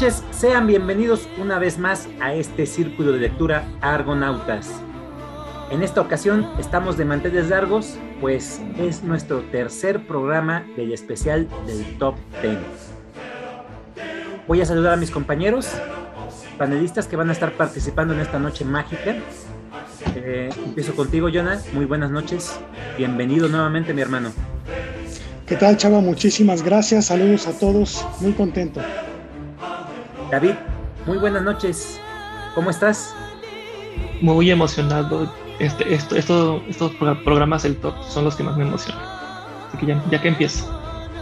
noches, sean bienvenidos una vez más a este círculo de lectura Argonautas. En esta ocasión estamos de manteles largos, pues es nuestro tercer programa del especial del Top Ten. Voy a saludar a mis compañeros, panelistas que van a estar participando en esta noche mágica. Eh, empiezo contigo, Jonah. Muy buenas noches. Bienvenido nuevamente, mi hermano. ¿Qué tal, Chava? Muchísimas gracias. Saludos a todos. Muy contento. David, muy buenas noches. ¿Cómo estás? Muy emocionado. Este, esto, esto, estos programas del top son los que más me emocionan. Así que ya, que empiezo.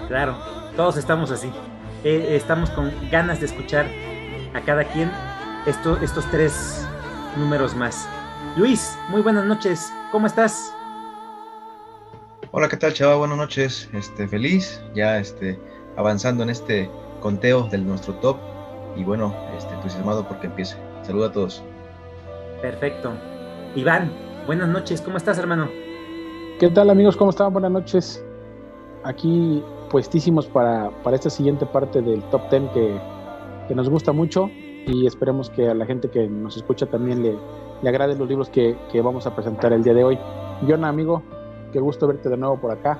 Claro, todos estamos así. Eh, estamos con ganas de escuchar a cada quien esto, estos tres números más. Luis, muy buenas noches. ¿Cómo estás? Hola, ¿qué tal, chava? Buenas noches. Este, feliz, ya este, avanzando en este conteo de nuestro top y bueno, este, entusiasmado porque empiece. Saludos a todos. Perfecto. Iván, buenas noches, ¿cómo estás, hermano? ¿Qué tal, amigos? ¿Cómo están? Buenas noches. Aquí puestísimos para, para esta siguiente parte del top 10 que, que, nos gusta mucho y esperemos que a la gente que nos escucha también le, le agrade los libros que, que, vamos a presentar el día de hoy. Jonah, amigo, qué gusto verte de nuevo por acá.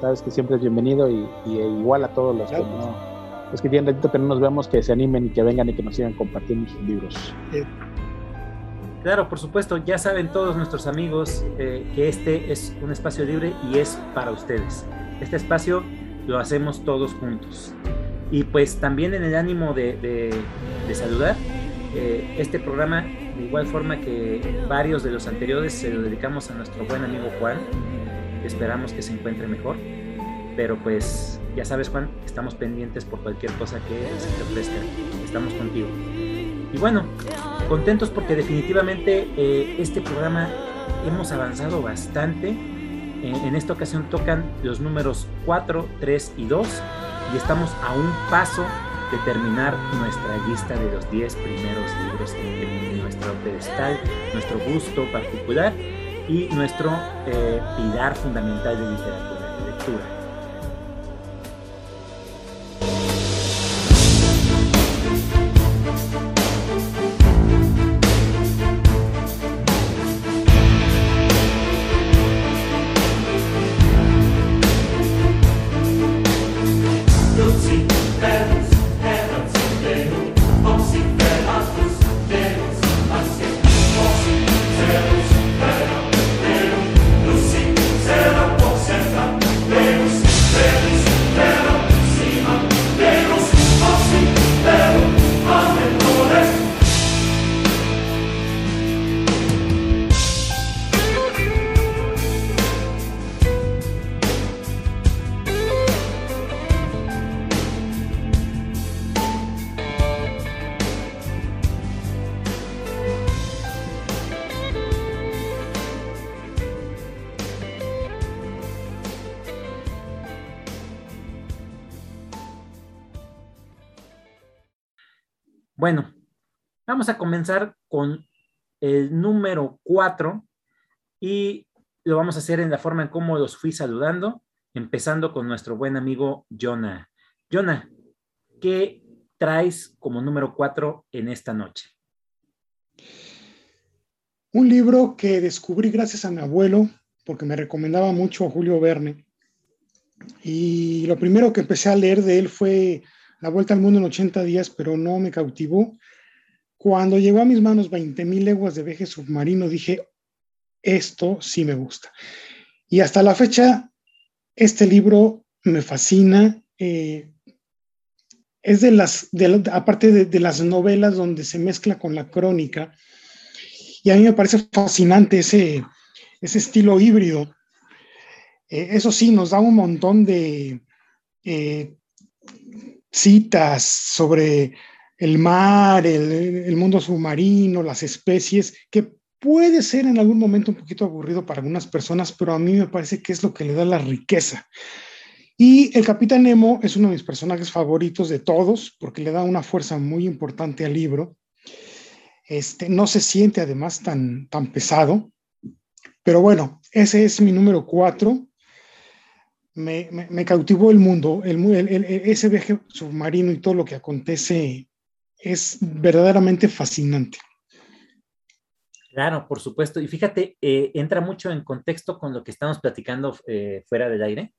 Sabes que siempre es bienvenido y, y igual a todos los que no, es que tienen ratito que no nos vemos, que se animen y que vengan y que nos sigan compartiendo sus libros. Claro, por supuesto, ya saben todos nuestros amigos eh, que este es un espacio libre y es para ustedes. Este espacio lo hacemos todos juntos. Y pues también en el ánimo de, saludar, eh, este programa, de igual forma que varios de los anteriores, se lo dedicamos a nuestro buen amigo Juan. Esperamos que se encuentre mejor. Pero pues ya sabes, Juan, estamos pendientes por cualquier cosa que se te ofrezca. Estamos contigo. Y bueno, contentos porque definitivamente eh, este programa hemos avanzado bastante. en esta ocasión tocan los números 4, 3 y 2 y estamos a un paso de terminar nuestra lista de los 10 primeros libros en nuestro pedestal, nuestro gusto particular y nuestro eh, pilar fundamental de literatura, de lectura. Vamos a comenzar con el número 4 y lo vamos a hacer en la forma en cómo los fui saludando, empezando con nuestro buen amigo Jonah. Jonah, ¿qué traes como número 4 en esta noche? Un libro que descubrí gracias a mi abuelo, porque me recomendaba mucho a Julio Verne. Y lo primero que empecé a leer de él fue la Vuelta al Mundo en 80 días, pero no me cautivó. Cuando llegó a mis manos 20.000 leguas de veje submarino, dije, esto sí me gusta. Y hasta la fecha, este libro me fascina. Eh, es de las, aparte de, las novelas donde se mezcla con la crónica, y a mí me parece fascinante ese, ese estilo híbrido. Eh, eso sí, nos da un montón de eh, citas sobre el mar, el, mundo submarino, las especies, que puede ser en algún momento un poquito aburrido para algunas personas, pero a mí me parece que es lo que le da la riqueza. Y el Capitán Nemo es uno de mis personajes favoritos de todos, porque le da una fuerza muy importante al libro. Este, no se siente además tan, tan pesado. Pero bueno, ese es mi número cuatro. Me, me, cautivó el mundo, el, ese viaje submarino y todo lo que acontece es verdaderamente fascinante. Claro, por supuesto. Y fíjate, eh, entra mucho en contexto con lo que estamos platicando eh, fuera del aire,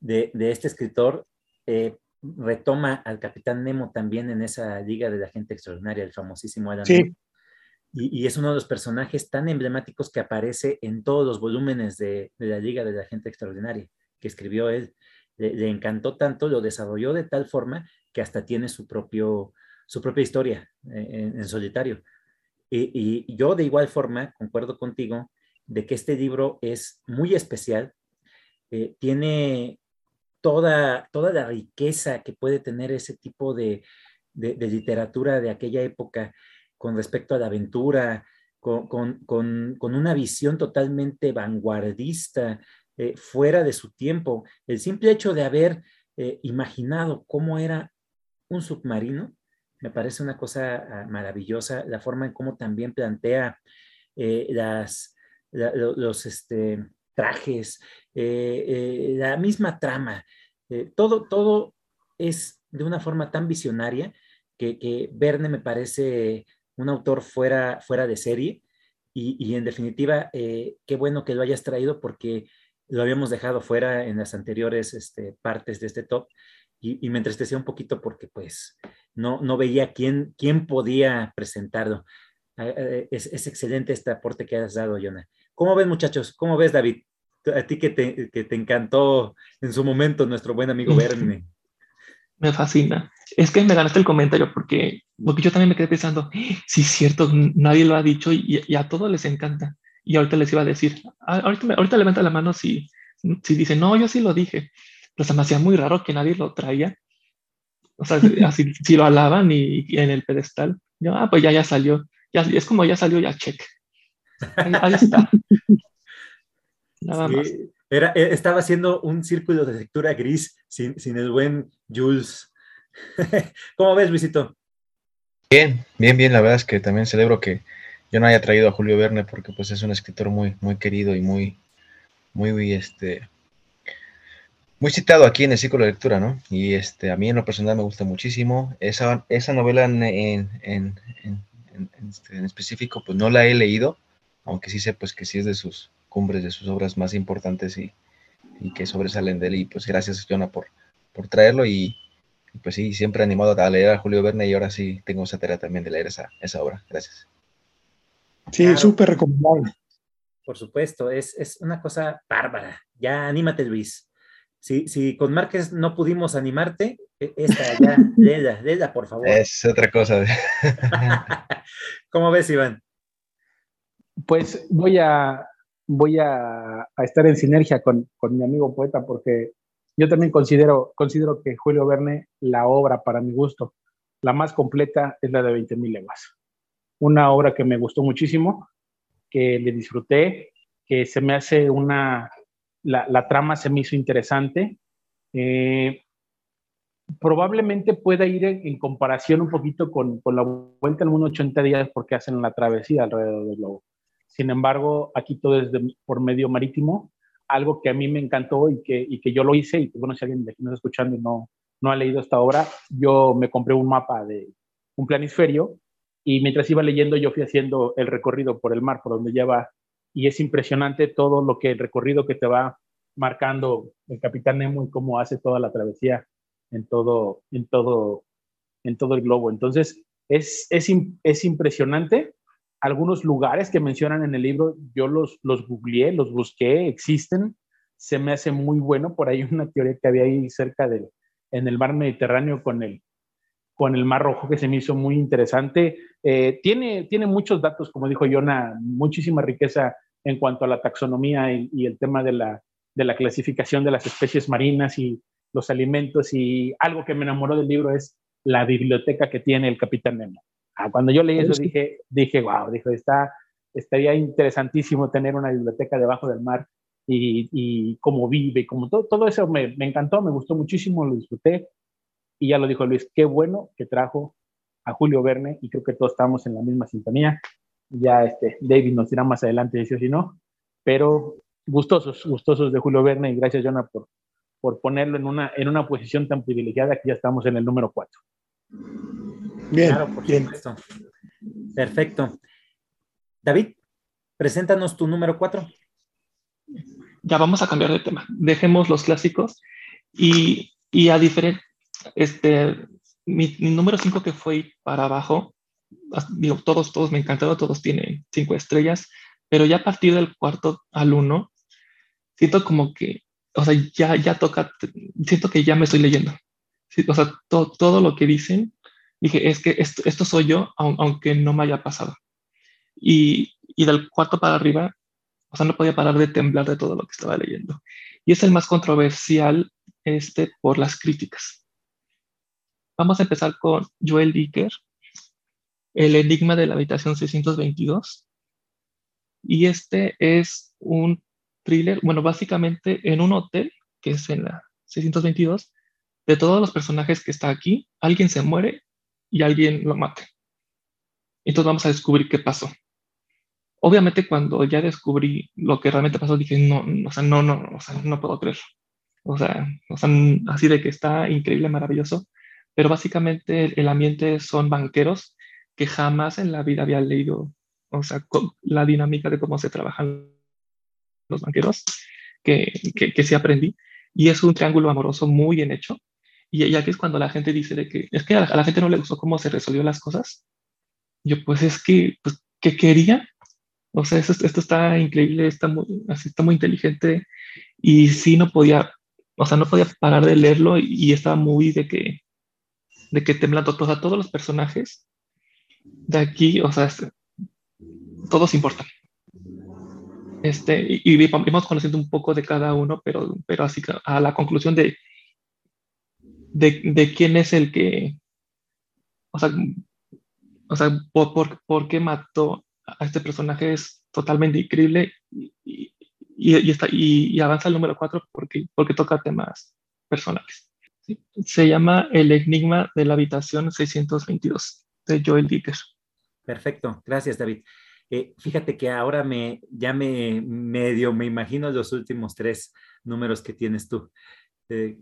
de, de este escritor. Eh, retoma al capitán Nemo también en esa liga de la gente extraordinaria, el famosísimo Adam sí. Y, es uno de los personajes tan emblemáticos que aparece en todos los volúmenes de, la Liga de la Gente Extraordinaria que escribió él. Le, encantó tanto, lo desarrolló de tal forma que hasta tiene su, propio, su propia historia eh, en, solitario. Y, yo de igual forma concuerdo contigo de que este libro es muy especial, eh, tiene toda, toda la riqueza que puede tener ese tipo de, de, de literatura de aquella época con respecto a la aventura, con, una visión totalmente vanguardista, eh, fuera de su tiempo. El simple hecho de haber eh, imaginado cómo era un submarino, me parece una cosa ah, maravillosa, la forma en cómo también plantea eh, las, los este, trajes, la misma trama, todo, todo es de una forma tan visionaria que, Verne me parece un autor fuera, fuera de serie y, en definitiva, eh, qué bueno que lo hayas traído porque lo habíamos dejado fuera en las anteriores este, partes de este top y, me entristecía un poquito porque pues no, no veía quién, quién podía presentarlo. Ah, eh, es, es, excelente este aporte que has dado, Jonah. ¿Cómo ves, muchachos? ¿Cómo ves, David? A ti que te, que te encantó en su momento nuestro buen amigo Verne. Me fascina. Es que me ganaste el comentario porque, porque yo también me quedé pensando, sí, es cierto, nadie lo ha dicho y, a todos les encanta. Y ahorita les iba a decir, ah, ahorita, ahorita levanta la mano si, si dicen, no, yo sí lo dije. Pero se me hacía muy raro que nadie lo traía. O sea, así, si lo alaban y, en el pedestal, yo, ah, pues ya, ya salió. Ya, es como ya salió, ya check. Ahí, está. Nada más. Era, e, estaba haciendo un círculo de lectura gris sin, sin el buen Jules. ¿Cómo ves, Luisito? Bien, bien, bien. La verdad es que también celebro que yo no haya traído a Julio Verne porque pues es un escritor muy, muy querido y muy, muy, este, muy citado aquí en el ciclo de lectura, ¿no? Y este, a mí en lo personal me gusta muchísimo. Esa, esa novela en, en, en, este, en, específico, pues no la he leído, aunque sí sé pues que sí es de sus cumbres, de sus obras más importantes y, y que sobresalen de él. Y pues gracias, Jonah, por, por traerlo y, pues sí, siempre animado a leer a Julio Verne y ahora sí tengo esa tarea también de leer esa, esa obra. Gracias. Sí, súper recomendable. Por supuesto, es, es, una cosa bárbara. Ya anímate, Luis. Si, si con Márquez no pudimos animarte, e, esta ya, léela, léela, por favor. Es otra cosa. ¿Cómo ves, Iván? Pues voy a, voy a, a estar en sinergia con, con mi amigo poeta porque yo también considero, considero que Julio Verne, la obra para mi gusto, la más completa es la de 20.000 leguas. Una obra que me gustó muchísimo, que le disfruté, que se me hace una, la, trama se me hizo interesante. Eh, probablemente pueda ir en, comparación un poquito con, con, la vuelta al mundo 80 días porque hacen la travesía alrededor del globo. Sin embargo, aquí todo es por medio marítimo algo que a mí me encantó y que, y que yo lo hice, y bueno, si alguien nos está escuchando y no, no ha leído esta obra, yo me compré un mapa de un planisferio y mientras iba leyendo yo fui haciendo el recorrido por el mar, por donde lleva, y es impresionante todo lo que el recorrido que te va marcando el capitán Nemo y cómo hace toda la travesía en todo, en todo, en todo el globo. Entonces, es, es, es impresionante algunos lugares que mencionan en el libro, yo los, los googleé, los busqué, existen, se me hace muy bueno. Por ahí una teoría que había ahí cerca del, en el mar Mediterráneo con el, con el Mar Rojo que se me hizo muy interesante. Eh, tiene, tiene muchos datos, como dijo Yona, muchísima riqueza en cuanto a la taxonomía y, el tema de la, de la clasificación de las especies marinas y los alimentos. Y algo que me enamoró del libro es la biblioteca que tiene el Capitán Nemo. Ah, cuando yo leí eso dije, dije, wow, dijo, está, estaría interesantísimo tener una biblioteca debajo del mar y, y cómo vive, como todo, todo eso me, me, encantó, me gustó muchísimo, lo disfruté. Y ya lo dijo Luis, qué bueno que trajo a Julio Verne y creo que todos estamos en la misma sintonía. Ya este, David nos dirá más adelante si o si no, pero gustosos, gustosos de Julio Verne y gracias, Jonah, por, por ponerlo en una, en una posición tan privilegiada que ya estamos en el número 4. Bien, claro, por bien. Supuesto. Perfecto. David, preséntanos tu número 4. Ya vamos a cambiar de tema. Dejemos los clásicos y, y a diferente, este, mi, número 5 que fue para abajo, todos, todos me encantaron, todos tienen 5 estrellas, pero ya a partir del cuarto al 1, siento como que, o sea, ya, ya toca, siento que ya me estoy leyendo. o sea, todo lo que dicen, dije, es que esto, esto soy yo, aunque no me haya pasado. Y, y del cuarto para arriba, o sea, no podía parar de temblar de todo lo que estaba leyendo. Y es el más controversial este, por las críticas. Vamos a empezar con Joel Dicker, El enigma de la habitación 622. Y este es un thriller, bueno, básicamente en un hotel, que es en la 622, de todos los personajes que está aquí, alguien se muere y alguien lo mata. Entonces vamos a descubrir qué pasó. Obviamente cuando ya descubrí lo que realmente pasó, dije, no, o sea, no, no, o sea, no puedo creerlo. O sea, o sea, así de que está increíble, maravilloso, pero básicamente el ambiente son banqueros que jamás en la vida había leído, o sea, la dinámica de cómo se trabajan los banqueros, que, que, que sí aprendí, y es un triángulo amoroso muy bien hecho, y aquí es cuando la gente dice de que es que a la, gente no le gustó cómo se resolvió las cosas. Yo, pues es que, pues, ¿qué quería? O sea, esto, esto está increíble, está muy, así, está muy inteligente y sí no podía, o sea, no podía parar de leerlo y, estaba muy de que, de que temblando, o sea, todos los personajes de aquí, o sea, todos importan. Este, y, y, vamos conociendo un poco de cada uno, pero, pero así a la conclusión de de, quién es el que, o sea, o sea por, por, por, qué mató a este personaje es totalmente increíble y, y, y, está, y, avanza el número 4 porque, porque toca temas personales. Se llama El Enigma de la Habitación 622 de Joel Dicker. Perfecto, gracias David. Eh, fíjate que ahora me, ya me medio me imagino los últimos tres números que tienes tú. Eh,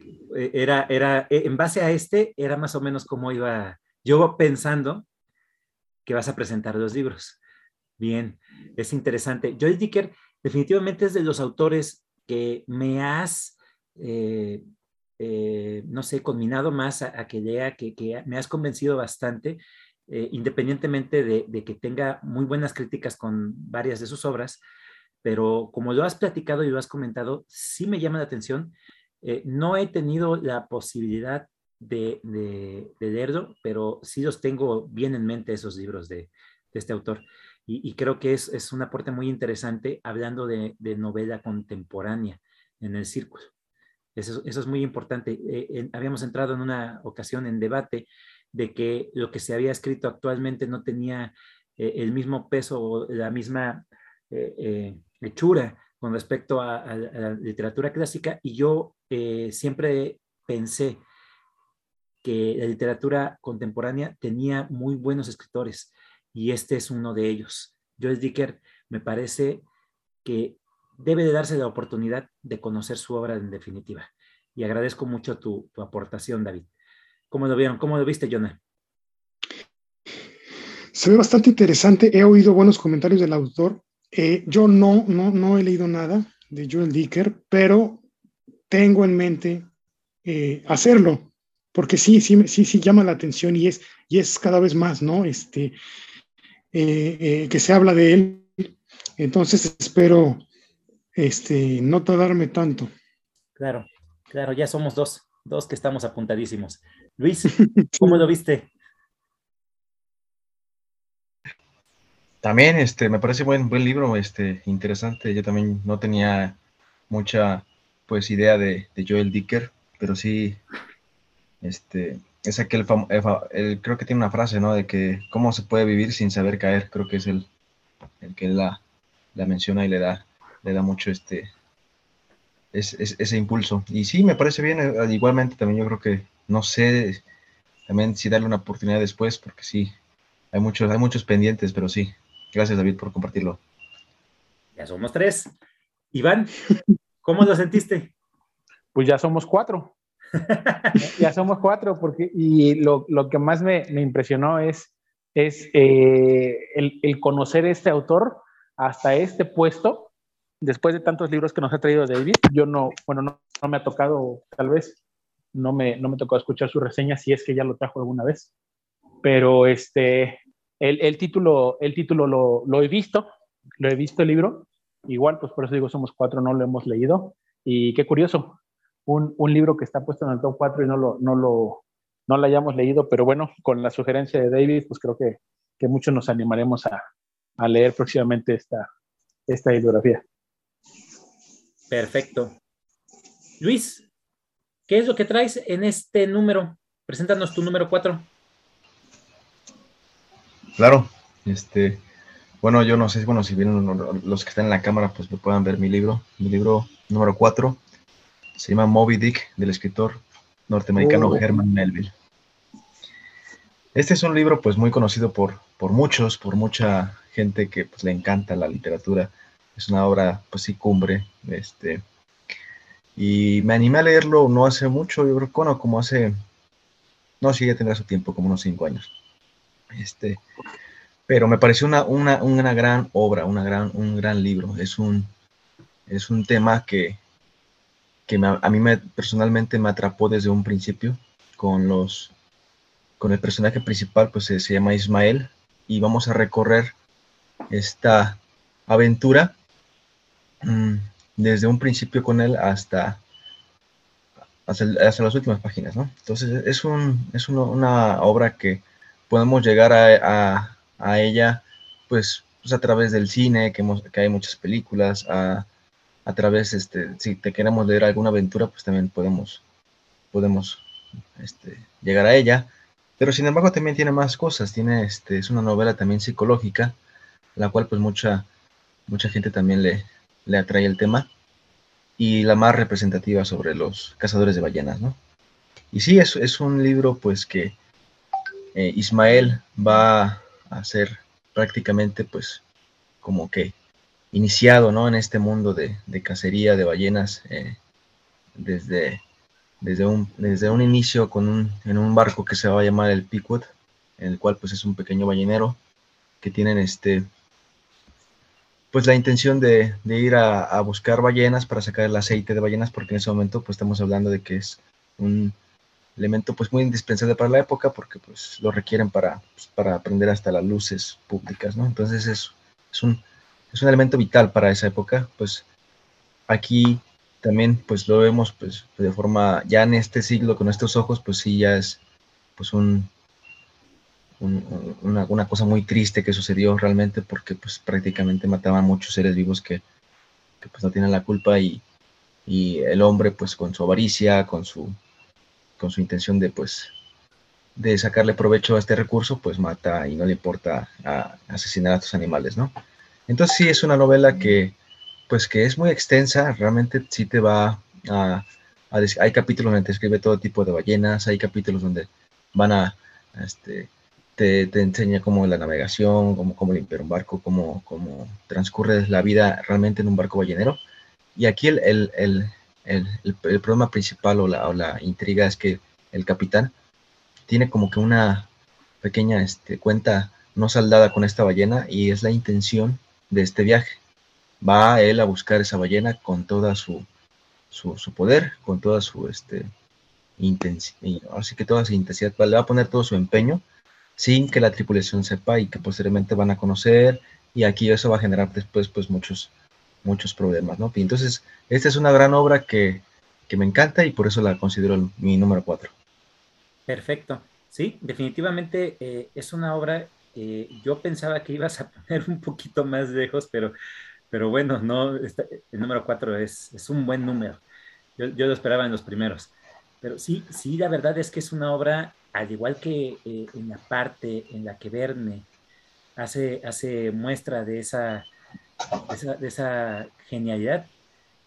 era, era, eh, en base a este, era más o menos como iba yo pensando que vas a presentar los libros. Bien, es interesante. Joel Dicker definitivamente es de los autores que me has, eh, no sé, combinado más a, que lea, que, me has convencido bastante, independientemente de, de, que tenga muy buenas críticas con varias de sus obras, pero como lo has platicado y lo has comentado, sí me llama la atención eh, no he tenido la posibilidad de, leerlo, pero sí los tengo bien en mente esos libros de, este autor. Y, creo que es, un aporte muy interesante hablando de, novela contemporánea en el círculo. Eso, es muy importante. Eh, habíamos entrado en una ocasión en debate de que lo que se había escrito actualmente no tenía eh, el mismo peso o la misma hechura con respecto a, la literatura clásica y yo eh, siempre pensé que la literatura contemporánea tenía muy buenos escritores y este es uno de ellos. Joel Dicker me parece que debe de darse la oportunidad de conocer su obra en definitiva. Y agradezco mucho tu, aportación, David. ¿Cómo lo vieron? ¿Cómo lo viste, Jonah? Se ve bastante interesante. He oído buenos comentarios del autor. Eh, yo no, no, no he leído nada de Joel Dicker, pero tengo en mente eh, hacerlo, porque sí, sí, sí, sí llama la atención y es, y es cada vez más, ¿no? Este, eh, eh, que se habla de él. Entonces espero este, no tardarme tanto. Claro, claro, ya somos dos, dos que estamos apuntadísimos. Luis, ¿cómo lo viste? También, este, me parece buen, buen libro, este, interesante. Yo también no tenía mucha pues idea de, Joel Dicker, pero sí, este, es aquel, el, creo que tiene una frase, ¿no? De que cómo se puede vivir sin saber caer, creo que es el, el que la, la menciona y le da, le da mucho este, ese impulso. Y sí, me parece bien, eh, igualmente también yo creo que, no sé también sí darle una oportunidad después, porque sí, hay muchos, hay muchos pendientes, pero sí. Gracias, David, por compartirlo. Ya somos tres. Iván, ¿cómo lo sentiste? Pues ya somos cuatro. ya somos cuatro, porque, y lo, que más me, impresionó es, es eh, el, conocer este autor hasta este puesto, después de tantos libros que nos ha traído David. Yo no, bueno, no, me ha tocado, tal vez, no me, no me tocó escuchar su reseña, si es que ya lo trajo alguna vez. Pero este, el, título, el título lo, lo, he visto, lo he visto el libro. Igual, pues por eso digo, somos cuatro, no lo hemos leído. Y qué curioso, un, un libro que está puesto en el top 4 y no lo, no lo, no hayamos leído, pero bueno, con la sugerencia de David, pues creo que, que muchos nos animaremos a, a leer próximamente esta, esta bibliografía. Perfecto. Luis, ¿Qué es lo que traes en este número? Preséntanos tu número 4. Claro, este, bueno, yo no sé, bueno, si vienen los que están en la cámara, pues me puedan ver mi libro, mi libro número 4, se llama Moby Dick, del escritor norteamericano oh. Herman Melville. Este es un libro, pues, muy conocido por, por muchos, por mucha gente que, pues, le encanta la literatura. Es una obra, pues, sí, cumbre, este, y me animé a leerlo no hace mucho, yo creo que como hace, no, sí, ya tendrá su tiempo, como unos cinco años. Este, pero me pareció una, una, una gran obra, una gran, un gran libro. Es un, es un tema que, que a mí me, personalmente me atrapó desde un principio con los con el personaje principal, pues se, llama Ismael, y vamos a recorrer esta aventura desde un principio con él hasta, hasta, las últimas páginas, ¿no? Entonces es, un, es una obra que podemos llegar a, a, ella, pues, pues, a través del cine, que, que hay muchas películas, a, a, través, este, si te queremos leer alguna aventura, pues también podemos, podemos este, llegar a ella. Pero sin embargo también tiene más cosas, tiene, este, es una novela también psicológica, la cual pues mucha, mucha gente también le, le atrae el tema, y la más representativa sobre los cazadores de ballenas, ¿no? Y sí, es, es un libro pues que eh, Ismael va a ser prácticamente pues como que iniciado, ¿no? En este mundo de, cacería de ballenas eh, desde, desde, un, desde un inicio con un, en un barco que se va a llamar el Pequod, en el cual pues es un pequeño ballenero que tienen este pues la intención de, ir a, buscar ballenas para sacar el aceite de ballenas, porque en ese momento pues estamos hablando de que es un elemento pues muy indispensable para la época, porque pues lo requieren para, pues, para aprender hasta las luces públicas, ¿no? Entonces es, es, un, es un elemento vital para esa época, pues aquí también pues lo vemos pues de forma, ya en este siglo con estos ojos, pues sí ya es pues un, una, una, cosa muy triste que sucedió realmente porque pues prácticamente mataban muchos seres vivos que, que pues no tienen la culpa y, y, el hombre pues con su avaricia, con su, con su intención de pues de sacarle provecho a este recurso pues mata y no le importa asesinar a estos animales, ¿no? Entonces sí es una novela que pues que es muy extensa, realmente sí te va a, hay capítulos donde te escribe todo tipo de ballenas, hay capítulos donde van a, a este, te, enseña cómo la navegación, cómo, cómo limpiar un barco, cómo, cómo, transcurre la vida realmente en un barco ballenero. Y aquí el, el, el, el problema principal o la, o la, intriga es que el capitán tiene como que una pequeña este, cuenta no saldada con esta ballena y es la intención de este viaje. Va él a buscar esa ballena con toda su, su, su poder, con toda su este, intensidad, así que toda su intensidad, le va a poner todo su empeño sin que la tripulación sepa y que posteriormente van a conocer y aquí eso va a generar después pues muchos, muchos problemas, ¿no? Y entonces, esta es una gran obra que, me encanta y por eso la considero mi número cuatro. Perfecto. Sí, definitivamente eh, es una obra, eh, yo pensaba que ibas a poner un poquito más lejos, pero, pero bueno, no, el número cuatro es, es un buen número. Yo, yo, lo esperaba en los primeros. Pero sí, sí, la verdad es que es una obra al igual que eh, en la parte en la que Verne hace, hace muestra de esa, de esa, genialidad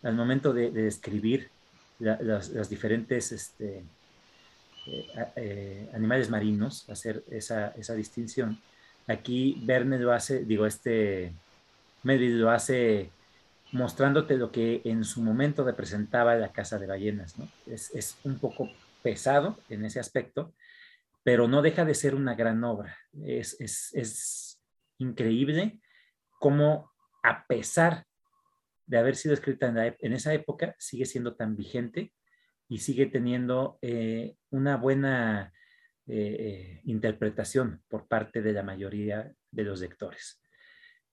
al momento de, de describir las, diferentes este, eh, animales marinos, hacer esa, esa, distinción. Aquí Verne lo hace, digo, este lo hace mostrándote lo que en su momento representaba la casa de ballenas, ¿no? Es, es un poco pesado en ese aspecto, pero no deja de ser una gran obra. Es, es, es increíble cómo, a pesar de haber sido escrita en, esa época, sigue siendo tan vigente y sigue teniendo eh, una buena eh, eh, interpretación por parte de la mayoría de los lectores.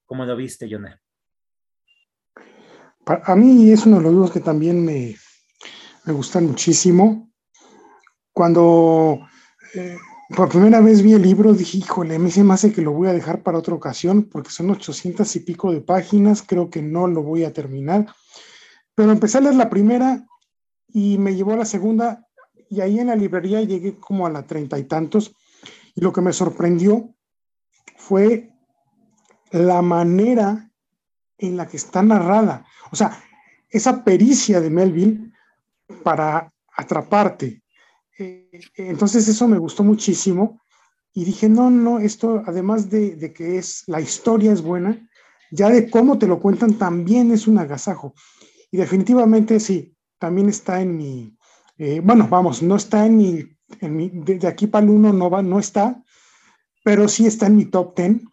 ¿Cómo lo viste, Jonah? A mí es uno de los libros que también me, me gustan muchísimo. Cuando por primera vez vi el libro, dije, híjole, me se me hace que lo voy a dejar para otra ocasión, porque son 800 y pico de páginas, creo que no lo voy a terminar. Pero empecé a leer la primera y me llevó a la segunda, y ahí en la librería llegué como a la treinta y tantos, y lo que me sorprendió fue la manera en la que está narrada. O sea, esa pericia de Melville para atraparte, entonces eso me gustó muchísimo y dije, no, no, esto además de, que es la historia es buena, ya de cómo te lo cuentan también es un agasajo. Y definitivamente sí, también está en mi, eh, bueno, vamos, no está en mi, en mi de, aquí para el uno no va, no está, pero sí está en mi top ten.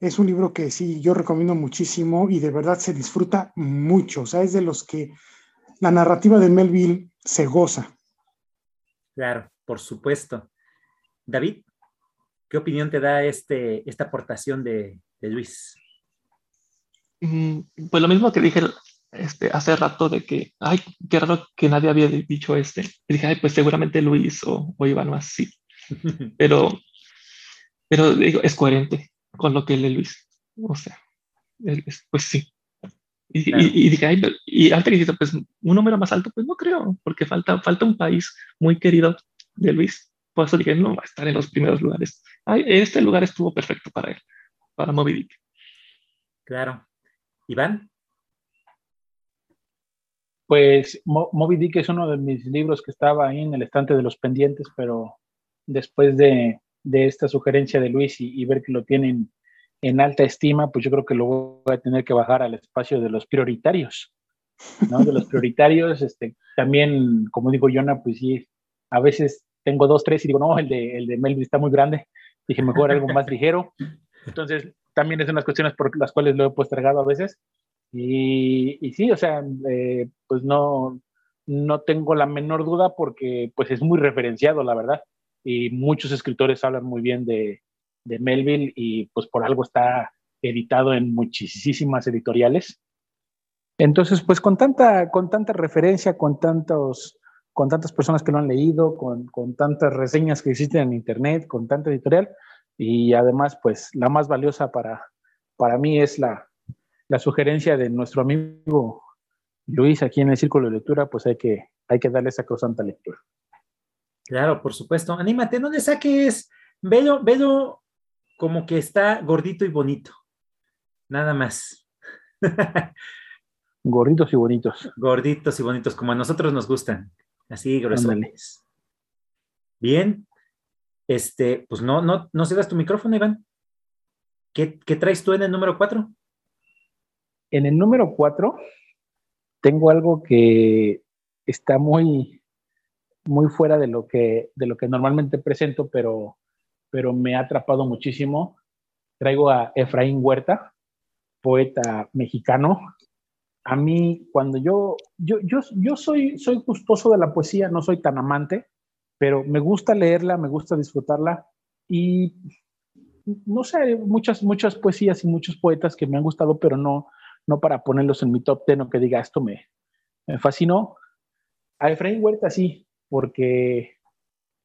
Es un libro que sí, yo recomiendo muchísimo y de verdad se disfruta mucho. O sea, es de los que la narrativa de Melville se goza. Claro, por supuesto. David, ¿qué opinión te da este, esta aportación de, Luis? Mm, pues lo mismo que dije este, hace rato de que, ay, qué raro que nadie había dicho este. Y dije, ay, pues seguramente Luis o, o Iván así. pero, pero digo, es coherente con lo que lee Luis. O sea, pues sí. Y, y, dije, y antes que pues un número más alto, pues no creo, porque falta, falta un país muy querido de Luis. Por eso dije, no va a estar en los primeros lugares. Ay, este lugar estuvo perfecto para él, para Moby Dick. Claro. Iván. Pues Moby Dick es uno de mis libros que estaba ahí en el estante de los pendientes, pero después de, de esta sugerencia de Luis y, y ver que lo tienen en alta estima, pues yo creo que lo voy a tener que bajar al espacio de los prioritarios, ¿no? De los prioritarios, este, también, como digo Yona, pues sí, a veces tengo dos, tres y digo, no, el de, el de Melvin está muy grande, dije, mejor algo más ligero. Entonces, también es unas cuestiones por las cuales lo he postergado a veces. Y, y sí, o sea, eh, pues no, no tengo la menor duda porque pues es muy referenciado, la verdad. Y muchos escritores hablan muy bien de, de Melville y pues por algo está editado en muchísimas editoriales. Entonces, pues con tanta, con tanta referencia, con, tantos, con tantas personas que lo han leído, con, con tantas reseñas que existen en Internet, con tanta editorial, y además, pues la más valiosa para, para mí es la, la sugerencia de nuestro amigo Luis aquí en el Círculo de Lectura, pues hay que, hay que darle esa causante lectura. Claro, por supuesto. Anímate, no le saques, velo, velo como que está gordito y bonito. Nada más. Gorditos y bonitos. Gorditos y bonitos, como a nosotros nos gustan. Así gruesos. Bien. Este, pues no, no, no das tu micrófono, Iván. ¿Qué, traes tú en el número 4? En el número 4 tengo algo que está muy, muy fuera de lo que, de lo que normalmente presento, pero pero me ha atrapado muchísimo. Traigo a Efraín Huerta, poeta mexicano. A mí, cuando yo, yo, yo, yo soy, soy gustoso de la poesía, no soy tan amante, pero me gusta leerla, me gusta disfrutarla y no sé, muchas, muchas poesías y muchos poetas que me han gustado, pero no, no para ponerlos en mi top ten o que diga esto me, me fascinó. A Efraín Huerta sí, porque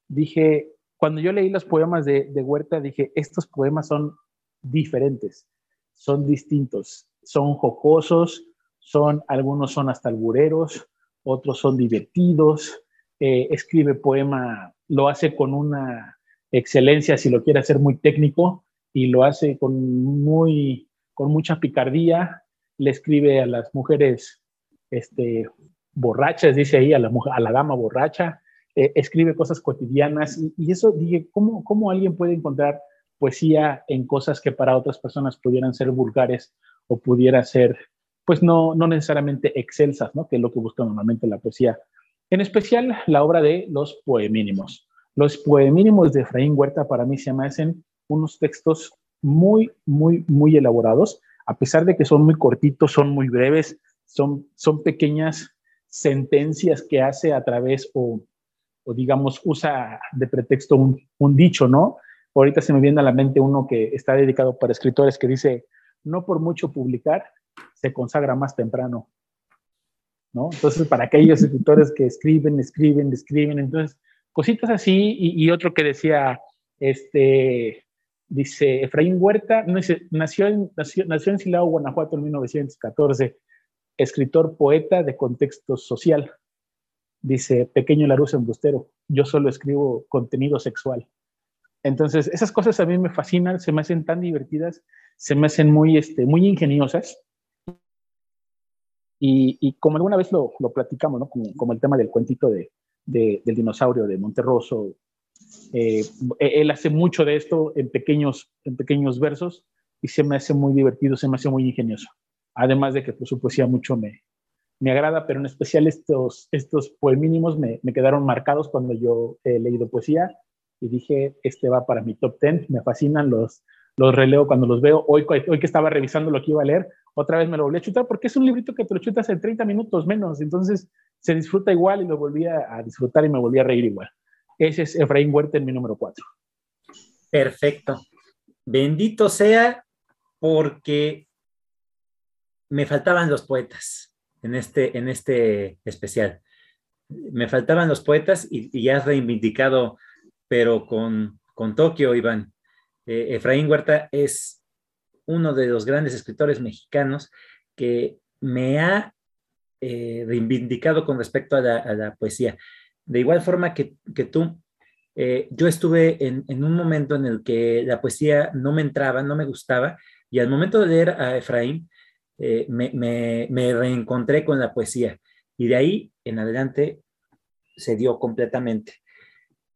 dije, cuando yo leí los poemas de, Huerta, dije, estos poemas son diferentes, son distintos, son jocosos, son, algunos son hasta albureros, otros son divertidos, eh, escribe poema, lo hace con una excelencia, si lo quiere hacer muy técnico, y lo hace con, muy, con mucha picardía, le escribe a las mujeres este, borrachas, dice ahí, a la, a la dama borracha, eh, escribe cosas cotidianas y, eso dije, ¿cómo, ¿cómo alguien puede encontrar poesía en cosas que para otras personas pudieran ser vulgares o pudiera ser, pues no, no necesariamente excelsas, ¿no? que es lo que busca normalmente la poesía. En especial la obra de los poemínimos. Los poemínimos de Efraín Huerta para mí se me hacen unos textos muy, muy, muy elaborados, a pesar de que son muy cortitos, son muy breves, son, son pequeñas sentencias que hace a través o, o digamos, usa de pretexto un, dicho, ¿no? Ahorita se me viene a la mente uno que está dedicado para escritores que dice, no por mucho publicar, se consagra más temprano. ¿No? Entonces, para aquellos escritores que escriben, escriben, escriben, entonces, cositas así, y, otro que decía, este, dice, Efraín Huerta, nació, en, nació, nació en Silao, Guanajuato en 1914, escritor, poeta de contexto social. Dice, pequeño Larus embustero, yo solo escribo contenido sexual. Entonces, esas cosas a mí me fascinan, se me hacen tan divertidas, se me hacen muy, este, muy ingeniosas. Y, como alguna vez lo, lo platicamos, ¿no? Como, el tema del cuentito de, del dinosaurio de Monterroso, eh, e, él hace mucho de esto en pequeños, en pequeños versos y se me hace muy divertido, se me hace muy ingenioso. Además de que pues, su poesía mucho me, me agrada, pero en especial estos, estos poemínimos me, me quedaron marcados cuando yo he leído poesía y dije, este va para mi top 10, me fascinan, los, los releo cuando los veo. Hoy, hoy que estaba revisando lo que iba a leer, otra vez me lo volví a chutar porque es un librito que te lo chutas en 30 minutos menos, entonces se disfruta igual y lo volví a, disfrutar y me volví a reír igual. Ese es Efraín Huerta en mi número 4. Perfecto. Bendito sea porque me faltaban los poetas en este, en este especial. Me faltaban los poetas y, y has reivindicado pero con, con Tokio, Iván. Eh, Efraín Huerta es uno de los grandes escritores mexicanos que me ha eh, reivindicado con respecto a la, poesía. De igual forma que, tú, eh, yo estuve en, un momento en el que la poesía no me entraba, no me gustaba, y al momento de leer a Efraín, me, me, reencontré con la poesía. Y de ahí en adelante se dio completamente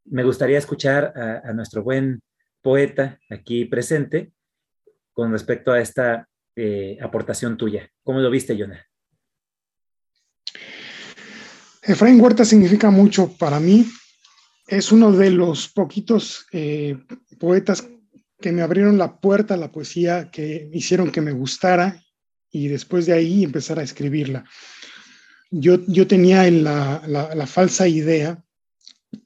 me gustaría escuchar a, nuestro buen poeta aquí presente con respecto a esta eh, aportación tuya. ¿Cómo lo viste, Jonah? Efraín Huerta significa mucho para mí. Es uno de los poquitos eh, poetas que me abrieron la puerta a la poesía, que hicieron que me gustara y después de ahí empezar a escribirla. Yo, yo tenía la, la falsa idea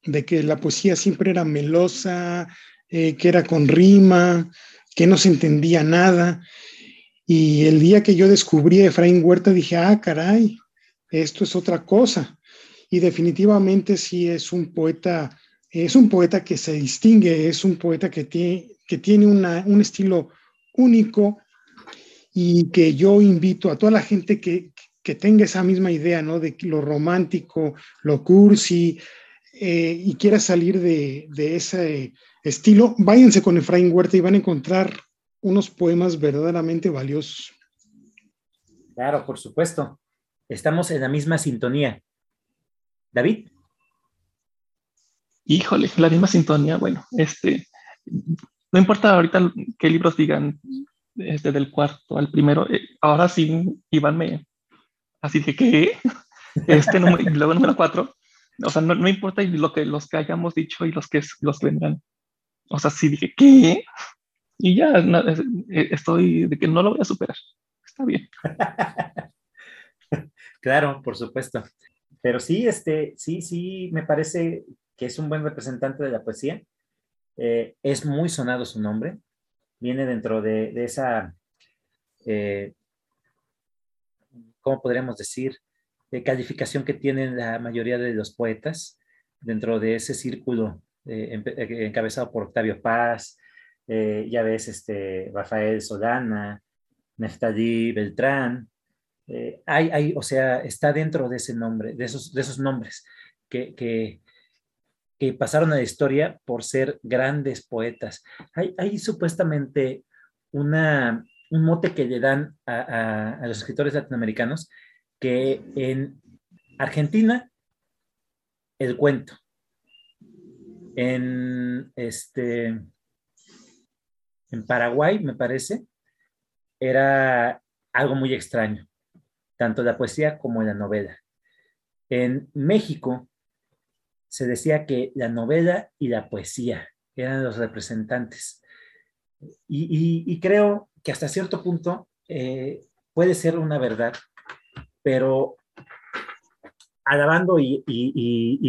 de que la poesía siempre era melosa, eh, que era con rima, que no se entendía nada. Y el día que yo descubrí a Efraín Huerta dije, ah, caray, esto es otra cosa. Y definitivamente sí es un poeta, es un poeta que se distingue, es un poeta que tiene, que tiene un estilo único y que yo invito a toda la gente que, que tenga esa misma idea, ¿no? De lo romántico, lo cursi, eh, y quiera salir de, ese estilo, váyanse con Efraín Huerta y van a encontrar unos poemas verdaderamente valiosos. Claro, por supuesto. Estamos en la misma sintonía. David. Híjole, la misma sintonía. Bueno, este, no importa ahorita qué libros digan, este del cuarto al primero. Eh, ahora sí, Iván me, así dije que este número, luego número cuatro, o sea, no, no importa lo que, los que hayamos dicho y los que, los vendrán. O sea, sí dije, ¿qué? Y ya eh, estoy de que no lo voy a superar. Está bien. claro, por supuesto. Pero sí, este, sí, sí, me parece que es un buen representante de la poesía. Eh, es muy sonado su nombre. Viene dentro de, esa, eh, ¿cómo podríamos decir? calificación que tienen la mayoría de los poetas dentro de ese círculo eh, eh, encabezado por Octavio Paz, eh, ya ves este, Rafael Solana, Neftali Beltrán, hay, hay, o sea, está dentro de ese nombre, de esos, de esos nombres que, pasaron a la historia por ser grandes poetas. Hay, hay supuestamente una, un mote que le dan a, a los escritores latinoamericanos que en Argentina, el cuento, En, este, en Paraguay, me parece, era algo muy extraño, tanto la poesía como la novela. En México se decía que la novela y la poesía eran los representantes. Y, creo que hasta cierto punto eh, puede ser una verdad, pero alabando y,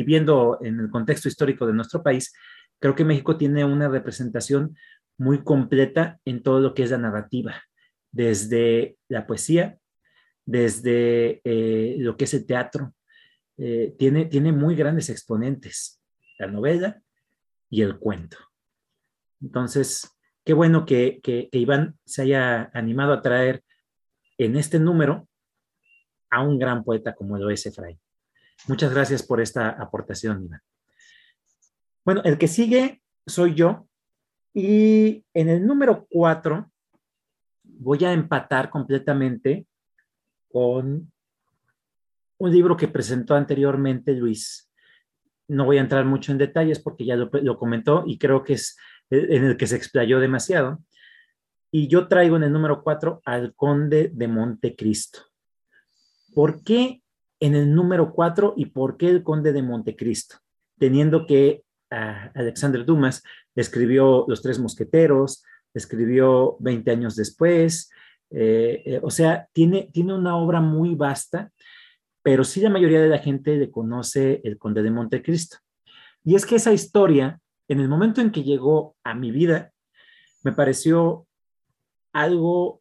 viendo en el contexto histórico de nuestro país, creo que México tiene una representación muy completa en todo lo que es la narrativa, desde la poesía, desde eh, lo que es el teatro. Eh, tiene, tiene muy grandes exponentes, la novela y el cuento. Entonces, qué bueno que, que Iván se haya animado a traer en este número a un gran poeta como lo es Efraín. Muchas gracias por esta aportación, Iván. Bueno, el que sigue soy yo y en el número cuatro voy a empatar completamente con un libro que presentó anteriormente Luis. No voy a entrar mucho en detalles porque ya lo, comentó y creo que es en el que se explayó demasiado. Y yo traigo en el número cuatro al conde de Montecristo. ¿Por qué en el número cuatro y por qué el conde de Montecristo? Teniendo que Alexander Dumas escribió Los Tres Mosqueteros, escribió 20 años después, eh, eh, o sea, tiene, tiene una obra muy vasta, pero sí la mayoría de la gente le conoce el conde de Montecristo. Y es que esa historia, en el momento en que llegó a mi vida, me pareció algo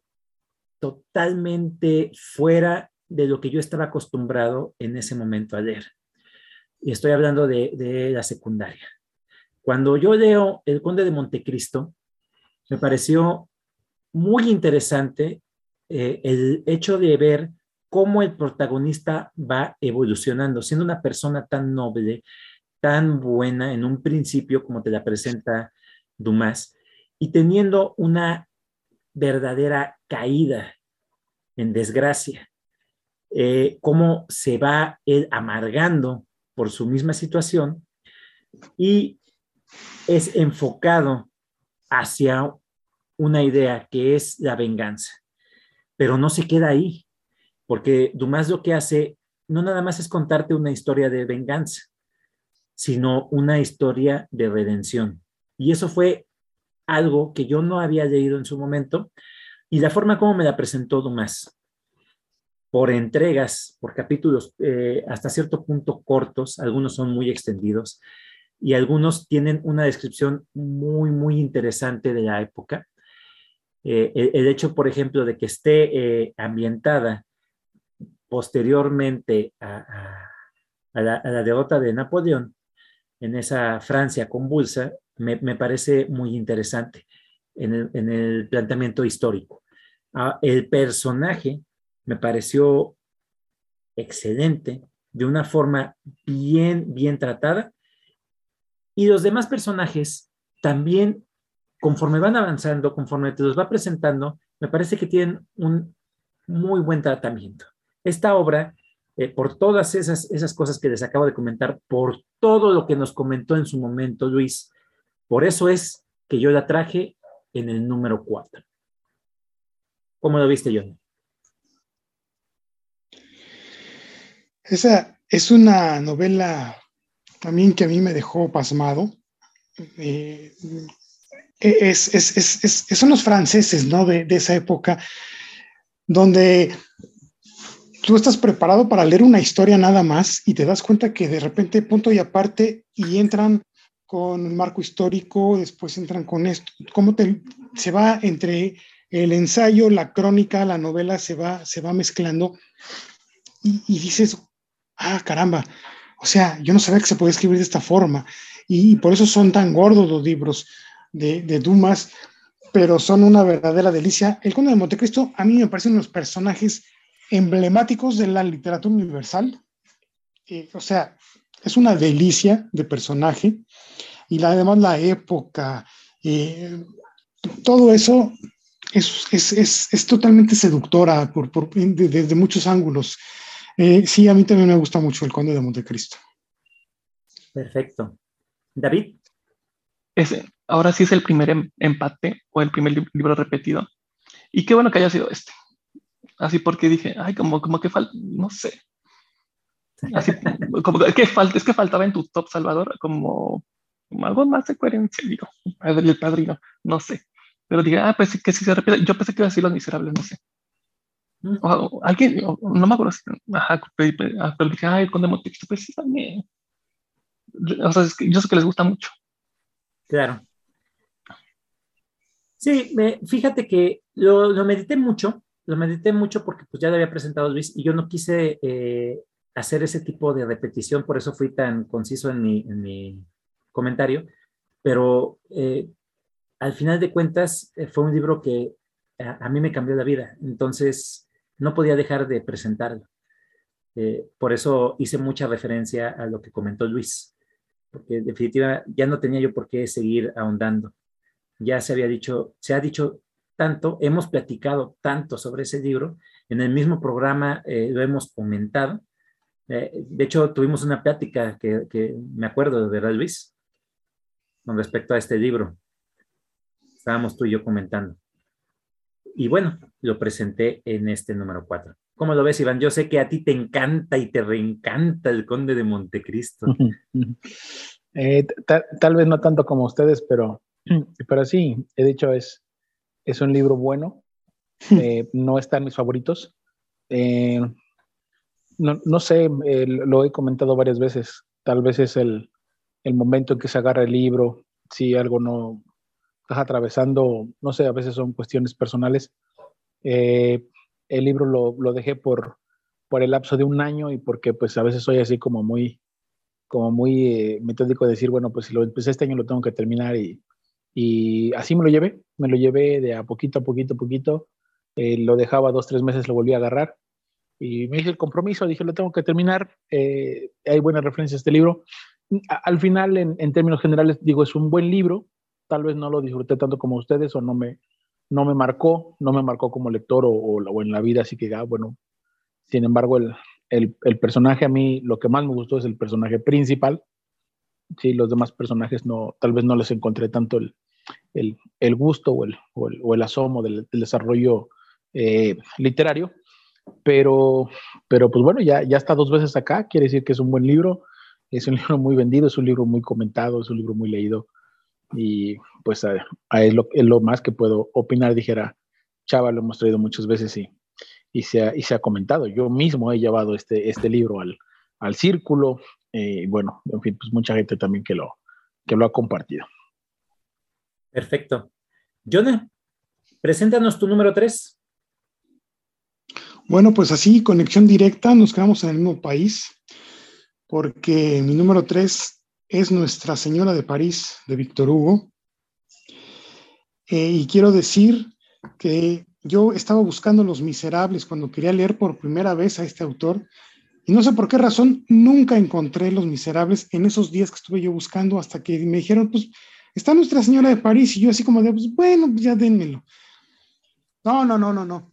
totalmente fuera de lo que yo estaba acostumbrado en ese momento a leer. Y estoy hablando de, la secundaria. Cuando yo leo El Conde de Montecristo, me pareció muy interesante eh, el hecho de ver cómo el protagonista va evolucionando, siendo una persona tan noble, tan buena en un principio como te la presenta Dumas, y teniendo una verdadera caída en desgracia. Eh, cómo se va amargando por su misma situación y es enfocado hacia una idea que es la venganza. Pero no se queda ahí, porque Dumas lo que hace no nada más es contarte una historia de venganza, sino una historia de redención. Y eso fue algo que yo no había leído en su momento y la forma como me la presentó Dumas por entregas, por capítulos eh, hasta cierto punto cortos, algunos son muy extendidos y algunos tienen una descripción muy, muy interesante de la época. Eh, el, hecho, por ejemplo, de que esté eh, ambientada posteriormente a, la, derrota de Napoleón en esa Francia convulsa, me, parece muy interesante en el, planteamiento histórico. Ah, el personaje me pareció excelente, de una forma bien, bien tratada. Y los demás personajes también, conforme van avanzando, conforme te los va presentando, me parece que tienen un muy buen tratamiento. Esta obra, eh, por todas esas, esas cosas que les acabo de comentar, por todo lo que nos comentó en su momento Luis, por eso es que yo la traje en el número 4. ¿Cómo lo viste, John? Esa es una novela también que a mí me dejó pasmado. Eh, son los franceses, ¿no? De, esa época, donde tú estás preparado para leer una historia nada más y te das cuenta que de repente punto y aparte y entran con el marco histórico, después entran con esto, cómo se va entre el ensayo, la crónica, la novela, se va, se va mezclando y, dices, ah, caramba, o sea, yo no sabía que se podía escribir de esta forma. Y, por eso son tan gordos los libros de, Dumas, pero son una verdadera delicia. El Conde de Montecristo a mí me parecen unos personajes emblemáticos de la literatura universal. Eh, o sea, es una delicia de personaje y la, además la época, eh, todo eso es, es, es, totalmente seductora por, por, desde muchos ángulos. Eh, sí, a mí también me gusta mucho el Conde de Montecristo. Perfecto. David. ahora sí es el primer em, empate o el primer libro repetido. Y qué bueno que haya sido este. Así porque dije, ay, como, como que falta, no sé. Así, como que falta, es que faltaba en tu top, Salvador, como, algo más de coherencia, digo, el padrino, no sé. Pero dije, ah, pues que sí se repite. Yo pensé que iba a decir Los Miserables, no sé. Mm. alguien, no me acuerdo, ajá, ah, pero, dije, ay, el Conde Montecristo, pues sí, también. O sea, es que yo sé que les gusta mucho. Claro. Sí, fíjate que lo, lo, medité mucho, lo medité mucho porque pues ya lo había presentado Luis y yo no quise eh, hacer ese tipo de repetición, por eso fui tan conciso en mi, en mi comentario, pero eh, al final de cuentas eh, fue un libro que a, mí me cambió la vida, entonces no podía dejar de presentarlo. por eso hice mucha referencia a lo que comentó Luis, porque en definitiva ya no tenía yo por qué seguir ahondando ya se había dicho, se ha dicho tanto, hemos platicado tanto sobre ese libro, en el mismo programa eh, lo hemos comentado. Eh, de hecho, tuvimos una plática que, me acuerdo, ¿verdad, Luis? Con respecto a este libro. Estábamos tú y yo comentando. Y bueno, lo presenté en este número 4. ¿Cómo lo ves, Iván? Yo sé que a ti te encanta y te reencanta el Conde de Montecristo. Eh, tal vez no tanto como ustedes, pero Pero sí, he dicho, es, es un libro bueno. Eh, no está en mis favoritos. Eh, no, no, sé, lo he comentado varias veces. Tal vez es el, el, momento en que se agarra el libro. Si algo no estás atravesando, no sé, a veces son cuestiones personales. Eh, el libro lo, lo, dejé por, por el lapso de un año y porque pues a veces soy así como muy, como muy metódico de decir, bueno, pues si lo empecé este año lo tengo que terminar y, y así me lo llevé, me lo llevé de a poquito a poquito a poquito. Eh, lo dejaba dos, tres meses, lo volví a agarrar. Y me hice el compromiso, dije, lo tengo que terminar. Eh, hay buenas referencias a este libro. al final, en, en, términos generales, digo, es un buen libro. Tal vez no lo disfruté tanto como ustedes o no me, no me marcó, no me marcó como lector o, o, en la vida, así que, ah, bueno. Sin embargo, el, el, el personaje a mí, lo que más me gustó es el personaje principal. Sí, los demás personajes no, tal vez no les encontré tanto el, el, el gusto o el, o el, asomo del, desarrollo eh, literario. Pero, pero pues bueno, ya, ya está dos veces acá, quiere decir que es un buen libro, es un libro muy vendido, es un libro muy comentado, es un libro muy leído. Y pues a, es, lo, más que puedo opinar, dijera, Chava, lo hemos traído muchas veces y, y, se, ha, y se ha comentado. Yo mismo he llevado este, este libro al, al círculo, eh, bueno, en fin, pues mucha gente también que lo, que lo ha compartido. Perfecto. Jonah, preséntanos tu número 3. Bueno, pues así, conexión directa, nos quedamos en el mismo país, porque mi número 3 es Nuestra Señora de París, de Víctor Hugo. Eh, y quiero decir que yo estaba buscando Los Miserables cuando quería leer por primera vez a este autor, y no sé por qué razón nunca encontré Los Miserables en esos días que estuve yo buscando, hasta que me dijeron, pues Está Nuestra Señora de París y yo así como de, pues, bueno, ya dénmelo. No, no, no, no, no.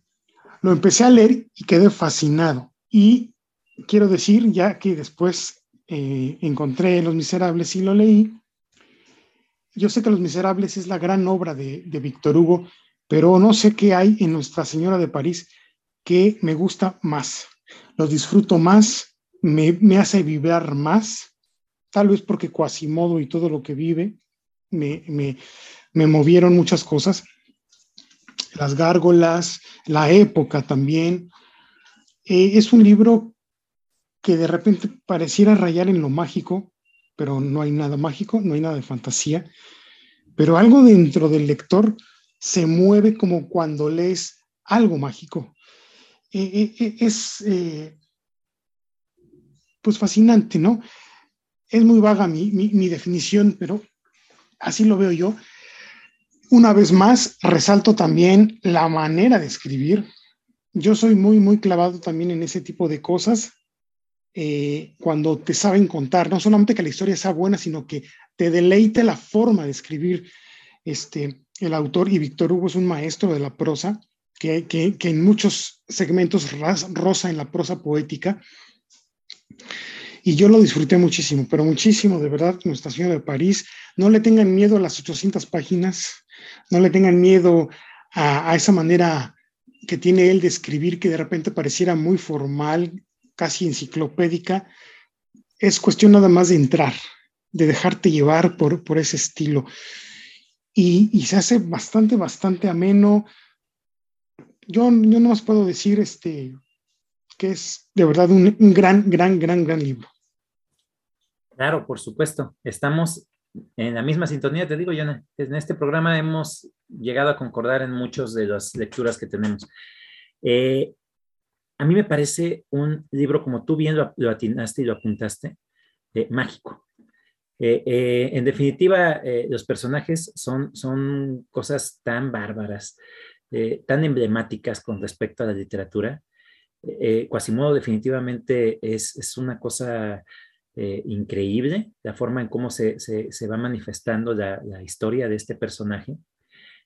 Lo empecé a leer y quedé fascinado. Y quiero decir, ya que después eh, encontré Los Miserables y lo leí, yo sé que Los Miserables es la gran obra de, de Víctor Hugo, pero no sé qué hay en Nuestra Señora de París que me gusta más. Lo disfruto más, me, me hace vibrar más, tal vez porque Quasimodo y todo lo que vive me, movieron muchas cosas. Las gárgolas, la época también. Eh, es un libro que de repente pareciera rayar en lo mágico, pero no hay nada mágico, no hay nada de fantasía, pero algo dentro del lector se mueve como cuando lees algo mágico. Eh, eh, es pues fascinante, ¿no? Es muy vaga mi, mi definición, pero así lo veo yo. Una vez más, resalto también la manera de escribir. Yo soy muy, muy clavado también en ese tipo de cosas. Eh, cuando te saben contar, no solamente que la historia sea buena, sino que te deleite la forma de escribir este, el autor. Y Víctor Hugo es un maestro de la prosa, que, que, que en muchos segmentos rosa en la prosa poética. Y yo lo disfruté muchísimo, pero muchísimo, de verdad, Nuestra Señora de París. No le tengan miedo a las 800 páginas, no le tengan miedo a, a esa manera que tiene él de escribir que de repente pareciera muy formal, casi enciclopédica. Es cuestión nada más de entrar, de dejarte llevar por, por ese estilo. Y, y se hace bastante, bastante ameno. Yo, yo no más puedo decir este, que es de verdad un, gran, gran, gran, gran libro. Claro, por supuesto. Estamos en la misma sintonía, te digo, yo en este programa hemos llegado a concordar en muchas de las lecturas que tenemos. Eh, a mí me parece un libro, como tú bien lo, atinaste y lo apuntaste, eh, mágico. Eh, en definitiva, los personajes son, son cosas tan bárbaras, tan emblemáticas con respecto a la literatura. Quasimodo definitivamente es, es una cosa eh, increíble la forma en cómo se, se, va manifestando la, la, historia de este personaje.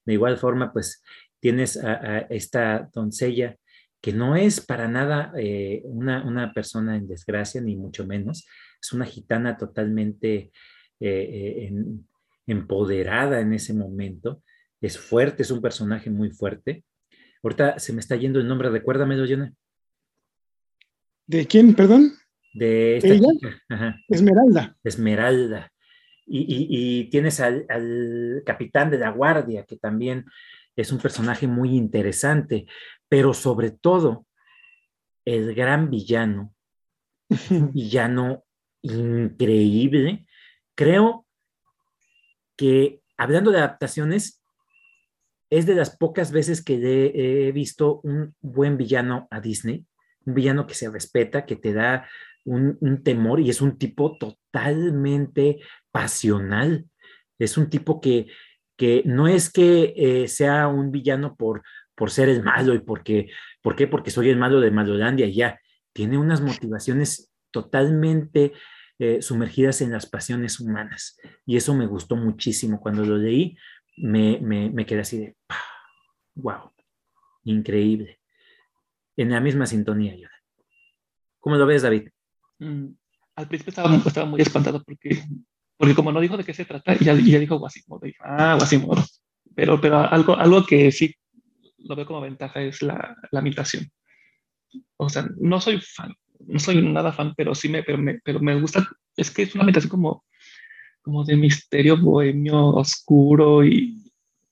De igual forma, pues tienes a, esta doncella que no es para nada eh, una, una, persona en desgracia, ni mucho menos. Es una gitana totalmente eh, empoderada en ese momento. Es fuerte, es un personaje muy fuerte. Ahorita se me está yendo el nombre, recuérdamelo, Jonah. ¿De quién, perdón? de esta chica. Esmeralda. Esmeralda. Y, tienes al, capitán de la guardia, que también es un personaje muy interesante, pero sobre todo el gran villano, villano increíble. Creo que hablando de adaptaciones, es de las pocas veces que he visto un buen villano a Disney, un villano que se respeta, que te da un, temor y es un tipo totalmente pasional. Es un tipo que, que no es que eh, sea un villano por, por ser el malo y porque, ¿por? Porque soy el malo de Malolandia y ya. Tiene unas motivaciones totalmente eh, sumergidas en las pasiones humanas. Y eso me gustó muchísimo. Cuando lo leí, me, me, quedé así de, wow, increíble. En la misma sintonía, yo. ¿Cómo lo ves, David? Mm, al principio estaba, muy espantado porque, porque como no dijo de qué se trata, ya, ya dijo Guasimodo. Ah, Guasimodo. Pero, pero algo, algo que sí lo veo como ventaja es la, la. O sea, no soy fan, no soy nada fan, pero sí me, pero me, pero me gusta. Es que es una imitación como, como de misterio bohemio oscuro y,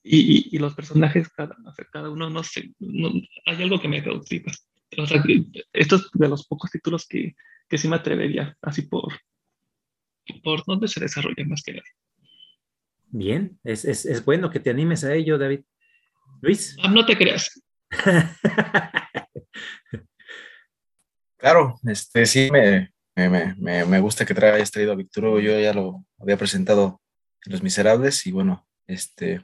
y, y, los personajes, cada, cada uno, no sé, hay algo que me cautiva. O sea, esto es de los pocos títulos que, que sí me atrevería, así por, por dónde se desarrolla más que nada. Bien, es, es, es, bueno que te animes a ello, David. Luis. Ah, no te creas. claro, este sí me, me, me, me gusta que hayas traído a Víctor Yo ya lo había presentado en Los Miserables y bueno, este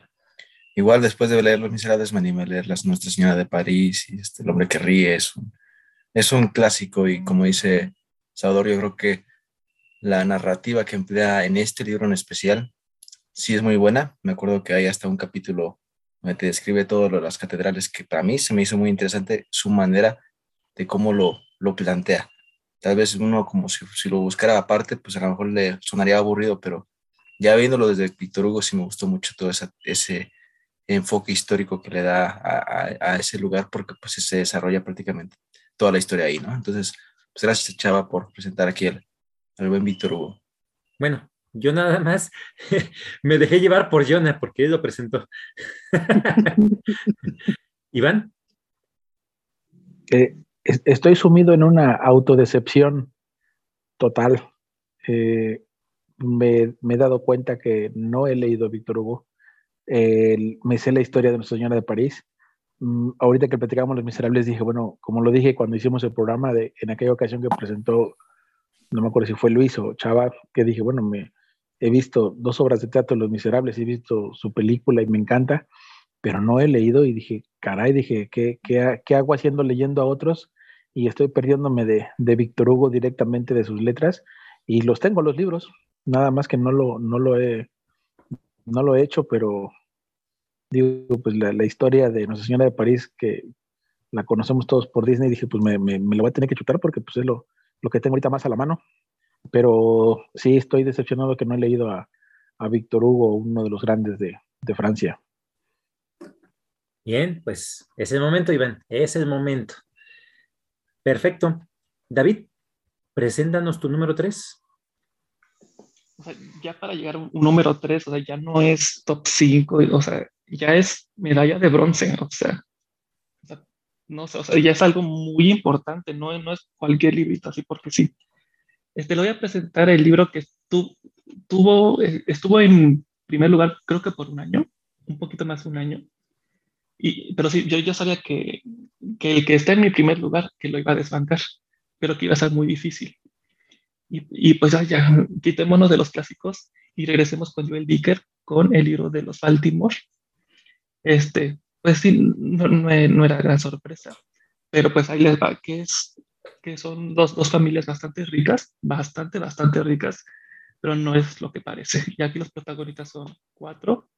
igual después de leer Los Miserables me animé a leer Las Nuestra Señora de París y este, El hombre que ríe es un, es un clásico y como dice Salvador, yo creo que la narrativa que emplea en este libro en especial sí es muy buena. Me acuerdo que hay hasta un capítulo donde te describe todo lo de las catedrales que para mí se me hizo muy interesante su manera de cómo lo, lo plantea. Tal vez uno como si, si lo buscara aparte, pues a lo mejor le sonaría aburrido, pero ya viéndolo desde Víctor Hugo sí me gustó mucho todo ese enfoque histórico que le da a, a, ese lugar porque pues se desarrolla prácticamente toda la historia ahí, ¿no? Entonces, pues gracias, Chava, por presentar aquí al, buen Víctor Hugo. Bueno, yo nada más me dejé llevar por Jonah porque él lo presentó. Iván. Eh, estoy sumido en una autodecepción total. Eh, me, he dado cuenta que no he leído Víctor Hugo. Me sé la historia de Nuestra Señora de París Mm, ahorita que platicamos Los Miserables, dije, bueno, como lo dije cuando hicimos el programa, de, en aquella ocasión que presentó, no me acuerdo si fue Luis o Chava, que dije, bueno, me, he visto dos obras de teatro Los Miserables, he visto su película y me encanta, pero no he leído y dije, caray, dije, ¿qué, qué, qué hago haciendo leyendo a otros? Y estoy perdiéndome de, de Víctor Hugo directamente de sus letras y los tengo los libros, nada más que no lo, no lo he no lo he hecho, pero digo, pues la, historia de Nuestra Señora de París, que la conocemos todos por Disney, dije, pues me, me, lo voy a tener que chutar porque pues es lo, lo que tengo ahorita más a la mano. pero sí estoy decepcionado que no he leído a, a Víctor Hugo, uno de los grandes de, de Francia. Bien, pues es el momento, Iván, es el momento. Perfecto. David, preséntanos tu número 3. O sea, ya para llegar a un número 3, o sea, ya no es top 5, o sea, ya es medalla de bronce, o sea, no sé, o sea, ya es algo muy importante, no, no es cualquier librito así porque sí. Este, le voy a presentar el libro que tuvo, eh, estuvo en primer lugar, creo que por un año, un poquito más de un año. Y, pero sí, yo, yo sabía que, que el que está en mi primer lugar, que lo iba a desbancar, pero que iba a ser muy difícil. Y, y pues ya, quitémonos de los clásicos y regresemos con Joel Dicker con el libro de los Baltimore. Este, pues sí, no, no, era gran sorpresa, pero pues ahí les va, que es que son dos, dos familias bastante ricas, bastante, bastante ricas, pero no es lo que parece. Y aquí los protagonistas son cuatro,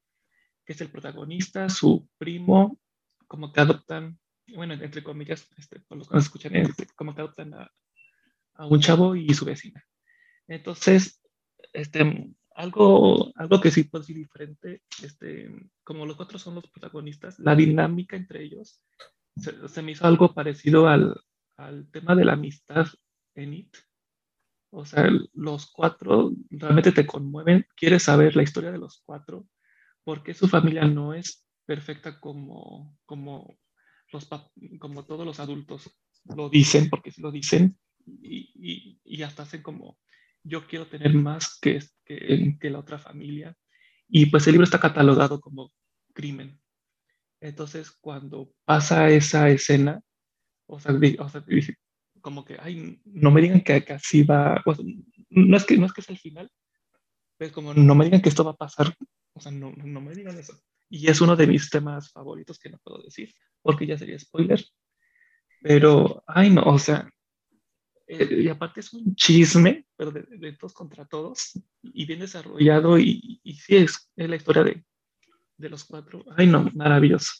que es el protagonista, su primo, como que adoptan, bueno, entre comillas, este, por los que escuchan, este, como que adoptan a, a, un chavo y su vecina. Entonces, este, algo, algo que sí puede ser diferente, este, como los otros son los protagonistas, la dinámica entre ellos se, se me hizo algo parecido al, al tema de la amistad en IT. O sea, los cuatro realmente te conmueven, quieres saber la historia de los cuatro, porque su familia no es perfecta como, como, los, como todos los adultos lo dicen, porque si lo dicen, y, y, hasta hacen como, yo quiero tener más que, que, que la otra familia. Y pues el libro está catalogado como crimen. Entonces, cuando pasa esa escena, o sea, o sea, como que, ay, no me digan que, así va, no, es que, no es que es el final, pero como no me digan que esto va a pasar, o sea, no, no me digan eso. Y es uno de mis temas favoritos que no puedo decir, porque ya sería spoiler. Pero, ay, no, o sea, y aparte es un chisme, pero de, de, todos contra todos, y bien desarrollado, y, y sí es, es la historia de, de los cuatro. Ay, no, maravilloso.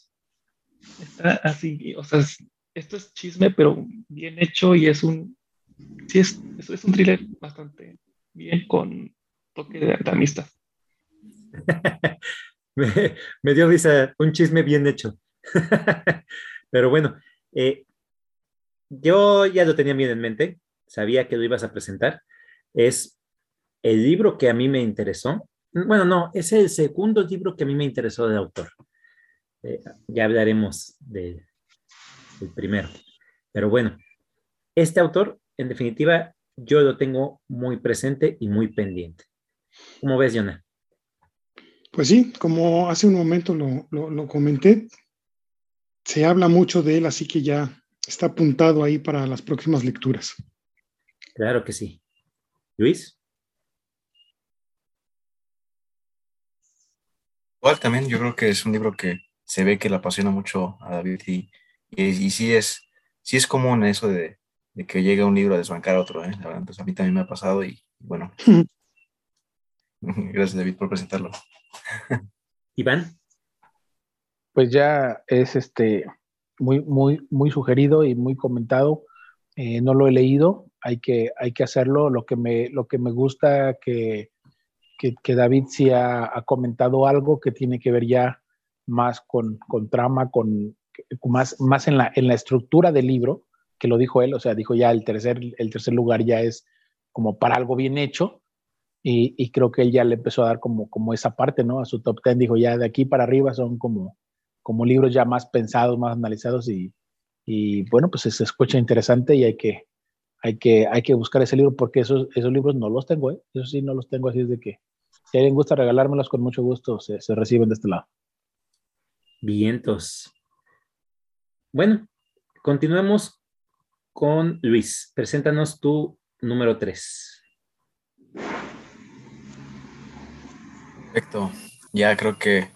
Está así, o sea, esto es chisme, pero bien hecho y es un, sí, es, es, un thriller bastante bien con toque de, de amistad. me, me, dio risa, un chisme bien hecho. pero bueno, eh, yo ya lo tenía bien en mente, sabía que lo ibas a presentar. Es el libro que a mí me interesó. Bueno, no, es el segundo libro que a mí me interesó del autor. Eh, ya hablaremos de, el primero. Pero bueno, este autor, en definitiva, yo lo tengo muy presente y muy pendiente. ¿Cómo ves, Jonah? Pues sí, como hace un momento lo, comenté, se habla mucho de él, así que ya está apuntado ahí para las próximas lecturas. Claro que sí. Luis. Igual también yo creo que es un libro que se ve que le apasiona mucho a David y y, y sí, es, sí es común eso de, de, que llegue un libro a desbancar a otro, ¿eh? La verdad, pues a mí también me ha pasado y bueno. Gracias, David, por presentarlo. Iván. Pues ya es este muy, muy, muy sugerido y muy comentado. Eh, no lo he leído, hay que, hay que hacerlo. Lo que me, lo que me gusta que, que, que David sí ha, ha, comentado algo que tiene que ver ya más con, con trama, con, más, más en, la, en la estructura del libro, que lo dijo él, o sea, dijo ya el tercer, el tercer lugar ya es como para algo bien hecho, y, y, creo que él ya le empezó a dar como, como esa parte, ¿no? A su top ten, dijo ya de aquí para arriba son como, como libros ya más pensados, más analizados, y, y bueno, pues se escucha interesante y hay que, hay que, hay que buscar ese libro porque esos, esos libros no los tengo, ¿eh? Eso sí, no los tengo, así es de que si alguien gusta regalármelos, con mucho gusto se, se reciben de este lado. Vientos. Bueno, continuemos con Luis. Preséntanos tu número 3. Perfecto. Ya creo que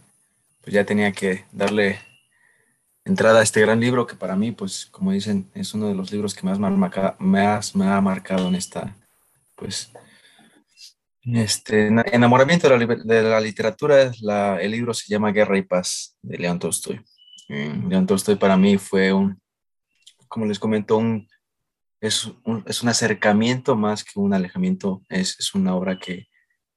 pues ya tenía que darle entrada a este gran libro que para mí, pues como dicen, es uno de los libros que más me ha marcado, más me ha marcado en esta, pues, este enamoramiento de la, literatura. El libro se llama Guerra y Paz de León Tolstoy. León Tolstoy para mí fue un, como les comento, un, es un, es un acercamiento más que un alejamiento, es, es una obra que,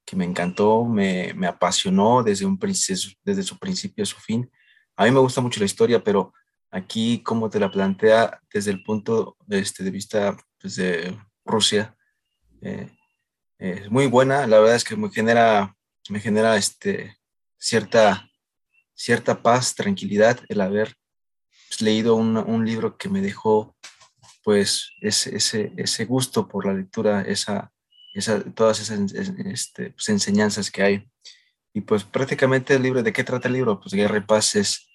que me encantó, me, me, apasionó desde, un, desde su principio a su fin. A mí me gusta mucho la historia, pero aquí como te la plantea desde el punto este, de vista pues, de Rusia, eh, es muy buena, la verdad es que me genera, me genera este, cierta, cierta paz, tranquilidad el haber pues, leído un, un, libro que me dejó pues ese, ese, ese gusto por la lectura, esa, esa, todas esas este, pues, enseñanzas que hay. Y pues prácticamente el libro, ¿de qué trata el libro? Pues Guerra y Paz es,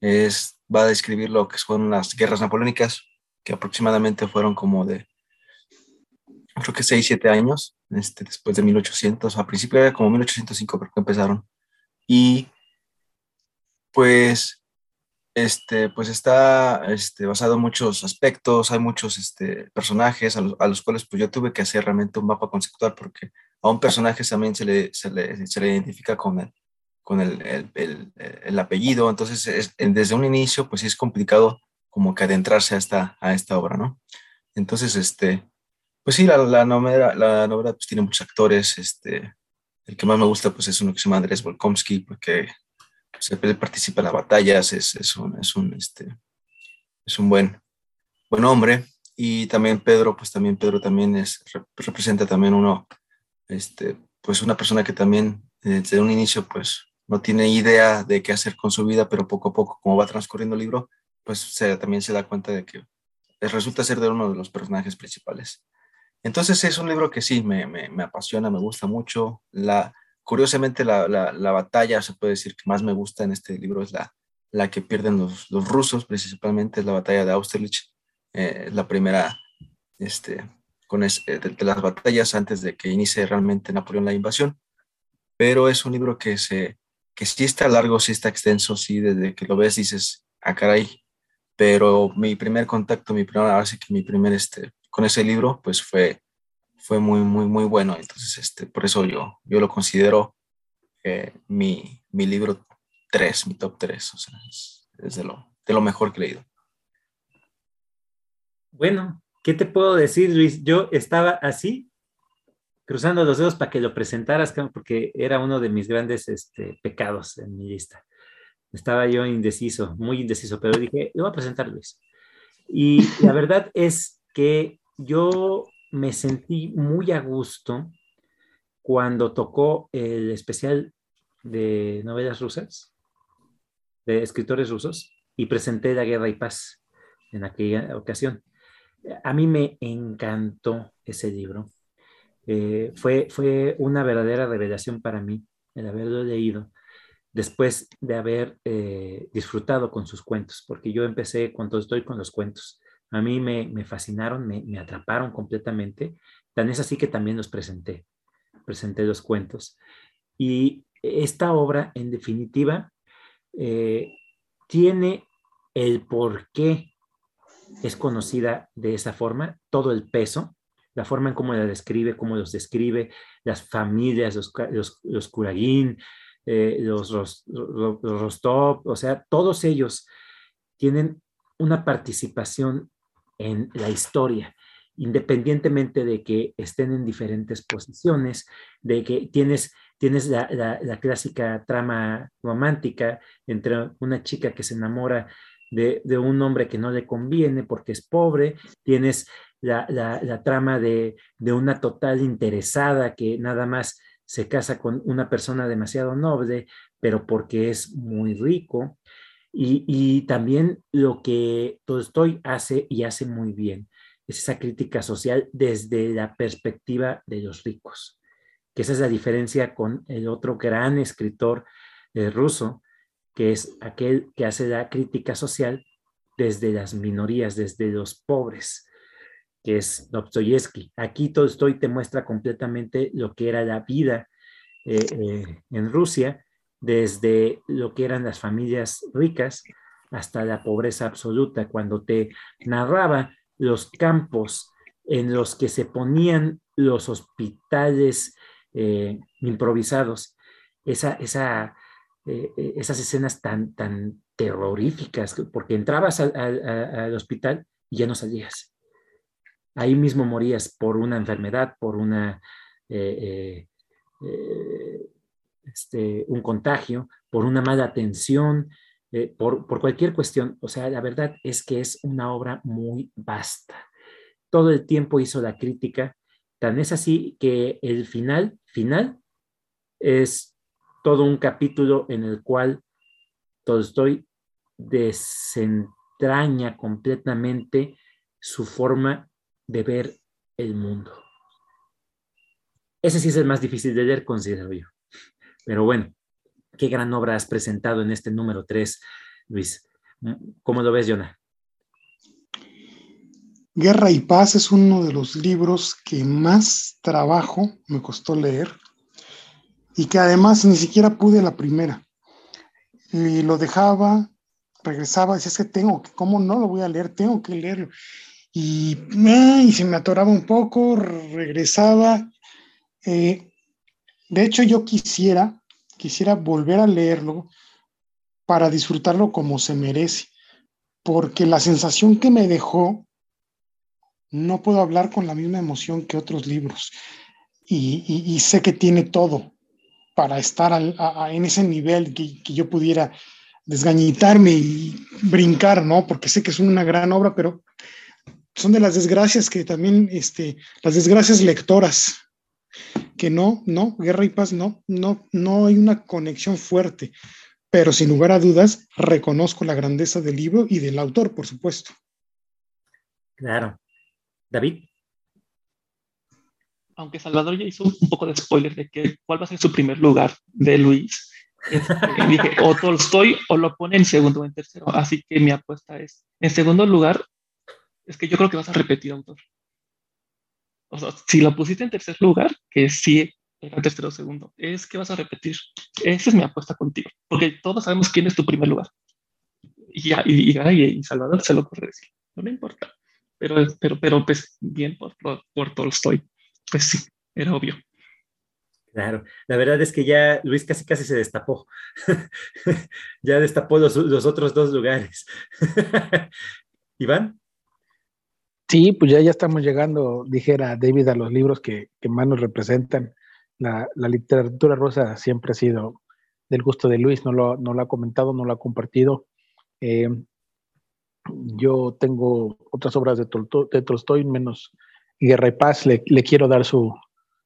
es, va a describir lo que son las guerras napoleónicas, que aproximadamente fueron como de, creo que 6, 7 años, este, después de 1800, a principio era como 1805 creo que empezaron. Y pues este, pues está este, basado en muchos aspectos, hay muchos este, personajes a los, cuales pues yo tuve que hacer realmente un mapa conceptual porque a un personaje también se le, se le, se le identifica con el, con el, el, el, apellido, entonces desde un inicio pues sí es complicado como que adentrarse a esta, a esta obra, ¿no? Entonces, este, pues sí, la, la novela, la novela pues tiene muchos actores, este, el que más me gusta pues es uno que se llama Andrés Volkomsky, porque se participa en las batallas, es, es, un, es, un, este, es un buen, buen hombre. Y también Pedro, pues también Pedro también es, representa también uno, este, pues una persona que también desde un inicio pues no tiene idea de qué hacer con su vida, pero poco a poco, como va transcurriendo el libro, pues también se da cuenta de que resulta ser de uno de los personajes principales. Entonces es un libro que sí, me, me apasiona, me gusta mucho. La, Curiosamente, la, la, batalla, se puede decir, que más me gusta en este libro es la, la que pierden los, los rusos, principalmente es la batalla de Austerlitz, eh, la primera este, con es, eh, de, las batallas antes de que inicie realmente Napoleón la invasión. Pero es un libro que, se, que sí está largo, sí está extenso, sí, desde que lo ves dices, ah, caray. Pero mi primer contacto, mi primera base, que mi primer, este, con ese libro, pues fue fue muy, muy, muy bueno. Entonces, este, por eso yo, yo lo considero eh, mi, mi, libro 3, mi top 3. O sea, es, de, lo, de lo mejor leído. Bueno, ¿qué te puedo decir, Luis? Yo estaba así, cruzando los dedos para que lo presentaras, porque era uno de mis grandes este, pecados en mi lista. Estaba yo indeciso, muy indeciso, pero dije, lo voy a presentar, Luis. Y la verdad es que yo me sentí muy a gusto cuando tocó el especial de novelas rusas, de escritores rusos, y presenté La Guerra y Paz en aquella ocasión. A mí me encantó ese libro. Eh, fue, fue una verdadera revelación para mí el haberlo leído después de haber eh, disfrutado con sus cuentos, porque yo empecé cuando estoy con los cuentos. A mí me, fascinaron, me, atraparon completamente. Tan es así que también los presenté, presenté los cuentos. Y esta obra, en definitiva, eh, tiene el por qué es conocida de esa forma, todo el peso, la forma en cómo la describe, cómo los describe, las familias, los, los, los eh, los, los, Rostov, o sea, todos ellos tienen una participación en la historia, independientemente de que estén en diferentes posiciones, de que tienes, tienes la, clásica trama romántica entre una chica que se enamora de, un hombre que no le conviene porque es pobre, tienes la, trama de, de, una total interesada que nada más se casa con una persona demasiado noble, pero porque es muy rico. Y, también lo que Tolstoy hace y hace muy bien es esa crítica social desde la perspectiva de los ricos, que esa es la diferencia con el otro gran escritor eh, ruso, que es aquel que hace la crítica social desde las minorías, desde los pobres, que es Dostoyevsky. Aquí Tolstoy te muestra completamente lo que era la vida eh, eh, en Rusia desde lo que eran las familias ricas hasta la pobreza absoluta, cuando te narraba los campos en los que se ponían los hospitales eh, improvisados, eh, eh, esas escenas tan, tan terroríficas, porque entrabas al, al hospital y ya no salías. ahí mismo morías por una enfermedad, por una, este, un contagio, por una mala atención, por, por cualquier cuestión. O sea, la verdad es que es una obra muy vasta. Todo el tiempo hizo la crítica, tan es así que el final, final, es todo un capítulo en el cual Tolstoy desentraña completamente su forma de ver el mundo. Ese sí es el más difícil de leer, considero yo. Pero bueno, qué gran obra has presentado en este número 3, Luis. ¿Cómo lo ves, Jonah? Guerra y Paz es uno de los libros que más trabajo me costó leer y que además ni siquiera pude la primera. Y lo dejaba, regresaba, decía, es que tengo, ¿cómo no lo voy a leer? Tengo que leerlo. Y, y se me atoraba un poco, regresaba. Eh, de hecho, yo quisiera, quisiera volver a leerlo para disfrutarlo como se merece, porque la sensación que me dejó, no puedo hablar con la misma emoción que otros libros. y sé que tiene todo, para estar en ese nivel que, yo pudiera desgañitarme y brincar, ¿no? Porque sé que es una gran obra, pero son de las desgracias que también, este, las desgracias lectoras, que no, no, Guerra y Paz, no, no, no hay una conexión fuerte, pero sin lugar a dudas reconozco la grandeza del libro y del autor, por supuesto. Claro. David aunque Salvador ya hizo un poco de spoiler de que cuál va a ser su primer lugar de Luis, este, dije, o Tolstoy o lo pone en segundo o en tercero. Así que mi apuesta es, en segundo lugar, es que yo creo que vas a repetir autor. O sea, si lo pusiste en tercer lugar, que sí era tercero o segundo, es que vas a repetir. Esa es mi apuesta contigo, porque todos sabemos quién es tu primer lugar. Y, ya, y, y, Salvador se lo ocurre decir, no me importa. Pero, pero, pero pues bien por, por, por Tolstoy pues sí, era obvio. Claro, la verdad es que ya Luis casi casi se destapó. ya destapó los, otros dos lugares. Iván. Sí, pues ya, ya estamos llegando, dijera David, a los libros que, más nos representan. La, literatura rosa siempre ha sido del gusto de Luis, no lo, no lo ha comentado, no lo ha compartido. Eh, yo tengo otras obras de, de Tolstoy, menos Guerra y Paz, le, quiero dar su,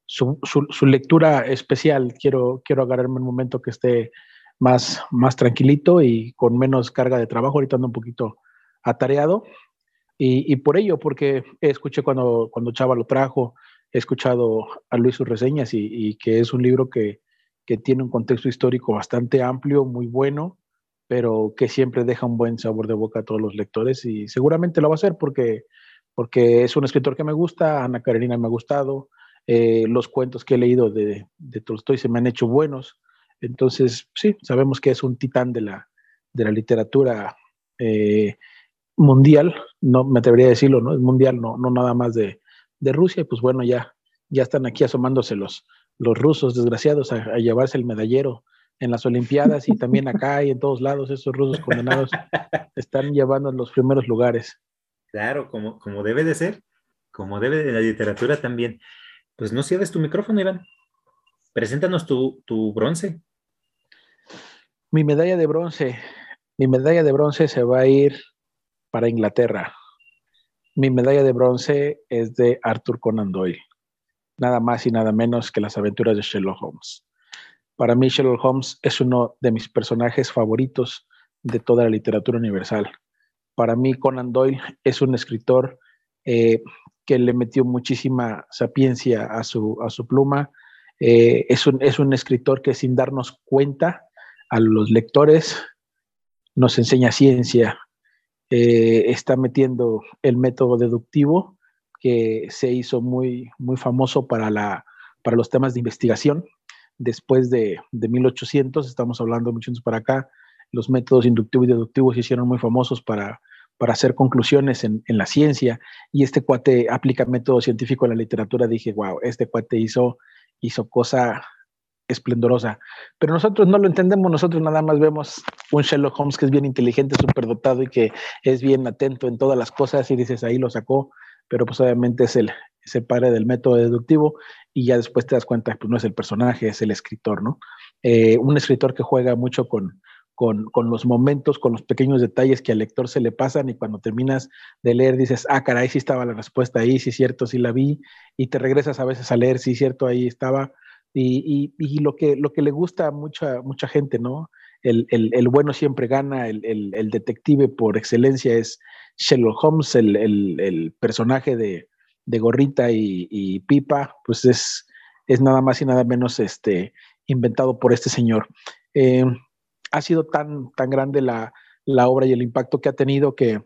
su, lectura especial. Quiero, quiero agarrarme un momento que esté más, más tranquilito y con menos carga de trabajo. Ahorita ando un poquito atareado. Y, por ello, porque escuché cuando, cuando Chava lo trajo, he escuchado a Luis sus reseñas y, que es un libro que, que, tiene un contexto histórico bastante amplio, muy bueno, pero que siempre deja un buen sabor de boca a todos los lectores y seguramente lo va a hacer porque porque es un escritor que me gusta, Ana Karenina me ha gustado, eh, los cuentos que he leído de, de, Tolstoy se me han hecho buenos, entonces sí, sabemos que es un titán de la, de la literatura eh, mundial, no me atrevería a decirlo, ¿no? Es mundial, no, no nada más de, de Rusia, y pues bueno, ya, ya están aquí asomándose los, los rusos desgraciados a, a llevarse el medallero en las Olimpiadas y también acá y en todos lados, esos rusos condenados están llevando en los primeros lugares. Claro, como, como debe de ser, como debe de la literatura también. Pues no cierres tu micrófono, Iván. Preséntanos tu, tu bronce. Mi medalla de bronce, mi medalla de bronce se va a ir para Inglaterra. Mi medalla de bronce es de Arthur Conan Doyle. Nada más y nada menos que las aventuras de Sherlock Holmes. Para mí Sherlock Holmes es uno de mis personajes favoritos de toda la literatura universal. Para mí Conan Doyle es un escritor eh, que le metió muchísima sapiencia a su, a su pluma. Eh, es, un, es un escritor que sin darnos cuenta a los lectores nos enseña ciencia. Eh, está metiendo el método deductivo que se hizo muy, muy famoso para, la, para los temas de investigación. Después de, de 1800, estamos hablando de años para acá, los métodos inductivo y deductivo se hicieron muy famosos para, para hacer conclusiones en, en, la ciencia y este cuate aplica método científico en la literatura. Dije, wow, este cuate hizo, hizo cosa esplendorosa. Pero nosotros no lo entendemos, nosotros nada más vemos un Sherlock Holmes que es bien inteligente, súper dotado y que es bien atento en todas las cosas y dices, ahí lo sacó. pero pues obviamente es el, es el padre del método deductivo y ya después te das cuenta que pues, no es el personaje, es el escritor, ¿no? Eh, un escritor que juega mucho con, con, con, los momentos, con los pequeños detalles que al lector se le pasan y cuando terminas de leer dices, ah, caray, sí estaba la respuesta ahí, sí es cierto, sí la vi, y te regresas a veces a leer, sí es cierto, ahí estaba. Y, y, y lo, que, lo que le gusta a mucha, mucha gente, ¿no? El, el, el bueno siempre gana, el, el, detective por excelencia es Sherlock Holmes, el, personaje de, de Gorrita y, y, Pipa, pues es, es nada más y nada menos este, inventado por este señor. Eh, ha sido tan, tan grande la, la, obra y el impacto que ha tenido que,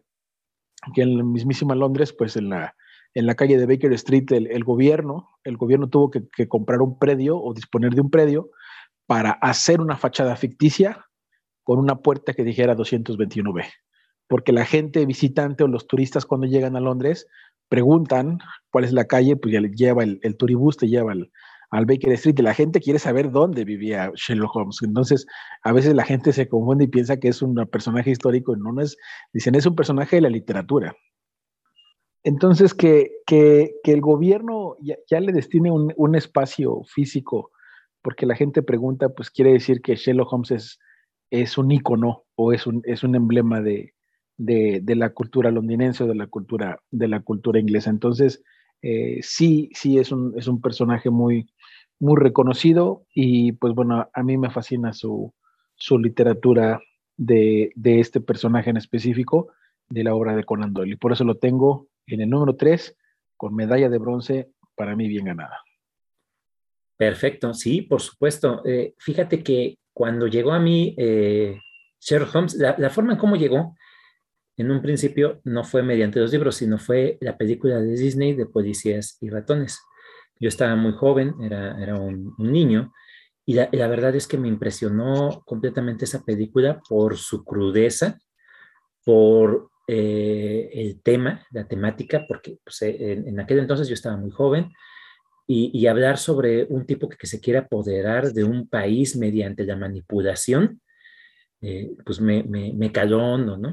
que en la mismísima Londres, pues en la, en la calle de Baker Street, el, gobierno, el gobierno tuvo que, comprar un predio o disponer de un predio para hacer una fachada ficticia con una puerta que dijera 221B. Porque la gente visitante o los turistas cuando llegan a Londres preguntan cuál es la calle, pues ya le lleva el, el turibús, te lleva el, al Baker Street la gente quiere saber dónde vivía Sherlock Holmes. Entonces, a veces la gente se confunde y piensa que es un personaje histórico y no, es, dicen, es un personaje de la literatura. Entonces, que, que, el gobierno ya, le destine un, un, espacio físico, porque la gente pregunta, pues quiere decir que Sherlock Holmes es, es un ícono o es un, es un emblema de, de, de, la cultura londinense o de la cultura, de la cultura inglesa. Entonces, eh, sí, sí es un, es un personaje muy, muy reconocido y pues bueno, a mí me fascina su, su literatura de, de, este personaje en específico de la obra de Conan Doyle. Y por eso lo tengo en el número 3 con medalla de bronce para mí bien ganada. Perfecto, sí, por supuesto. Eh, fíjate que cuando llegó a mí eh, Sherlock Holmes, la, forma en cómo llegó, en un principio no fue mediante los libros, sino fue la película de Disney de policías y ratones. Yo estaba muy joven, era, era un, niño, y la, verdad es que me impresionó completamente esa película por su crudeza, por eh, el tema, la temática, porque pues, eh, en, aquel entonces yo estaba muy joven, y, hablar sobre un tipo que, se quiere apoderar de un país mediante la manipulación, eh, pues me, me, caló ¿no?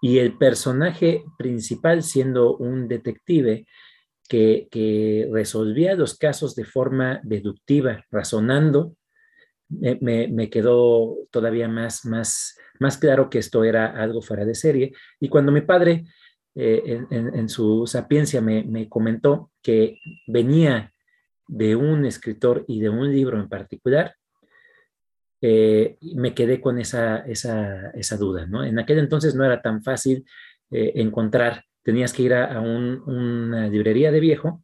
Y el personaje principal siendo un detective, que, que, resolvía los casos de forma deductiva, razonando, me, me, quedó todavía más, más, más claro que esto era algo fuera de serie. Y cuando mi padre, eh, en, su sapiencia, me, me, comentó que venía de un escritor y de un libro en particular, eh, me quedé con esa, esa, esa, duda. ¿no? En aquel entonces no era tan fácil eh, encontrar tenías que ir a, a un, una librería de viejo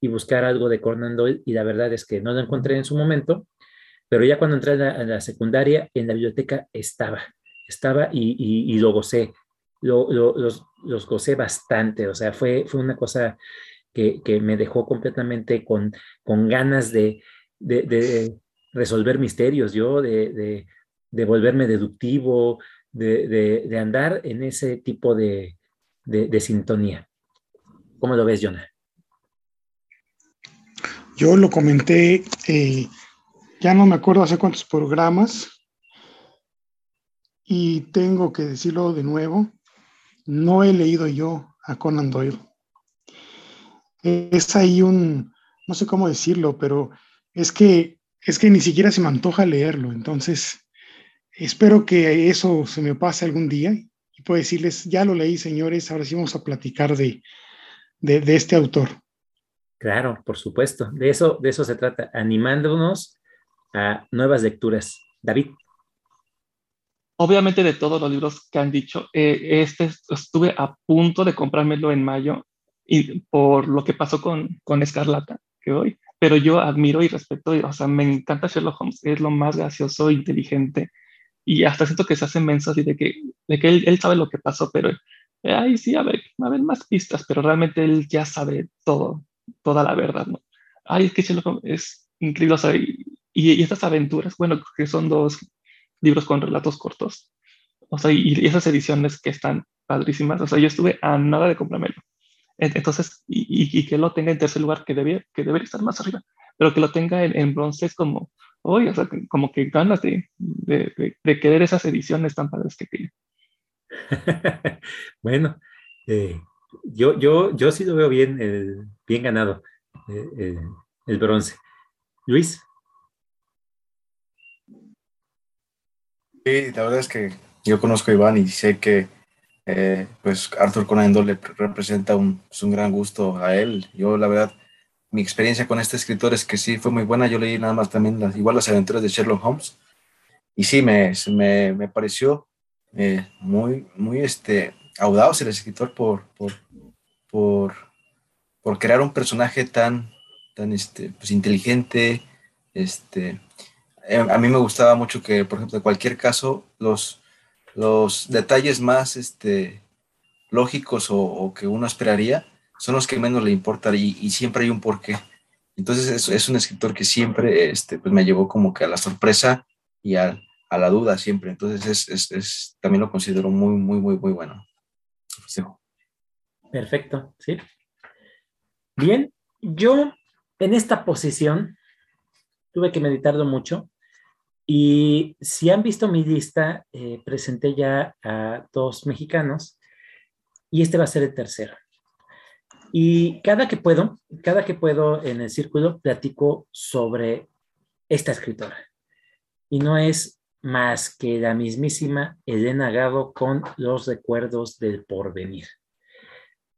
y buscar algo de Conan Doyle y la verdad es que no lo encontré en su momento, pero ya cuando entré a la, a la secundaria en la biblioteca estaba, estaba y, y, y lo gocé, lo, lo, los, los, gocé bastante, o sea, fue, fue una cosa que, que me dejó completamente con, con ganas de, de, de resolver misterios, yo, de, de, de volverme deductivo, de, de, andar en ese tipo de, sintonía. ¿Cómo lo ves, Jonah? Yo lo comenté, eh, ya no me acuerdo hace cuántos programas, y tengo que decirlo de nuevo, no he leído yo a Conan Doyle. Es ahí un, no sé cómo decirlo, pero es que, es que ni siquiera se me antoja leerlo, entonces espero que eso se me pase algún día y puedo decirles, ya lo leí, señores, ahora sí vamos a platicar de, de, este autor. Claro, por supuesto. De eso, de eso se trata, animándonos a nuevas lecturas. David. Obviamente de todos los libros que han dicho, eh, este estuve a punto de comprármelo en mayo y por lo que pasó con, con Escarlata, que hoy, pero yo admiro y respeto, o sea, me encanta Sherlock Holmes, es lo más gracioso, inteligente, y hasta siento que se hace menso así de que, de que él, él, sabe lo que pasó, pero eh, ay, sí, a ver, a ver más pistas, pero realmente él ya sabe todo, toda la verdad, ¿no? Ay, es que Sherlock es increíble, o sea, y, y, estas aventuras, bueno, que son dos libros con relatos cortos, o sea, y, esas ediciones que están padrísimas, o sea, yo estuve a nada de comprármelo. Entonces, y, que lo tenga en tercer lugar, que debería, que debería estar más arriba, pero que lo tenga en, bronce es como, Oye, o sea, como que ganas de, de, de, querer esas ediciones tan padres que quería. bueno, eh, yo, yo, yo sí lo veo bien, eh, bien ganado eh, el bronce. Luis. Sí, la verdad es que yo conozco a Iván y sé que pues Arthur Conan Doyle representa un, pues, un gran gusto a él. Yo la verdad mi experiencia con este escritor es que sí fue muy buena. Yo leí nada más también las, igual las aventuras de Sherlock Holmes y sí me, me, me pareció eh, muy, muy este, audaz el escritor por, por, por, por, crear un personaje tan, tan este, pues, inteligente. Este, eh, a mí me gustaba mucho que, por ejemplo, en cualquier caso, los, los detalles más este, lógicos o, que uno esperaría son los que menos le importan y, siempre hay un porqué. Entonces es, es, un escritor que siempre este, pues me llevó como que a la sorpresa y a, a la duda siempre. Entonces es, es, también lo considero muy, muy, muy, muy bueno. Perfecto, sí. Bien, yo en esta posición tuve que meditarlo mucho y si han visto mi lista, eh, presenté ya a dos mexicanos y este va a ser el tercero. Y cada que puedo, cada que puedo en el círculo, platico sobre esta escritora. Y no es más que la mismísima Elena Gado con los recuerdos del porvenir.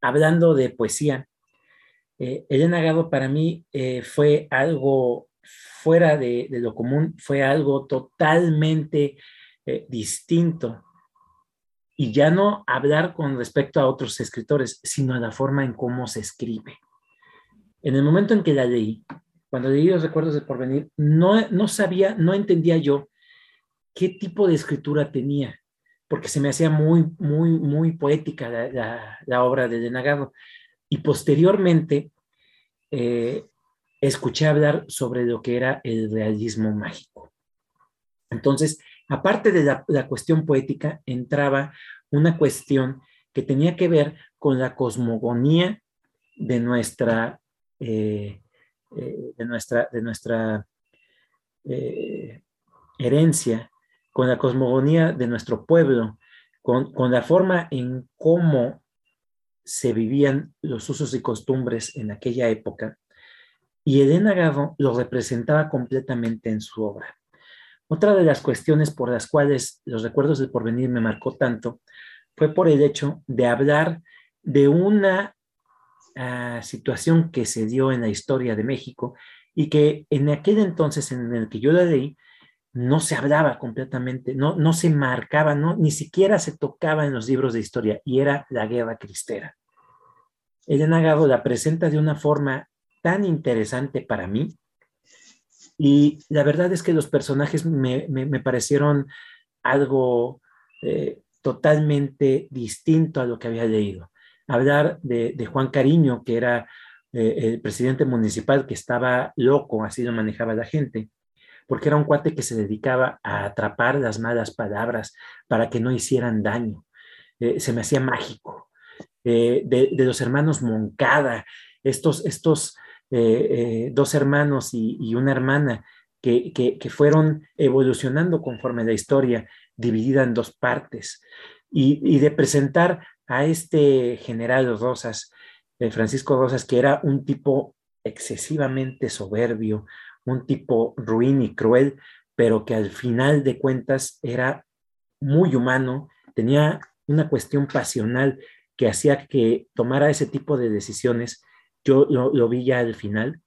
Hablando de poesía, eh, Elena Gado para mí eh, fue algo fuera de, lo común, fue algo totalmente eh, distinto y ya no hablar con respecto a otros escritores, sino a la forma en cómo se escribe. En el momento en que la leí, cuando leí los recuerdos del porvenir, no, no sabía, no entendía yo qué tipo de escritura tenía, porque se me hacía muy, muy, muy poética la, obra de Denagado. Y posteriormente eh, escuché hablar sobre lo que era el realismo mágico. Entonces, aparte de la, cuestión poética, entraba una cuestión que tenía que ver con la cosmogonía de nuestra, eh, eh, de nuestra, de nuestra eh, herencia, con la cosmogonía de nuestro pueblo, con, con, la forma en cómo se vivían los usos y costumbres en aquella época. Y Elena Garro lo representaba completamente en su obra. Otra de las cuestiones por las cuales los recuerdos del porvenir me marcó tanto fue por el hecho de hablar de una ah, situación que se dio en la historia de México y que en aquel entonces en el que yo la leí no se hablaba completamente, no, no se marcaba, no, ni siquiera se tocaba en los libros de historia y era la guerra cristera. Elena Gabo la presenta de una forma tan interesante para mí y la verdad es que los personajes me, parecieron algo eh, totalmente distinto a lo que había leído. Hablar de, Juan Cariño, que era eh, el presidente municipal que estaba loco, así lo manejaba la gente, porque era un cuate que se dedicaba a atrapar las malas palabras para que no hicieran daño. Eh, se me hacía mágico. de, los hermanos Moncada, estos, estos eh, eh, dos hermanos y, una hermana que, fueron evolucionando conforme la historia, dividida en dos partes, y, de presentar a este general Rosas, eh, Francisco Rosas, que era un tipo excesivamente soberbio, un tipo ruin y cruel, pero que al final de cuentas era muy humano, tenía una cuestión pasional que hacía que tomara ese tipo de decisiones yo lo, vi ya al final,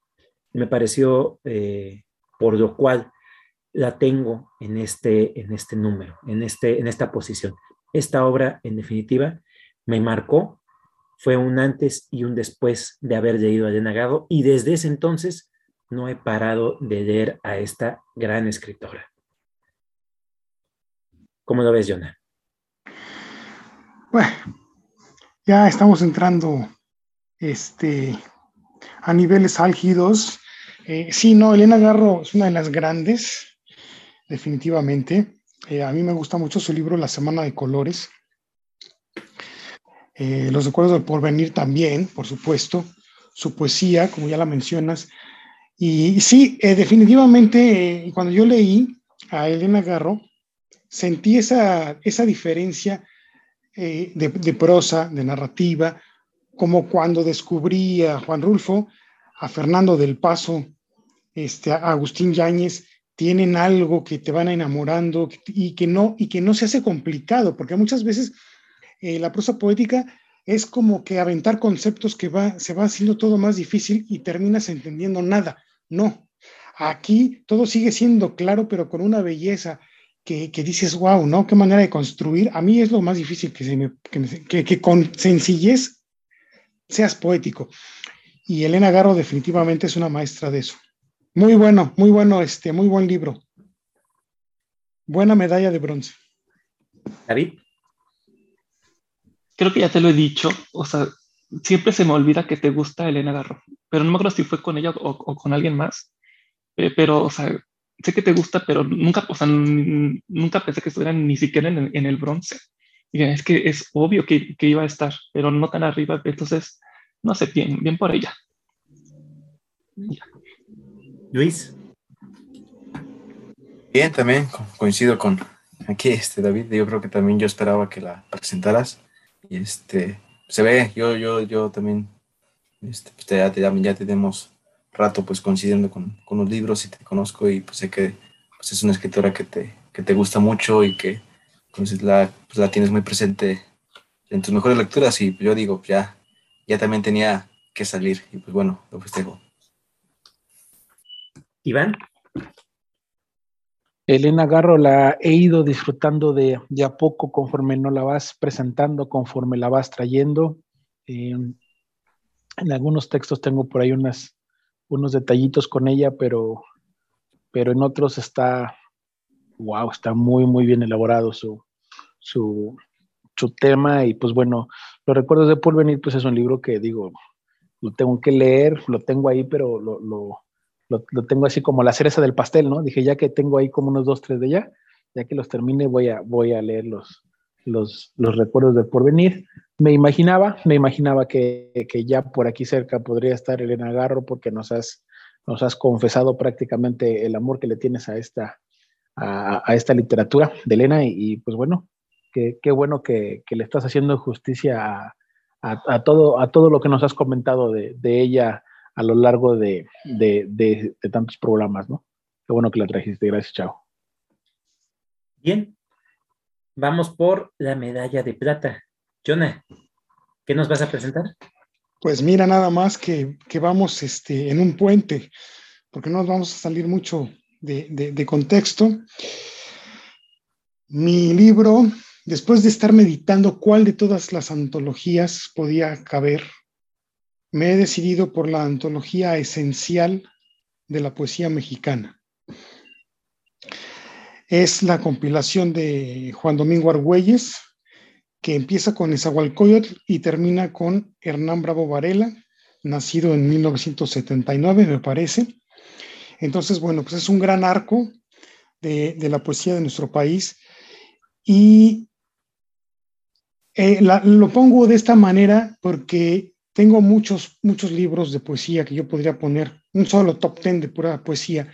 me pareció, eh, por lo cual la tengo en este, en este número, en, este, en esta posición. Esta obra, en definitiva, me marcó, fue un antes y un después de haber leído a Elena y desde ese entonces no he parado de leer a esta gran escritora. ¿Cómo lo ves, Jonah? Bueno, ya estamos entrando este, a niveles álgidos. Eh, sí, no, Elena Garro es una de las grandes, definitivamente. Eh, a mí me gusta mucho su libro La Semana de Colores. Eh, los recuerdos del porvenir también, por supuesto. Su poesía, como ya la mencionas. Y, sí, definitivamente, cuando yo leí a Elena Garro, sentí esa, esa diferencia de, de prosa, de narrativa, como cuando descubrí a Juan Rulfo, a Fernando del Paso, este, a Agustín Yáñez, tienen algo que te van enamorando y que no, y que no se hace complicado, porque muchas veces eh, la prosa poética es como que aventar conceptos que va, se va haciendo todo más difícil y terminas entendiendo nada. No, aquí todo sigue siendo claro, pero con una belleza que, que dices, wow, ¿no? Qué manera de construir. A mí es lo más difícil que, se me, que, que con sencillez seas poético. Y Elena Garro definitivamente es una maestra de eso. Muy bueno, muy bueno, este, muy buen libro. Buena medalla de bronce. David creo que ya te lo he dicho, o sea, siempre se me olvida que te gusta Elena Garro, pero no me acuerdo si fue con ella o, con alguien más, eh, pero, o sea, sé que te gusta, pero nunca, o sea, nunca pensé que estuviera ni siquiera en, el bronce. Y es que es obvio que, que, iba a estar, pero no tan arriba, entonces, no sé, bien, bien por ella. Luis. Bien, también coincido con aquí, este David. Yo creo que también yo esperaba que la presentaras. Y este, se ve, yo, yo, yo también, este, pues ya, ya, tenemos rato pues coincidiendo con, con, los libros y te conozco y pues sé que pues, es una escritora que te, que te gusta mucho y que pues, la, pues, la tienes muy presente en tus mejores lecturas y yo digo, ya, ya también tenía que salir y pues bueno, lo festejo. Iván. Elena Garro la he ido disfrutando de, de a poco conforme no la vas presentando, conforme la vas trayendo. Eh, en algunos textos tengo por ahí unas, unos detallitos con ella, pero, pero en otros está, wow, está muy, muy bien elaborado su, su, su tema. Y pues bueno, Los Recuerdos de Porvenir, pues es un libro que digo, lo tengo que leer, lo tengo ahí, pero lo, lo lo, tengo así como la cereza del pastel, ¿no? Dije, ya que tengo ahí como unos dos, tres de ella, ya que los termine, voy a, voy a leer los, los, recuerdos del porvenir. Me imaginaba, me imaginaba que, ya por aquí cerca podría estar Elena Garro, porque nos has, nos has confesado prácticamente el amor que le tienes a esta, a, esta literatura de Elena, y, pues bueno, qué, bueno que, le estás haciendo justicia a, todo, a todo lo que nos has comentado de, de ella a lo largo de, tantos programas, ¿no? Qué bueno que la trajiste. Gracias, chao. Bien. Vamos por la medalla de plata. Jonah, ¿qué nos vas a presentar? Pues mira, nada más que, vamos este, en un puente, porque no nos vamos a salir mucho de, contexto. Mi libro, después de estar meditando cuál de todas las antologías podía caber me he decidido por la antología esencial de la poesía mexicana. Es la compilación de Juan Domingo Argüelles, que empieza con Esahualcoyotl y termina con Hernán Bravo Varela, nacido en 1979, me parece. Entonces, bueno, pues es un gran arco de, la poesía de nuestro país y eh, lo pongo de esta manera porque tengo muchos, muchos libros de poesía que yo podría poner, un solo top ten de pura poesía,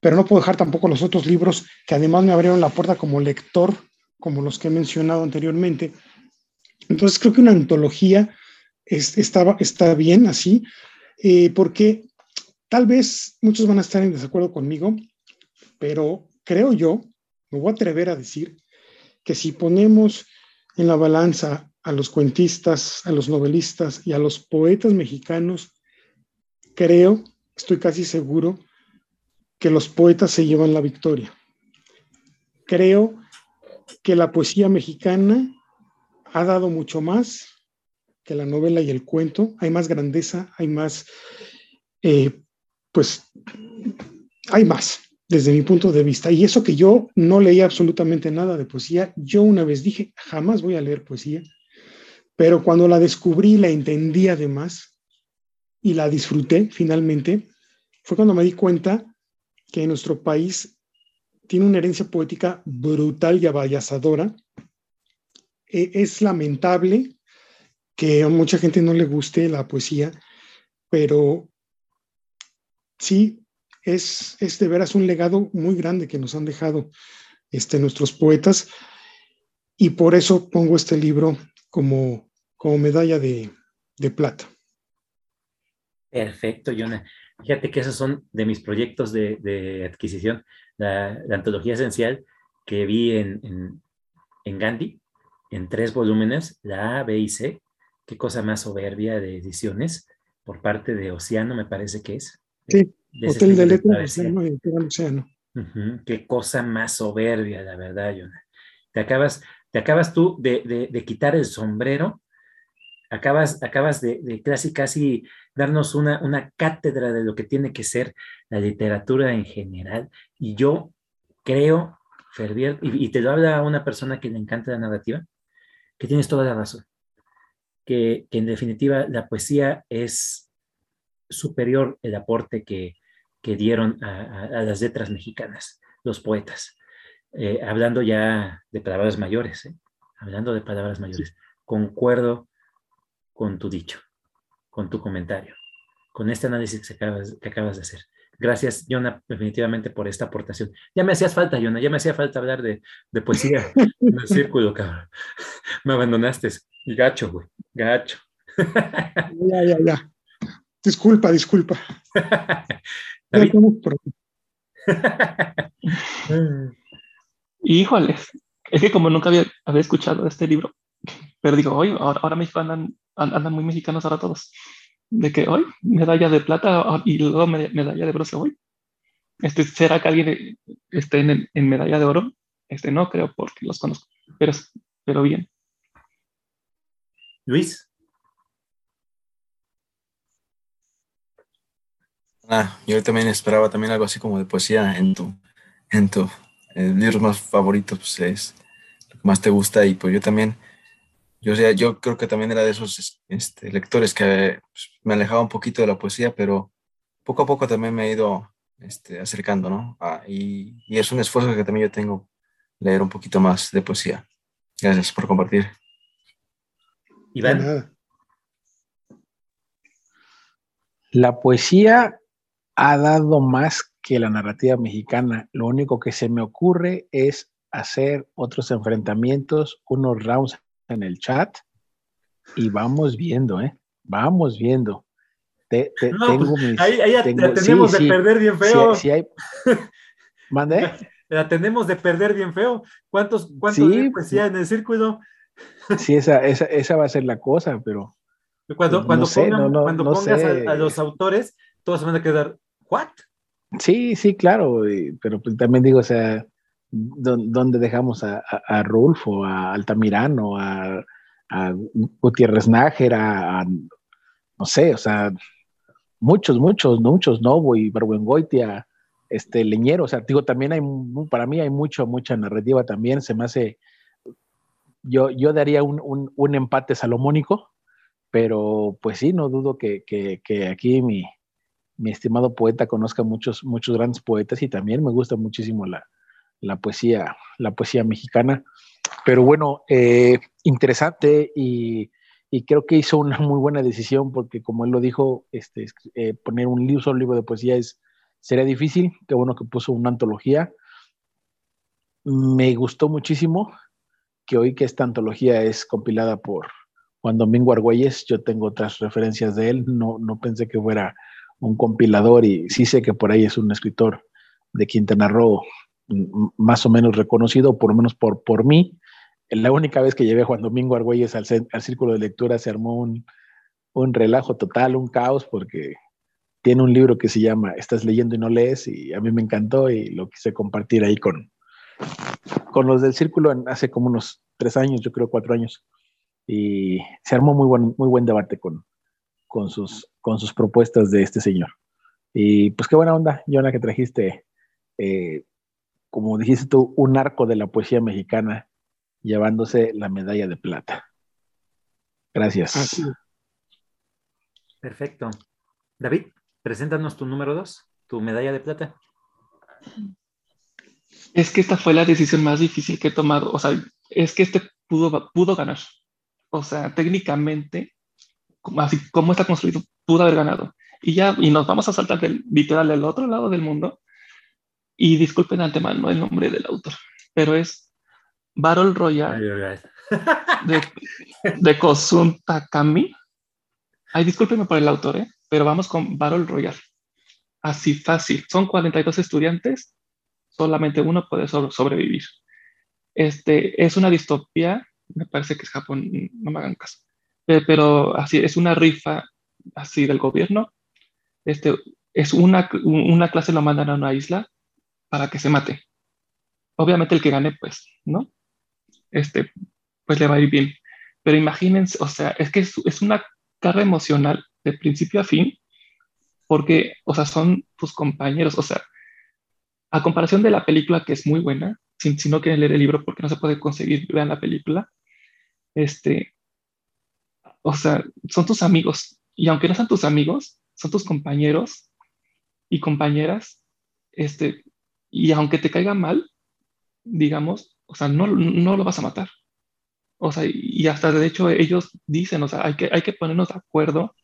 pero no puedo dejar tampoco los otros libros que además me abrieron la puerta como lector, como los que he mencionado anteriormente. Entonces creo que una antología es, está, está bien así, eh, porque tal vez muchos van a estar en desacuerdo conmigo, pero creo yo, me voy a atrever a decir, que si ponemos en la balanza a los cuentistas, a los novelistas y a los poetas mexicanos, creo, estoy casi seguro, que los poetas se llevan la victoria. Creo que la poesía mexicana ha dado mucho más que la novela y el cuento. Hay más grandeza, hay más, eh, pues, hay más desde mi punto de vista. Y eso que yo no leía absolutamente nada de poesía, yo una vez dije, jamás voy a leer poesía pero cuando la descubrí, la entendí además y la disfruté finalmente, fue cuando me di cuenta que nuestro país tiene una herencia poética brutal y abayazadora. E, es lamentable que a mucha gente no le guste la poesía, pero sí, es, de veras un legado muy grande que nos han dejado este, nuestros poetas y por eso pongo este libro como, como medalla de, de plata. Perfecto, Jonah. Fíjate que esos son de mis proyectos de, adquisición. La, antología esencial que vi en, en, Gandhi, en tres volúmenes, la A, B y C. Qué cosa más soberbia de ediciones por parte de Océano, me parece que es. Sí, Hotel de Letras, Océano. Qué cosa más soberbia, la verdad, Jonah. Te acabas, te acabas tú de, de quitar el sombrero acabas, acabas de, casi, casi darnos una, una cátedra de lo que tiene que ser la literatura en general. Y yo creo, Fervier, y, te lo habla una persona que le encanta la narrativa, que tienes toda la razón. Que, en definitiva la poesía es superior el aporte que, dieron a, las letras mexicanas, los poetas. Eh, hablando ya de palabras mayores, ¿eh? hablando de palabras mayores, concuerdo con tu dicho, con tu comentario, con este análisis que acabas, que acabas de hacer. Gracias, Yona, definitivamente por esta aportación. Ya me hacías falta, Yona, ya me hacía falta hablar de, poesía en el círculo, cabrón. Me abandonaste. Gacho, güey, gacho. Ya, ya, ya. Disculpa, disculpa. David. Híjole, es que como nunca había, había escuchado este libro, pero digo, hoy, ahora, ahora México andan andan muy mexicanos ahora todos. De que hoy medalla de plata y luego medalla de bronce hoy. Este, ¿Será que alguien esté en, en, medalla de oro? Este no creo porque los conozco, pero, pero bien. Luis. Ah, yo también esperaba también algo así como de poesía en tu, en tu eh, libros más favoritos, pues es lo que más te gusta y pues yo también yo, sea, yo creo que también era de esos este, lectores que pues, me alejaba un poquito de la poesía, pero poco a poco también me he ido este, acercando, ¿no? Ah, y, y, es un esfuerzo que también yo tengo, leer un poquito más de poesía. Gracias por compartir. Iván. La poesía ha dado más que la narrativa mexicana. Lo único que se me ocurre es hacer otros enfrentamientos, unos rounds en el chat y vamos viendo, ¿eh? Vamos viendo. Te, tengo pues, mis, ahí, ahí la tenemos de perder bien feo. Sí, hay... ¿Mande? La tenemos de perder bien feo. ¿Cuántos, cuántos sí, pues, en el círculo? Sí, esa, esa, esa va a ser la cosa, pero. Cuando, pues, cuando, pongan, cuando pongas a, los autores, todos se van a quedar, ¿what? Sí, sí, claro, pero pues también digo, o sea, ¿Dónde dejamos a, a, Rulfo, a Altamirano, a, a Gutiérrez Nájera, a, no sé, o sea, muchos, muchos, muchos, Novo y Barbuengoitia, este, Leñero, o sea, digo, también hay, para mí hay mucho, mucha narrativa también, se me hace, yo, yo daría un, un, empate salomónico, pero pues sí, no dudo que, que aquí mi, mi, estimado poeta conozca muchos, muchos grandes poetas y también me gusta muchísimo la, la poesía, la poesía mexicana. Pero bueno, eh, interesante y, creo que hizo una muy buena decisión porque como él lo dijo, este, eh, poner un libro, solo libro de poesía es, sería difícil. Qué bueno que puso una antología. Me gustó muchísimo que hoy que esta antología es compilada por Juan Domingo Argüelles, yo tengo otras referencias de él, no, no pensé que fuera un compilador y sí sé que por ahí es un escritor de Quintana Roo más o menos reconocido, por lo menos por, por mí. La única vez que llevé a Juan Domingo Argüelles al, al círculo de lectura se armó un, un relajo total, un caos, porque tiene un libro que se llama Estás leyendo y no lees, y a mí me encantó y lo quise compartir ahí con, con los del círculo hace como unos tres años, yo creo cuatro años. Y se armó muy buen, muy buen debate con, con, sus, con sus propuestas de este señor. Y pues qué buena onda, Jonah, que trajiste eh, como dijiste tú, un arco de la poesía mexicana llevándose la medalla de plata. Gracias. Perfecto. David, preséntanos tu número dos, tu medalla de plata. Es que esta fue la decisión más difícil que he tomado. O sea, es que este pudo, pudo ganar. O sea, técnicamente, así como está construido, pudo haber ganado. Y ya, y nos vamos a saltar del, literal del otro lado del mundo y disculpen antemano el nombre del autor, pero es Battle Royale de, de Kosun Takami. Ay, discúlpeme por el autor, ¿eh? pero vamos con Battle Royale. Así fácil. Son 42 estudiantes, solamente uno puede sobrevivir. Este, es una distopía, me parece que es Japón, no me hagan caso, pero así, es una rifa así del gobierno. Este, es una, una clase lo mandan a una isla para que se mate. Obviamente el que gane, pues, ¿no? Este, pues le va a ir bien. Pero imagínense, o sea, es que es, es una carga emocional de principio a fin, porque, o sea, son tus compañeros, o sea, a comparación de la película, que es muy buena, si, si no quieren leer el libro porque no se puede conseguir, vean la película, este, o sea, son tus amigos, y aunque no sean tus amigos, son tus compañeros y compañeras, este, y aunque te caiga mal, digamos, o sea, no, no lo vas a matar. O sea, y hasta de hecho ellos dicen, o sea, hay que, hay que ponernos de acuerdo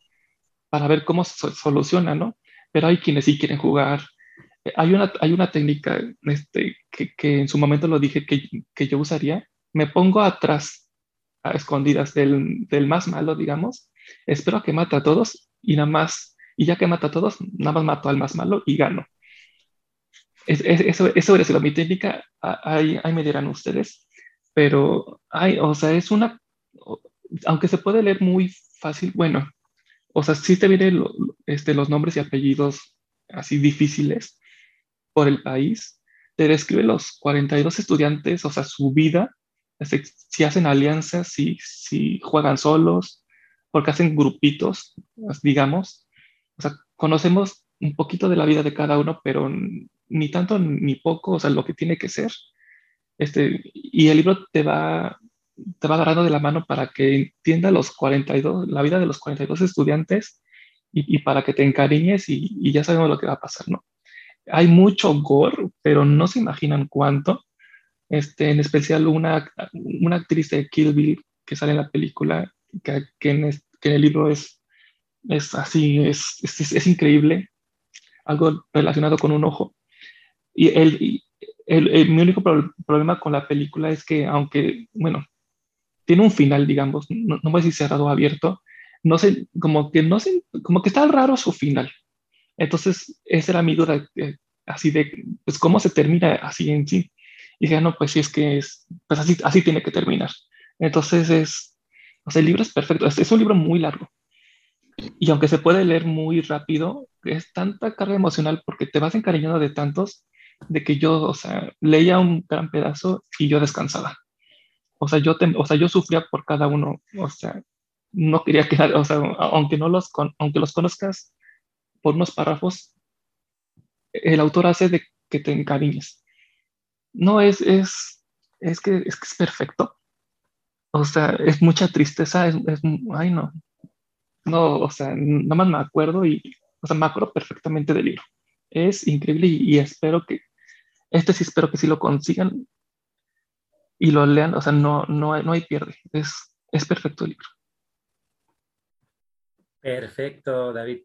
para ver cómo se soluciona, ¿no? Pero hay quienes sí quieren jugar. Hay una, hay una técnica este, que, que en su momento lo dije que, que, yo usaría. Me pongo atrás, escondidas del, del más malo, digamos. Espero que mate a todos y nada más, y ya que mata a todos, nada más mato al más malo y gano. Es, eso, eso sido mi técnica, ahí, ahí me dirán ustedes pero hay, o sea, es una, aunque se puede leer muy fácil, bueno, o sea, sí te vienen este, los nombres y apellidos así difíciles por el país, te describe los 42 estudiantes, o sea, su vida, si hacen alianzas, si, si juegan solos, porque hacen grupitos, digamos, o sea, conocemos un poquito de la vida de cada uno, pero ni tanto ni poco, o sea, lo que tiene que ser. Este, y el libro te va, te va agarrando de la mano para que entienda los 42, la vida de los 42 estudiantes y, y para que te encariñes y, y, ya sabemos lo que va a pasar, ¿no? Hay mucho gore, pero no se imaginan cuánto. Este, en especial una, una actriz de Kill Bill que sale en la película, que, en, el libro es, es así, es, es, increíble, algo relacionado con un ojo. Y, el, mi único problema con la película es que, aunque, bueno, tiene un final, digamos, no, no voy a decir cerrado o abierto, no sé, como que no sé, como que está raro su final. Entonces, esa era mi duda, eh, así de, pues, ¿cómo se termina así en sí? Y dije, ah, no, pues sí, es que es, pues así, así tiene que terminar. Entonces, es, o sea, el libro es perfecto, es, es un libro muy largo. Y aunque se puede leer muy rápido, es tanta carga emocional porque te vas encariñando de tantos de que yo, o sea, leía un gran pedazo y yo descansaba. O sea, yo, o sea, yo sufría por cada uno, o sea, no quería que, o sea, aunque no los, aunque los conozcas por unos párrafos, el autor hace de que te encariñes. No es, es, es que es, que es perfecto. O sea, es mucha tristeza, es, es, ay no, no, o sea, nada más me acuerdo y, o sea, me acuerdo perfectamente del libro. Es increíble y, y espero que, este sí espero que sí lo consigan y lo lean, o sea, no, no, no hay pierde, es, es perfecto el libro. Perfecto, David.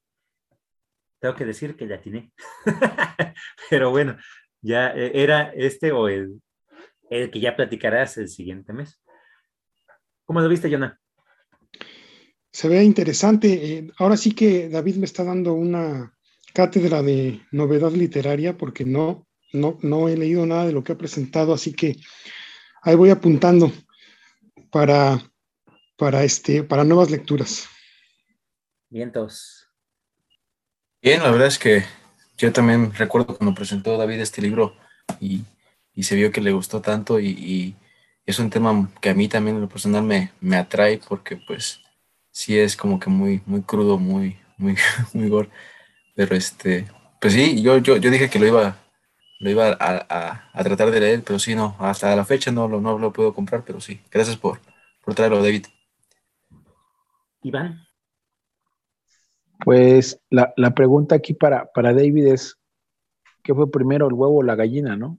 Tengo que decir que ya tiene. Pero bueno, ya eh, era este o el, el que ya platicarás el siguiente mes. ¿Cómo lo viste, Jonah? Se ve interesante. Eh, ahora sí que David me está dando una cátedra de novedad literaria porque no, no, no he leído nada de lo que ha presentado, así que ahí voy apuntando para, para, este, para nuevas lecturas. Vientos. Bien, la verdad es que yo también recuerdo cuando presentó David este libro y, y se vio que le gustó tanto y, y, es un tema que a mí también en lo personal me, me atrae porque pues sí es como que muy, muy crudo, muy, muy, muy gore. Pero este, pues sí, yo, yo, yo dije que lo iba, lo iba a, a, a, tratar de leer, pero sí, no, hasta la fecha no, lo, no lo puedo comprar, pero sí. Gracias por, por traerlo, David. Iván. Pues la, la pregunta aquí para, para David es, ¿qué fue primero, el huevo o la gallina, no?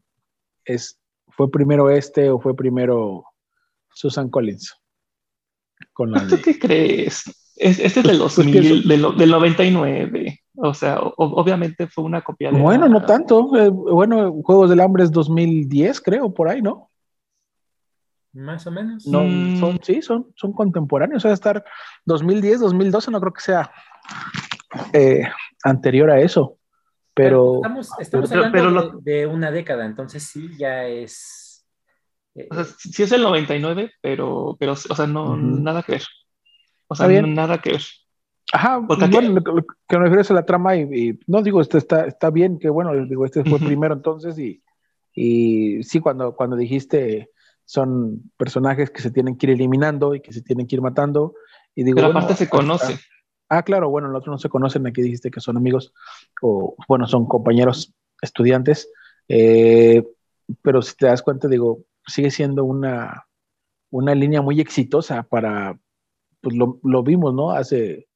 Es, ¿Fue primero este o fue primero Susan Collins? Con la de... ¿Qué crees? Es, este es del, 2000, pues del, del 99. O sea, o, obviamente fue una copia de. Bueno, la... no tanto. Eh, bueno, Juegos del Hambre es 2010, creo, por ahí, ¿no? Más o menos. No, Mm. son, sí, son, son contemporáneos. O sea, estar 2010, 2012, no creo que sea eh, anterior a eso. Pero estamos, estamos pero- hablando pero de, de una década, entonces sí, ya es. eh, O sea, sí es el 99, pero, pero o sea, no, nada que ver. O sea, bien. nada que ver. Ajá, Porque bueno, lo, que- lo que me refiero es a la trama y, y no digo, este está, está bien, que bueno, digo, este fue primero entonces y, y sí, cuando, cuando dijiste son personajes que se tienen que ir eliminando y que se tienen que ir matando y digo, Pero bueno, aparte se hasta- conoce. Ah, claro, bueno, los otros no se conocen, aquí dijiste que son amigos o, bueno, son compañeros estudiantes, eh, pero si te das cuenta, digo, sigue siendo una, una línea muy exitosa para, pues lo, lo vimos, ¿no? Hace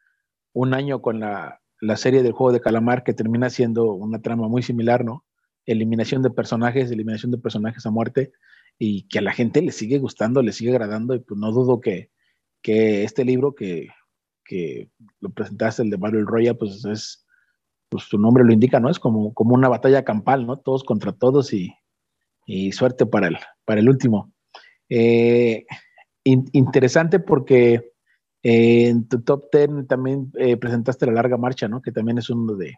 un año con la, la serie del juego de calamar que termina siendo una trama muy similar, ¿no? Eliminación de personajes, eliminación de personajes a muerte y que a la gente le sigue gustando, le sigue agradando y pues no dudo que, que este libro que, que lo presentaste, el de Battle Royale, pues es, pues su nombre lo indica, ¿no? Es como, como una batalla campal, ¿no? Todos contra todos y, y suerte para el, para el último. Eh, in- interesante porque eh, en tu top 10 también eh, presentaste la larga marcha, ¿no? Que también es uno de,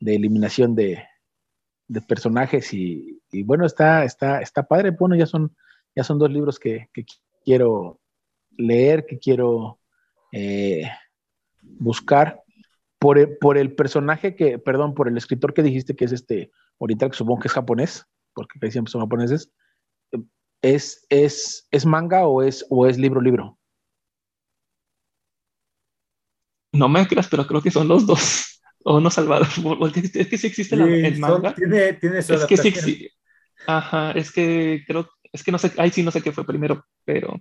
de eliminación de, de personajes y, bueno, está, está, está padre. Bueno, ya son, ya son dos libros que, que quiero leer, que quiero eh, buscar. Por el, por el personaje que, perdón, por el escritor que dijiste que es este, ahorita que supongo que es japonés, porque casi siempre son japoneses, ¿es, es, es manga o es, o es libro, libro? No me creas, pero creo que son los dos. O no, Salvador. Es que sí existe la- sí, el son- manga. tiene, tiene su Es que sí existe. Ajá, es que creo, es que no sé, ahí sí no sé qué fue primero, pero,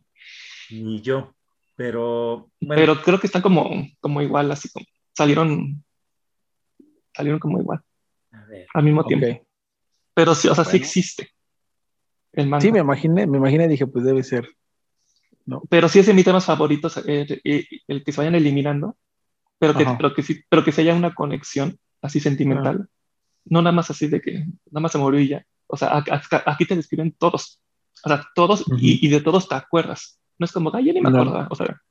Ni yo. Pero bueno, pero creo que están como, como igual, así como salieron, salieron como igual a ver. al mismo tiempo. Pero sí, o sea, sí existe el manga. Sí, me imaginé, me imaginé, dije, pues debe ser. Pero sí es de mis temas favoritos, el, el- el que se vayan eliminando, pero que, Ajá. pero que sí, pero que se haya una conexión así sentimental. No nada más así de que nada más se murió y ya. O sea, aquí te describen todos. O sea, todos Ujú. y, y de todos te acuerdas. No es como, ay, ya ni me No. acuerdo. O sea,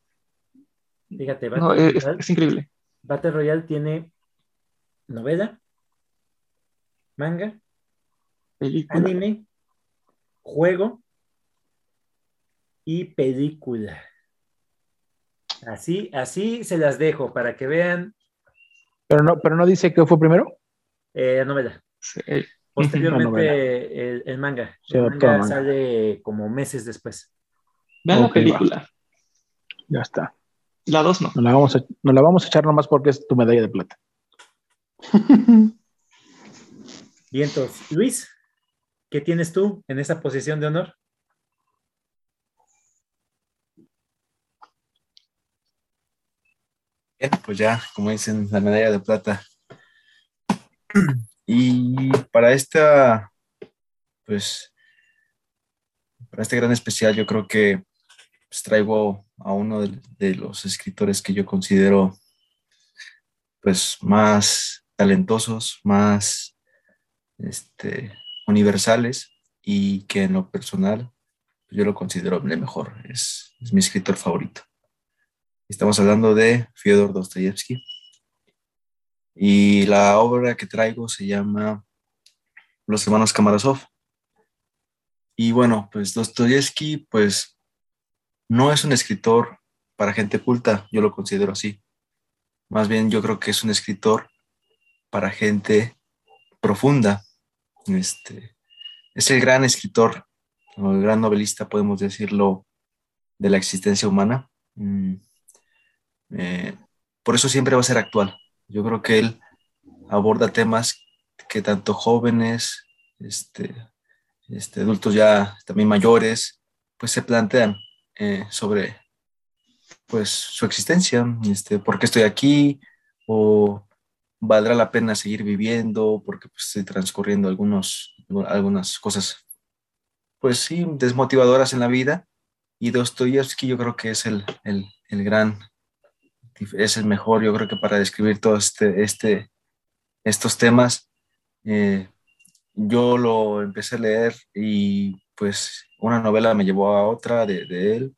Fíjate, no, Battle, es, Royale, es increíble. Battle Royale tiene novela, manga, Película. anime, juego y película. Así, así se las dejo para que vean Pero no, pero no dice que fue primero. eh, la novela. Sí. Posteriormente novela. el, el manga. El manga sale como meses después. Vean Ok, la película. Ya está. La dos no. Nos la vamos a, nos la vamos a echar nomás porque es tu medalla de plata. Bien, entonces, Luis, ¿qué tienes tú en esa posición de honor? Pues ya, como dicen, la medalla de plata. Y para esta, pues, para este gran especial, yo creo que pues, traigo a uno de, de los escritores que yo considero, pues, más talentosos, más, este, universales y que en lo personal yo lo considero el mejor, es, es mi escritor favorito. Estamos hablando de Fyodor Dostoyevsky. Y la obra que traigo se llama Los hermanos Kamarasov. Y bueno, pues Dostoyevsky, pues no es un escritor para gente culta, yo lo considero así. Más bien yo creo que es un escritor para gente profunda. Este, es el gran escritor, el gran novelista, podemos decirlo, de la existencia humana. Mm, eh, por eso siempre va a ser actual. Yo creo que él aborda temas que tanto jóvenes, este, este, adultos ya también mayores, pues se plantean eh, sobre pues su existencia, este, por qué estoy aquí, o valdrá la pena seguir viviendo, porque pues, estoy transcurriendo algunos, algunas cosas, pues sí, desmotivadoras en la vida. Y Dostoyevsky yo creo que es el, el, el gran es el mejor, yo creo que para describir todos este, este, estos temas. Eh, yo lo empecé a leer y pues una novela me llevó a otra de, de él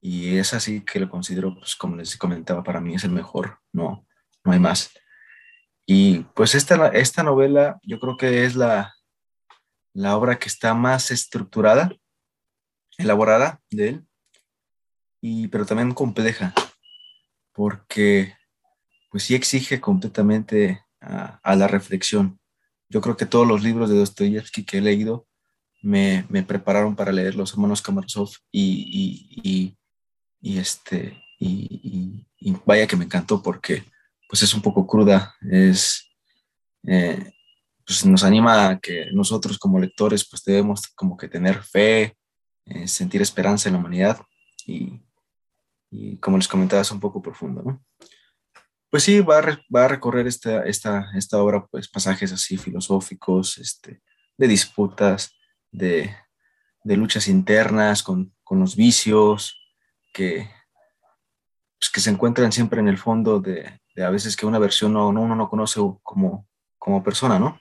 y es así que lo considero, pues como les comentaba, para mí es el mejor, no, no hay más. Y pues esta, esta novela yo creo que es la, la obra que está más estructurada, elaborada de él, y, pero también compleja, porque pues sí exige completamente a, la reflexión. Yo creo que todos los libros de Dostoyevsky que he leído me, me prepararon para leer Los hermanos Kamarasov y, y, y, este, y, vaya que me encantó porque pues es un poco cruda, es, eh, pues nos anima a que nosotros como lectores pues debemos como que tener fe, eh, sentir esperanza en la humanidad y, y, como les comentaba es un poco profundo, ¿no? Pues sí, va a, va a recorrer esta, esta, esta obra pues pasajes así filosóficos, este, de disputas, de, de luchas internas con, con los vicios, que, pues, que se encuentran siempre en el fondo de, de a veces que una versión no, uno no conoce como, como persona, ¿no?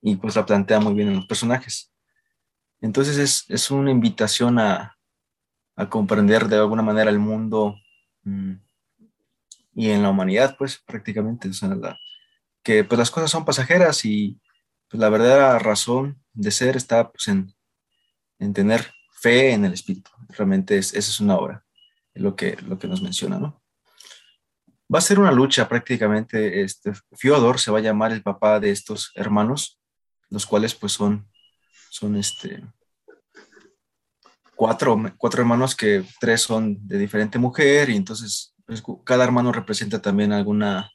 Y pues la plantea muy bien en los personajes. Entonces es, es una invitación a, a, comprender de alguna manera el mundo mmm, y en la humanidad, pues prácticamente, o sea, la, que pues las cosas son pasajeras y pues, la verdadera razón de ser está pues, en, en tener fe en el espíritu. Realmente es, esa es una obra, lo que, lo que nos menciona, ¿no? Va a ser una lucha prácticamente. Este, Fiodor se va a llamar el papá de estos hermanos, los cuales pues son, son este, cuatro, cuatro hermanos que tres son de diferente mujer y entonces pues, cada hermano representa también alguna,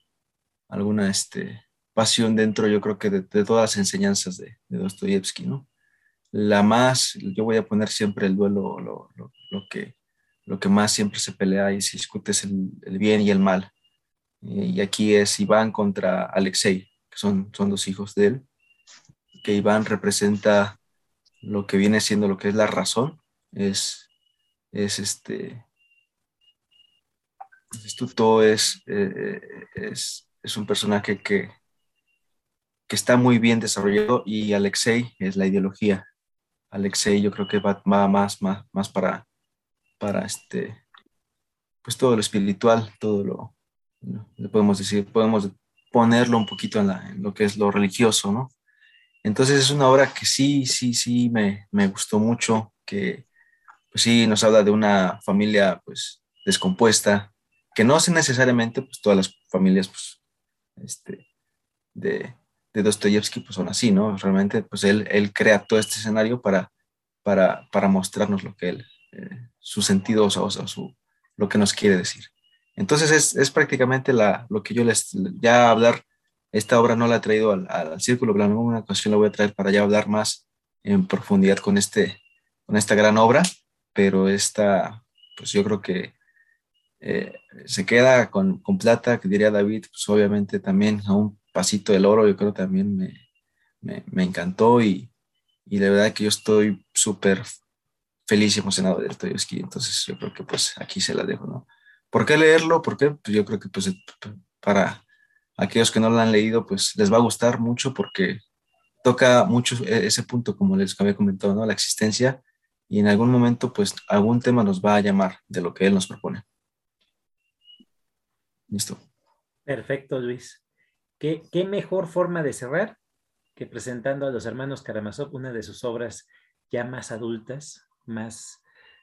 alguna este, pasión dentro, yo creo que de, de todas las enseñanzas de, de Dostoyevsky, ¿no? La más, yo voy a poner siempre el duelo, lo, lo, lo, que, lo que más siempre se pelea y se discute es el, el bien y el mal. Y aquí es Iván contra Alexei, que son, son dos hijos de él, que Iván representa lo que viene siendo lo que es la razón, es, es este, es astuto, es, eh, es, es un personaje que, que está muy bien desarrollado y Alexei es la ideología. Alexei yo creo que va, va más, más, más para, para este, pues todo lo espiritual, todo lo, podemos decir, podemos ponerlo un poquito en, la, en, lo que es lo religioso, ¿no? Entonces es una obra que sí, sí, sí me, me gustó mucho, que pues sí nos habla de una familia pues descompuesta, que no son necesariamente pues todas las familias pues este, de, de Dostoyevsky pues son así, ¿no? Realmente pues él, él crea todo este escenario para, para, para mostrarnos lo que él, eh, su sentido, o sea, o sea, su, lo que nos quiere decir. Entonces es, es prácticamente la, lo que yo les, ya hablar, esta obra no la he traído al, al círculo, pero en alguna ocasión la voy a traer para ya hablar más en profundidad con, este, con esta gran obra, pero esta, pues yo creo que eh, se queda con, con, plata, que diría David, pues obviamente también a un pasito del oro, yo creo también me, me, me encantó y, y la verdad que yo estoy súper feliz y emocionado de Dostoyevsky, entonces yo creo que pues aquí se la dejo, ¿no? ¿Por qué leerlo? Porque pues yo creo que pues para aquellos que no lo han leído pues les va a gustar mucho porque toca mucho e, ese punto como les había comentado, ¿no? La existencia y en algún momento pues algún tema nos va a llamar de lo que él nos propone. Listo. Perfecto, Luis. ¿Qué, ¿Qué, mejor forma de cerrar que presentando a los hermanos Karamazov una de sus obras ya más adultas, más,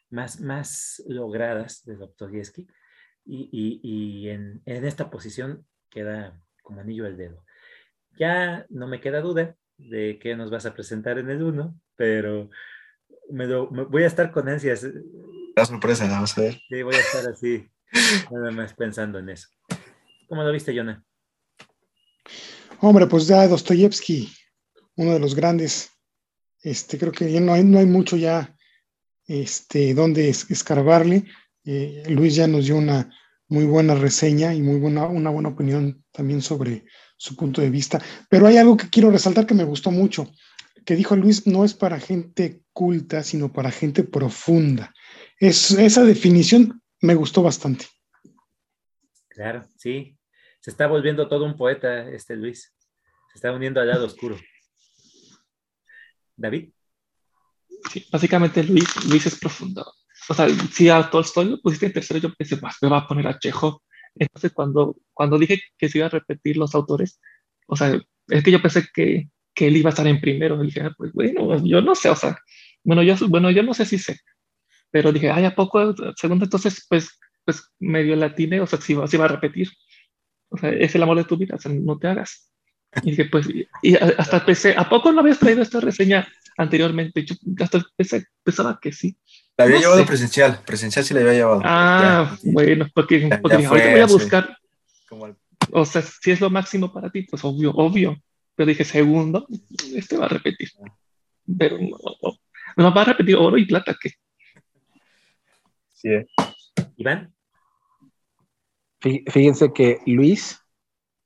más, más logradas de Dostoyevsky, y, y, y en, en, esta posición queda como anillo al dedo. Ya no me queda duda de qué nos vas a presentar en el 1, pero me, lo, me, voy a estar con ansias. La sorpresa, vamos a ver. Sí, voy a estar así, nada más pensando en eso. ¿Cómo lo viste, Jonah? Hombre, pues ya Dostoyevsky, uno de los grandes, este, creo que ya no hay, no hay mucho ya este, donde escarbarle. Eh, Luis ya nos dio una muy buena reseña y muy buena, una buena opinión también sobre su punto de vista. Pero hay algo que quiero resaltar que me gustó mucho, que dijo Luis, no es para gente culta, sino para gente profunda. Es, esa definición me gustó bastante. Claro, sí, se está volviendo todo un poeta este Luis. Se está uniendo al lado oscuro. David. Sí, básicamente Luis, Luis es profundo. O sea, si a Tolstoy lo pusiste en tercero, yo pensé, me va a poner a Chekhov. Entonces, cuando, cuando dije que se iba a repetir los autores, o sea, es que yo pensé que, que él iba a estar en primero. Y dije, ah, pues bueno, yo no sé, o sea, bueno yo, bueno, yo no sé si sé, pero dije, ay, ¿a poco? Segundo, entonces, pues, pues medio latine, o sea, si, si va a repetir. O sea, es el amor de tu vida, o sea, no te hagas. Y dije, pues, y hasta pensé, ¿a poco no habías traído esta reseña anteriormente? Yo hasta pensé, pensaba que sí. La había llevado presencial, presencial sí la había llevado. Ah, bueno, porque, porque ahorita voy a buscar. O sea, si es lo máximo para ti, pues obvio, obvio. Pero dije, segundo, este va a repetir. Pero no, no, va a repetir oro y plata, ¿qué? Sí. Eh. Iván. Fíjense que Luis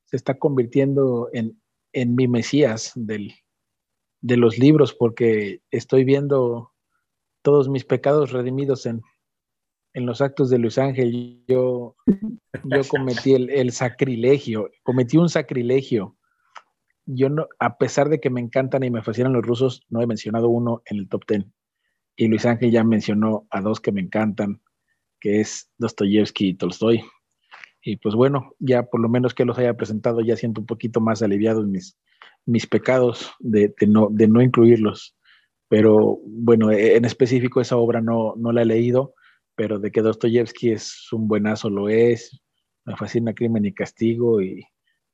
se está convirtiendo en, en mi mesías del, de los libros porque estoy viendo todos mis pecados redimidos en, en los actos de Luis Ángel. Yo, yo cometí el, el, sacrilegio, cometí un sacrilegio. Yo no, a pesar de que me encantan y me fascinan los rusos, no he mencionado uno en el top ten. Y Luis Ángel ya mencionó a dos que me encantan, que es Dostoyevsky y Tolstoy. Y pues bueno, ya por lo menos que los haya presentado, ya siento un poquito más aliviados mis, mis pecados de, no, de no incluirlos. Pero bueno, e, en específico esa obra no, no la he leído, pero de que Dostoyevsky es un buenazo lo es. Me fascina Crimen y Castigo y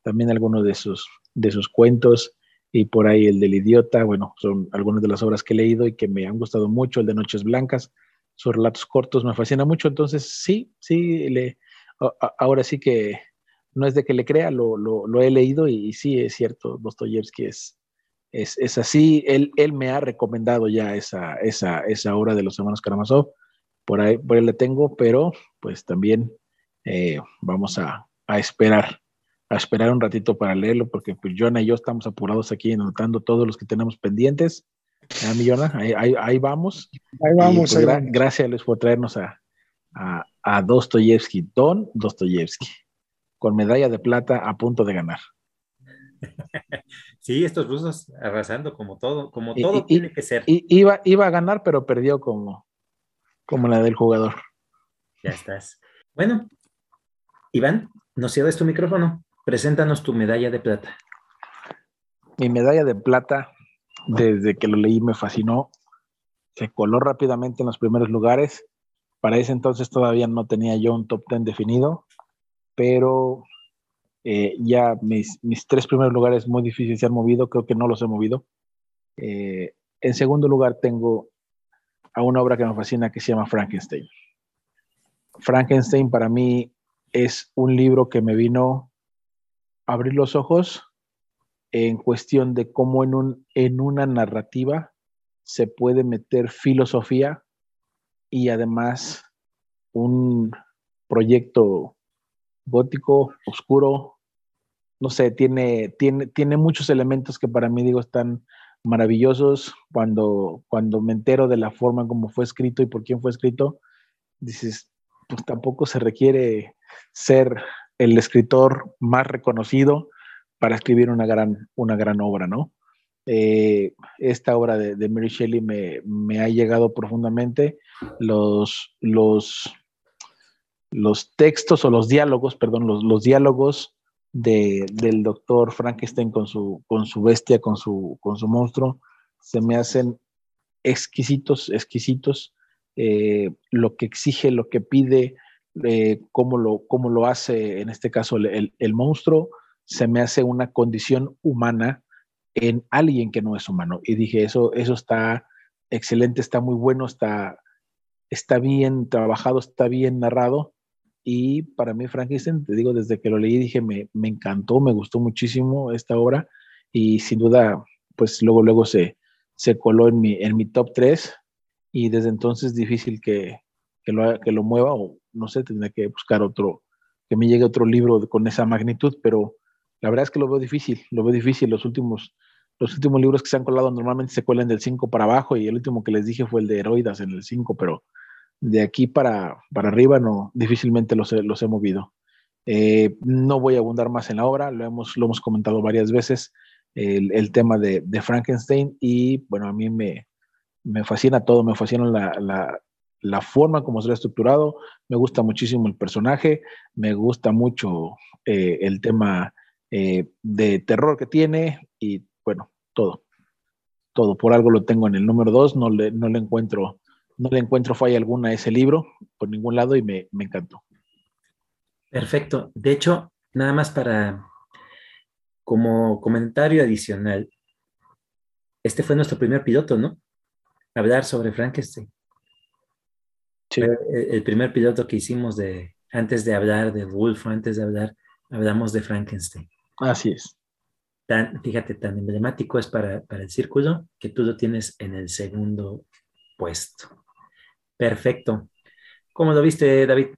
también algunos de sus, de sus cuentos y por ahí el del idiota, bueno, son algunas de las obras que he leído y que me han gustado mucho, el de Noches Blancas, sus relatos cortos me fascina mucho, entonces sí, sí, le, ahora sí que no es de que le crea, lo, lo, he leído y, sí, es cierto, Dostoyevsky es, es, es, así, él, él me ha recomendado ya esa, esa, esa obra de los hermanos Karamazov, por ahí, por ahí la tengo, pero pues también eh, vamos a, a, esperar, a esperar un ratito para leerlo, porque pues Jonah y yo estamos apurados aquí anotando todos los que tenemos pendientes. ¿A mi Jonah? Ahí, ahí, ahí, vamos. Ahí vamos. Pues, gracias les por traernos a, a, a Dostoyevsky, Don Dostoyevsky, con medalla de plata a punto de ganar. Sí, estos rusos arrasando como todo, como todo y, tiene que ser. Y, iba, iba a ganar, pero perdió como, como la del jugador. Ya estás. Bueno, Iván, no cierres tu micrófono. Preséntanos tu medalla de plata. Mi medalla de plata, desde que lo leí, me fascinó. Se coló rápidamente en los primeros lugares para ese entonces todavía no tenía yo un top 10 definido, pero eh, ya mis, mis, tres primeros lugares muy difíciles se han movido, creo que no los he movido. Eh, en segundo lugar tengo a una obra que me fascina que se llama Frankenstein. Frankenstein para mí es un libro que me vino abrir los ojos en cuestión de cómo en, un, en una narrativa se puede meter filosofía y además un proyecto gótico, oscuro, no sé, tiene, tiene, tiene muchos elementos que para mí digo están maravillosos. Cuando, cuando me entero de la forma en cómo fue escrito y por quién fue escrito, dices, pues tampoco se requiere ser el escritor más reconocido para escribir una gran, una gran obra, ¿no? Eh, esta obra de, Mary Shelley me, ha llegado profundamente. Los, los, los textos o los diálogos, perdón, los, los diálogos del doctor Frankenstein con su, con su bestia, con su, con su monstruo, se me hacen exquisitos, exquisitos. Eh, lo que exige, lo que pide, eh, cómo, lo, cómo lo hace, en este caso, el, el monstruo, se me hace una condición humana en alguien que no es humano. Y dije, eso, eso está excelente, está muy bueno, está, está bien trabajado, está bien narrado. Y para mí, Frankenstein, te digo, desde que lo leí, dije, me, me encantó, me gustó muchísimo esta obra. Y sin duda, pues luego, luego se, se coló en mi, en mi top 3. Y desde entonces difícil que, que, lo, que lo mueva no sé, tendré que buscar otro, que me llegue otro libro con esa magnitud, pero la verdad es que lo veo difícil, lo veo difícil. Los últimos, los últimos libros que se han colado normalmente se cuelan del 5 para abajo y el último que les dije fue el de Heroidas en el 5, pero de aquí para, para arriba no, difícilmente los los he movido. Eh, no voy a abundar más en la obra, lo hemos, lo hemos comentado varias veces, el, el tema de, de, Frankenstein y bueno, a mí me, me fascina todo, me fascina la, la, forma como se ha estructurado, me gusta muchísimo el personaje, me gusta mucho eh, el tema eh, de terror que tiene y bueno, todo, todo. Por algo lo tengo en el número dos, no le, no le encuentro, no le encuentro falla alguna a ese libro por ningún lado y me, me encantó. Perfecto. De hecho, nada más para como comentario adicional, este fue nuestro primer piloto, ¿no? Hablar sobre Frankenstein. Sí. El, primer piloto que hicimos de, antes de hablar de Wolf, antes de hablar, hablamos de Frankenstein. Así es. Tan, fíjate, tan emblemático es para, para el círculo que tú lo tienes en el segundo puesto. Perfecto. ¿Cómo lo viste, David?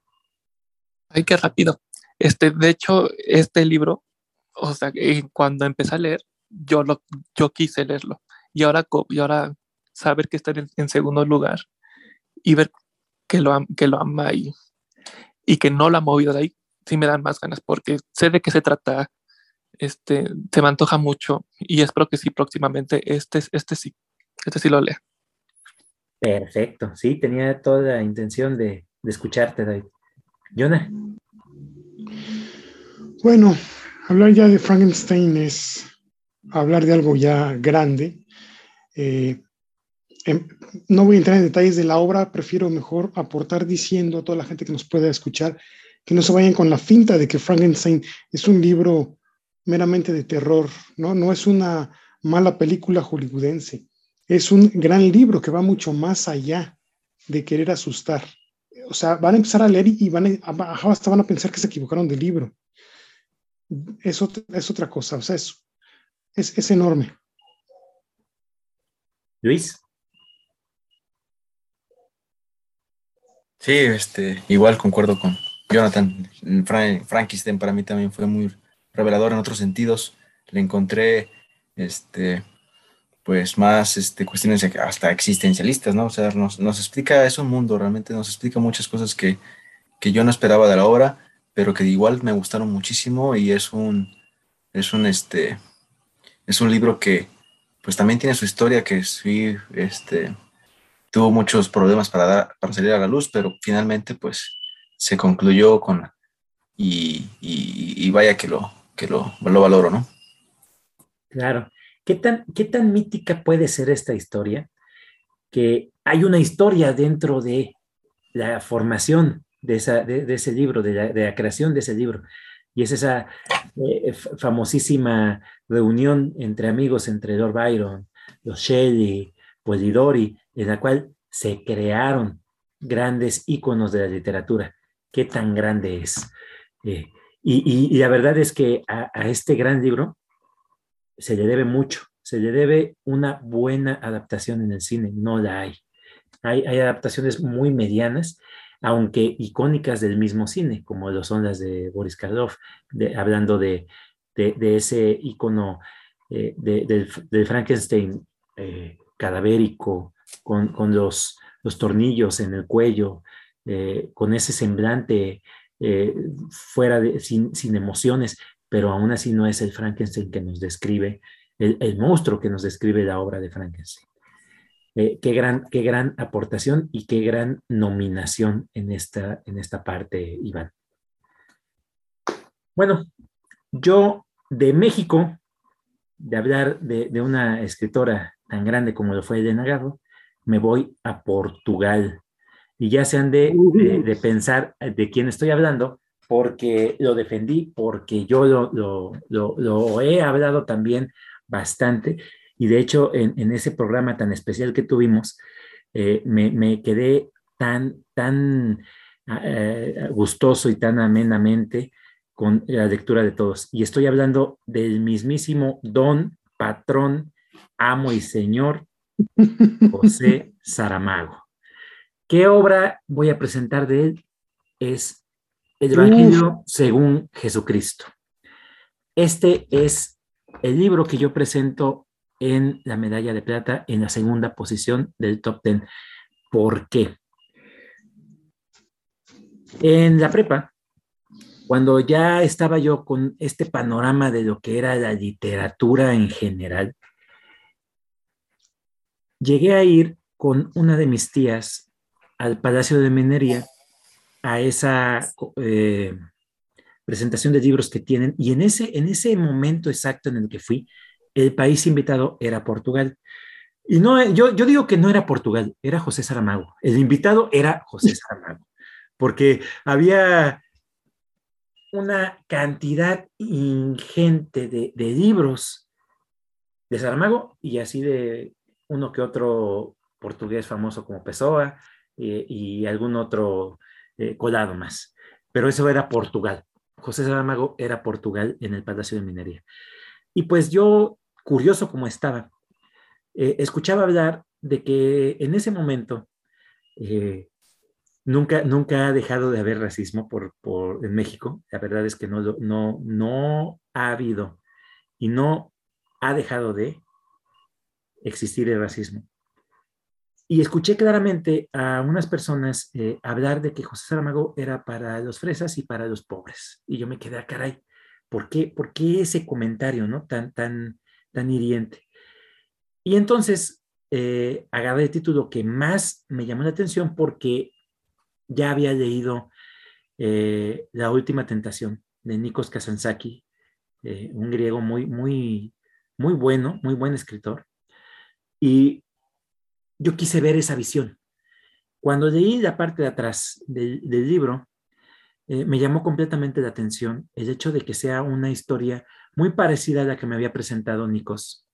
Ay, qué rápido. Este, de hecho, este libro, o sea, cuando empecé a leer, yo, lo, yo quise leerlo y ahora, y ahora saber que está en, segundo lugar y ver que lo, que lo ama y, y que no lo ha movido de ahí, sí me dan más ganas porque sé de qué se trata, este, se me antoja mucho y espero que sí próximamente este, este sí, este sí lo lea. Perfecto, sí, tenía toda la intención de, de escucharte, David. Jonah. Bueno, hablar ya de Frankenstein es hablar de algo ya grande, eh, no voy a entrar en detalles de la obra, prefiero mejor aportar diciendo a toda la gente que nos pueda escuchar que no se vayan con la finta de que Frankenstein es un libro meramente de terror, ¿no? No es una mala película hollywoodense, es un gran libro que va mucho más allá de querer asustar. O sea, van a empezar a leer y van a, hasta van a pensar que se equivocaron del libro. Es otra, es otra cosa, o sea, es, es enorme. Luis. Sí, este, igual concuerdo con Jonathan. Frankenstein para mí también fue muy revelador en otros sentidos. Le encontré, este, pues más este, cuestiones hasta existencialistas, ¿no? O sea, nos, explica, es un mundo, realmente nos explica muchas cosas que, que, yo no esperaba de la obra, pero que igual me gustaron muchísimo y es un, es un, este, es un libro que, pues también tiene su historia que sí, este, tuvo muchos problemas para, dar, para salir a la luz, pero finalmente pues se concluyó con, y, y, vaya que lo, que lo, lo valoro, ¿no? Claro. ¿Qué tan, ¿Qué tan mítica puede ser esta historia? Que hay una historia dentro de la formación de, esa, de, ese libro, de la, de la, creación de ese libro. Y es esa eh, famosísima reunión entre amigos, entre Lord Byron, los Shelley, Polidori, en la cual se crearon grandes íconos de la literatura. ¿Qué tan grande es? Eh, y, la verdad es que a, este gran libro se le debe mucho, se le debe una buena adaptación en el cine, no la hay. Hay, adaptaciones muy medianas aunque icónicas del mismo cine, como lo son las de Boris Karloff, hablando de, ese icono eh, del, Frankenstein eh, cadavérico, con, los, tornillos en el cuello, eh, con ese semblante fuera de, sin, emociones, pero aún así no es el Frankenstein que nos describe, el monstruo que nos describe la obra de Frankenstein. Eh, qué, gran, qué gran aportación y qué gran nominación en esta, en esta parte, Iván. Bueno, yo de México, de hablar de, una escritora tan grande como lo fue Elena Garro, me voy a Portugal. Y ya se han de, de, pensar de quién estoy hablando, porque lo defendí, porque yo lo, lo, lo, lo he hablado también bastante y de hecho, en, ese programa tan especial que tuvimos, eh, me, quedé tan, tan ah, eh, gustoso y tan amenamente con la lectura de todos. Y estoy hablando del mismísimo don, patrón, amo y señor José Saramago. ¿Qué obra voy a presentar de él? Es el Evangelio según Jesucristo. Este es el libro que yo presento en la medalla de plata en la segunda posición del top 10. ¿Por qué? En la prepa, cuando ya estaba yo con este panorama de lo que era la literatura en general, llegué a ir con una de mis tías al Palacio de Minería a esa eh, presentación de libros que tienen y en ese, en ese momento exacto en el que fui, el país invitado era Portugal. Y no, yo, yo digo que no era Portugal, era José Saramago. El invitado era José Saramago, porque había una cantidad ingente de, de libros de Saramago y así de uno que otro portugués famoso como Pessoa eh, y algún otro eh, colado más. Pero eso era Portugal. José Saramago era Portugal en el Palacio de Minería. Y pues yo, curioso como estaba, eh, escuchaba hablar de que en ese momento nunca, nunca ha dejado de haber racismo por, por, en México. La verdad es que no, no, no ha habido y no ha dejado de existir el racismo. Y escuché claramente a unas personas eh, hablar de que José Saramago era para los fresas y para los pobres. Y yo me quedé, ah, caray, ¿por qué, ¿por qué ese comentario no tan, tan, tan hiriente? Y entonces eh, agarré el título que más me llamó la atención porque ya había leído eh, La última tentación de Nikos Kazantzaki, un griego muy, muy, muy bueno, muy buen escritor. Y yo quise ver esa visión. Cuando leí la parte de atrás del, libro, eh, me llamó completamente la atención el hecho de que sea una historia muy parecida a la que me había presentado Nikos.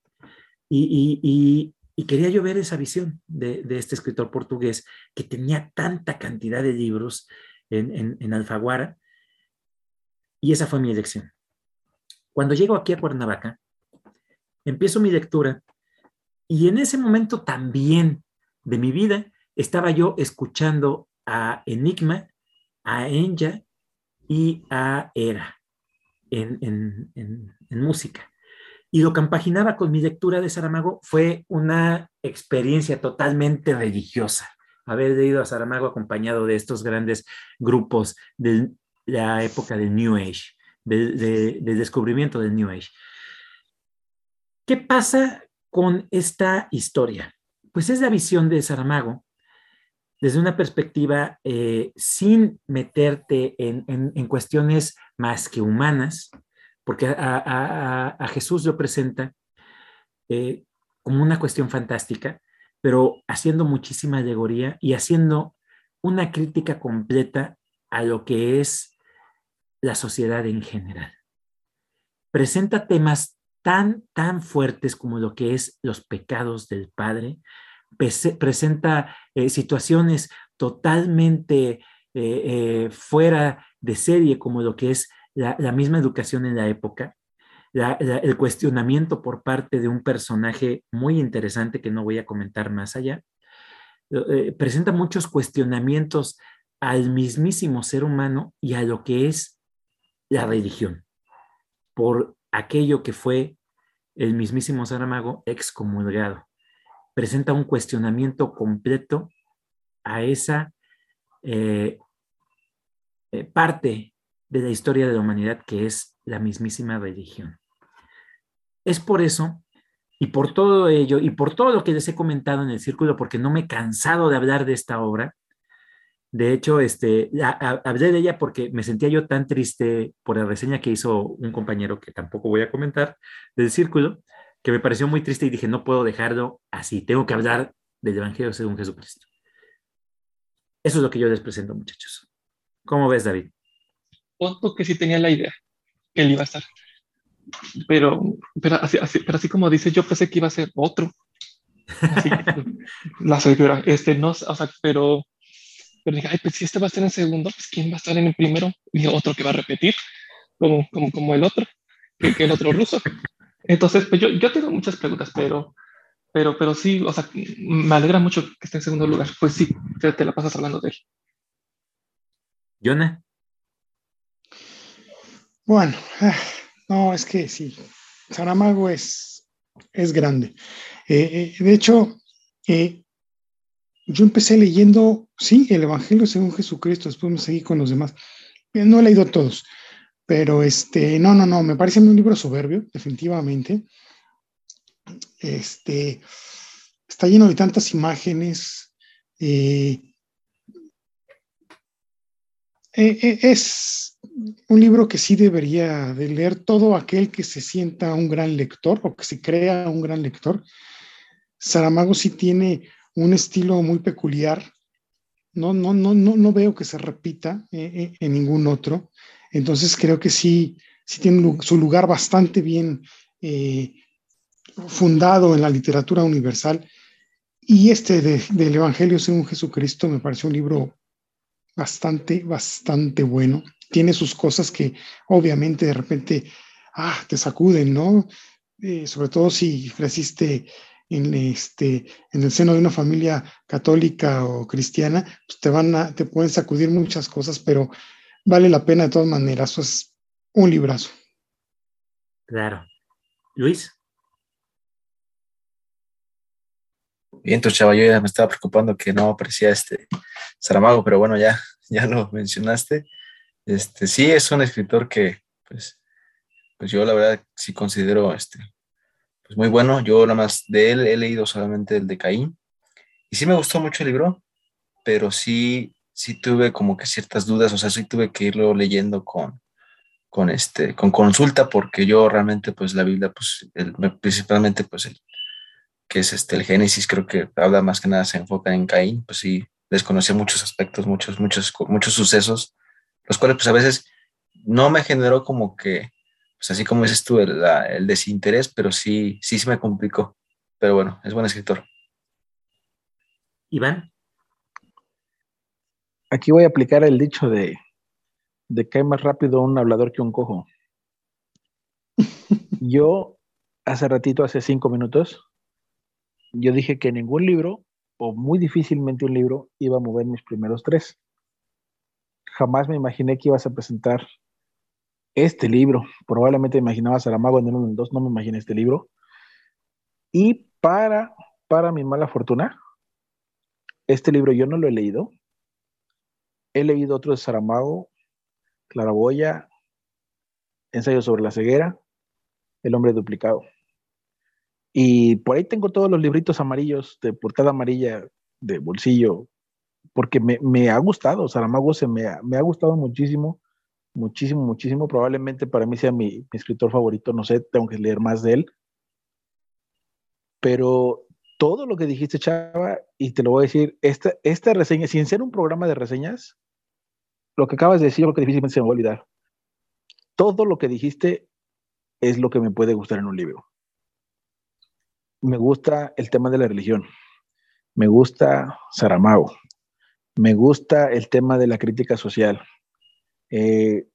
Y, quería yo ver esa visión de, este escritor portugués que tenía tanta cantidad de libros en, en Alfaguara. Y esa fue mi elección. Cuando llego aquí a Cuernavaca, empiezo mi lectura y en ese momento también de mi vida estaba yo escuchando a Enigma, a Enya y a Era en, música. Y lo compaginaba con mi lectura de Saramago fue una experiencia totalmente religiosa. Haber leído a Saramago acompañado de estos grandes grupos de la época del New Age, del descubrimiento del New Age. ¿Qué pasa con esta historia? Pues es la visión de Saramago desde una perspectiva eh, sin meterte en, cuestiones más que humanas, porque a, Jesús lo presenta eh, como una cuestión fantástica, pero haciendo muchísima alegoría y haciendo una crítica completa a lo que es la sociedad en general. Presenta temas tan, tan fuertes como lo que es los pecados del Padre, presenta eh, situaciones totalmente eh, eh, fuera de serie como lo que es la, misma educación en la época, el cuestionamiento por parte de un personaje muy interesante que no voy a comentar más allá, presenta muchos cuestionamientos al mismísimo ser humano y a lo que es la religión, por aquello que fue el mismísimo Saramago excomulgado. Presenta un cuestionamiento completo a esa eh, eh, parte de la historia de la humanidad que es la mismísima religión. Es por eso y por todo ello y por todo lo que les he comentado en el círculo, porque no me he cansado de hablar de esta obra, de hecho, este, hablé de ella porque me sentía yo tan triste por la reseña que hizo un compañero que tampoco voy a comentar del círculo, que me pareció muy triste y dije, no puedo dejarlo así, tengo que hablar del Evangelio según Jesucristo. Eso es lo que yo les presento, muchachos. ¿Cómo ves, David? Punto que sí tenía la idea que él iba a estar. Pero, pero, así, pero así como dice, yo pensé que iba a ser otro. la señora, este, no, o sea, pero pero dije, ay, pues si este va a estar en segundo, pues ¿quién va a estar en el primero? Y otro que va a repetir, como, como, como el otro, que, el otro ruso. Entonces, pues yo, yo tengo muchas preguntas, pero, pero, pero sí, o sea, me alegra mucho que esté en segundo lugar. Pues sí, te, te la pasas hablando de él. Jonah. Bueno, ah, no, es que sí, Saramago es, es grande. Eh, eh, de hecho, eh, yo empecé leyendo, sí, el Evangelio según Jesucristo, después me seguí con los demás. No he leído todos, pero este, no, no, no, me parece un libro soberbio, definitivamente. Este, está lleno de tantas imágenes. Eh, eh, eh, es un libro que sí debería de leer todo aquel que se sienta un gran lector o que se crea un gran lector. Saramago sí tiene un estilo muy peculiar. No, no, no, no, no veo que se repita en ningún otro. Entonces creo que sí, sí tiene su lugar bastante bien fundado en la literatura universal. Y este del Evangelio según Jesucristo me pareció un libro bastante, bastante bueno. Tiene sus cosas que obviamente de repente ah, te sacuden, ¿no? Eh, sobre todo si creciste en, este, en el seno de una familia católica o cristiana, pues te, van a, te pueden sacudir muchas cosas, pero vale la pena de todas maneras. Eso es un librazo. Claro. Luis. Bien, entonces, chava, yo ya me estaba preocupando que no aparecía este Saramago, pero bueno, ya, ya lo mencionaste. Este, sí, es un escritor que, pues, pues yo la verdad sí considero este, pues muy bueno. Yo nada más de él he leído solamente el de Caín. Y sí me gustó mucho el libro, pero sí, sí tuve como que ciertas dudas, o sea, sí tuve que irlo leyendo con, con, este, con consulta, porque yo realmente, pues la Biblia, pues principalmente, pues el, que es este, el Génesis, creo que habla más que nada, se enfoca en Caín, pues sí, desconocía muchos aspectos, muchos, muchos, muchos sucesos, los cuales pues a veces no me generó como que, pues así como dices tú, el, el desinterés, pero sí, sí se me complicó. Pero bueno, es buen escritor. Iván. Aquí voy a aplicar el dicho de, de que hay más rápido un hablador que un cojo. Yo hace ratito, hace cinco minutos, yo dije que ningún libro, o muy difícilmente un libro, iba a mover mis primeros tres. Jamás me imaginé que ibas a presentar este libro. Probablemente imaginaba Saramago en el 1 en el 2, no me imaginé este libro. Y para, para mi mala fortuna, este libro yo no lo he leído. He leído otro de Saramago, Claraboya, Ensayo sobre la ceguera, El hombre duplicado. Y por ahí tengo todos los libritos amarillos de portada amarilla de bolsillo, porque me, ha gustado, Saramago se me ha, me ha, gustado muchísimo, muchísimo, muchísimo. Probablemente para mí sea mi, escritor favorito, no sé, tengo que leer más de él. Pero todo lo que dijiste, Chava, y te lo voy a decir, esta, esta reseña, sin ser un programa de reseñas, lo que acabas de decir, lo que difícilmente se me va a olvidar. Todo lo que dijiste es lo que me puede gustar en un libro me gusta el tema de la religión, me gusta Saramago, me gusta el tema de la crítica social. Eh,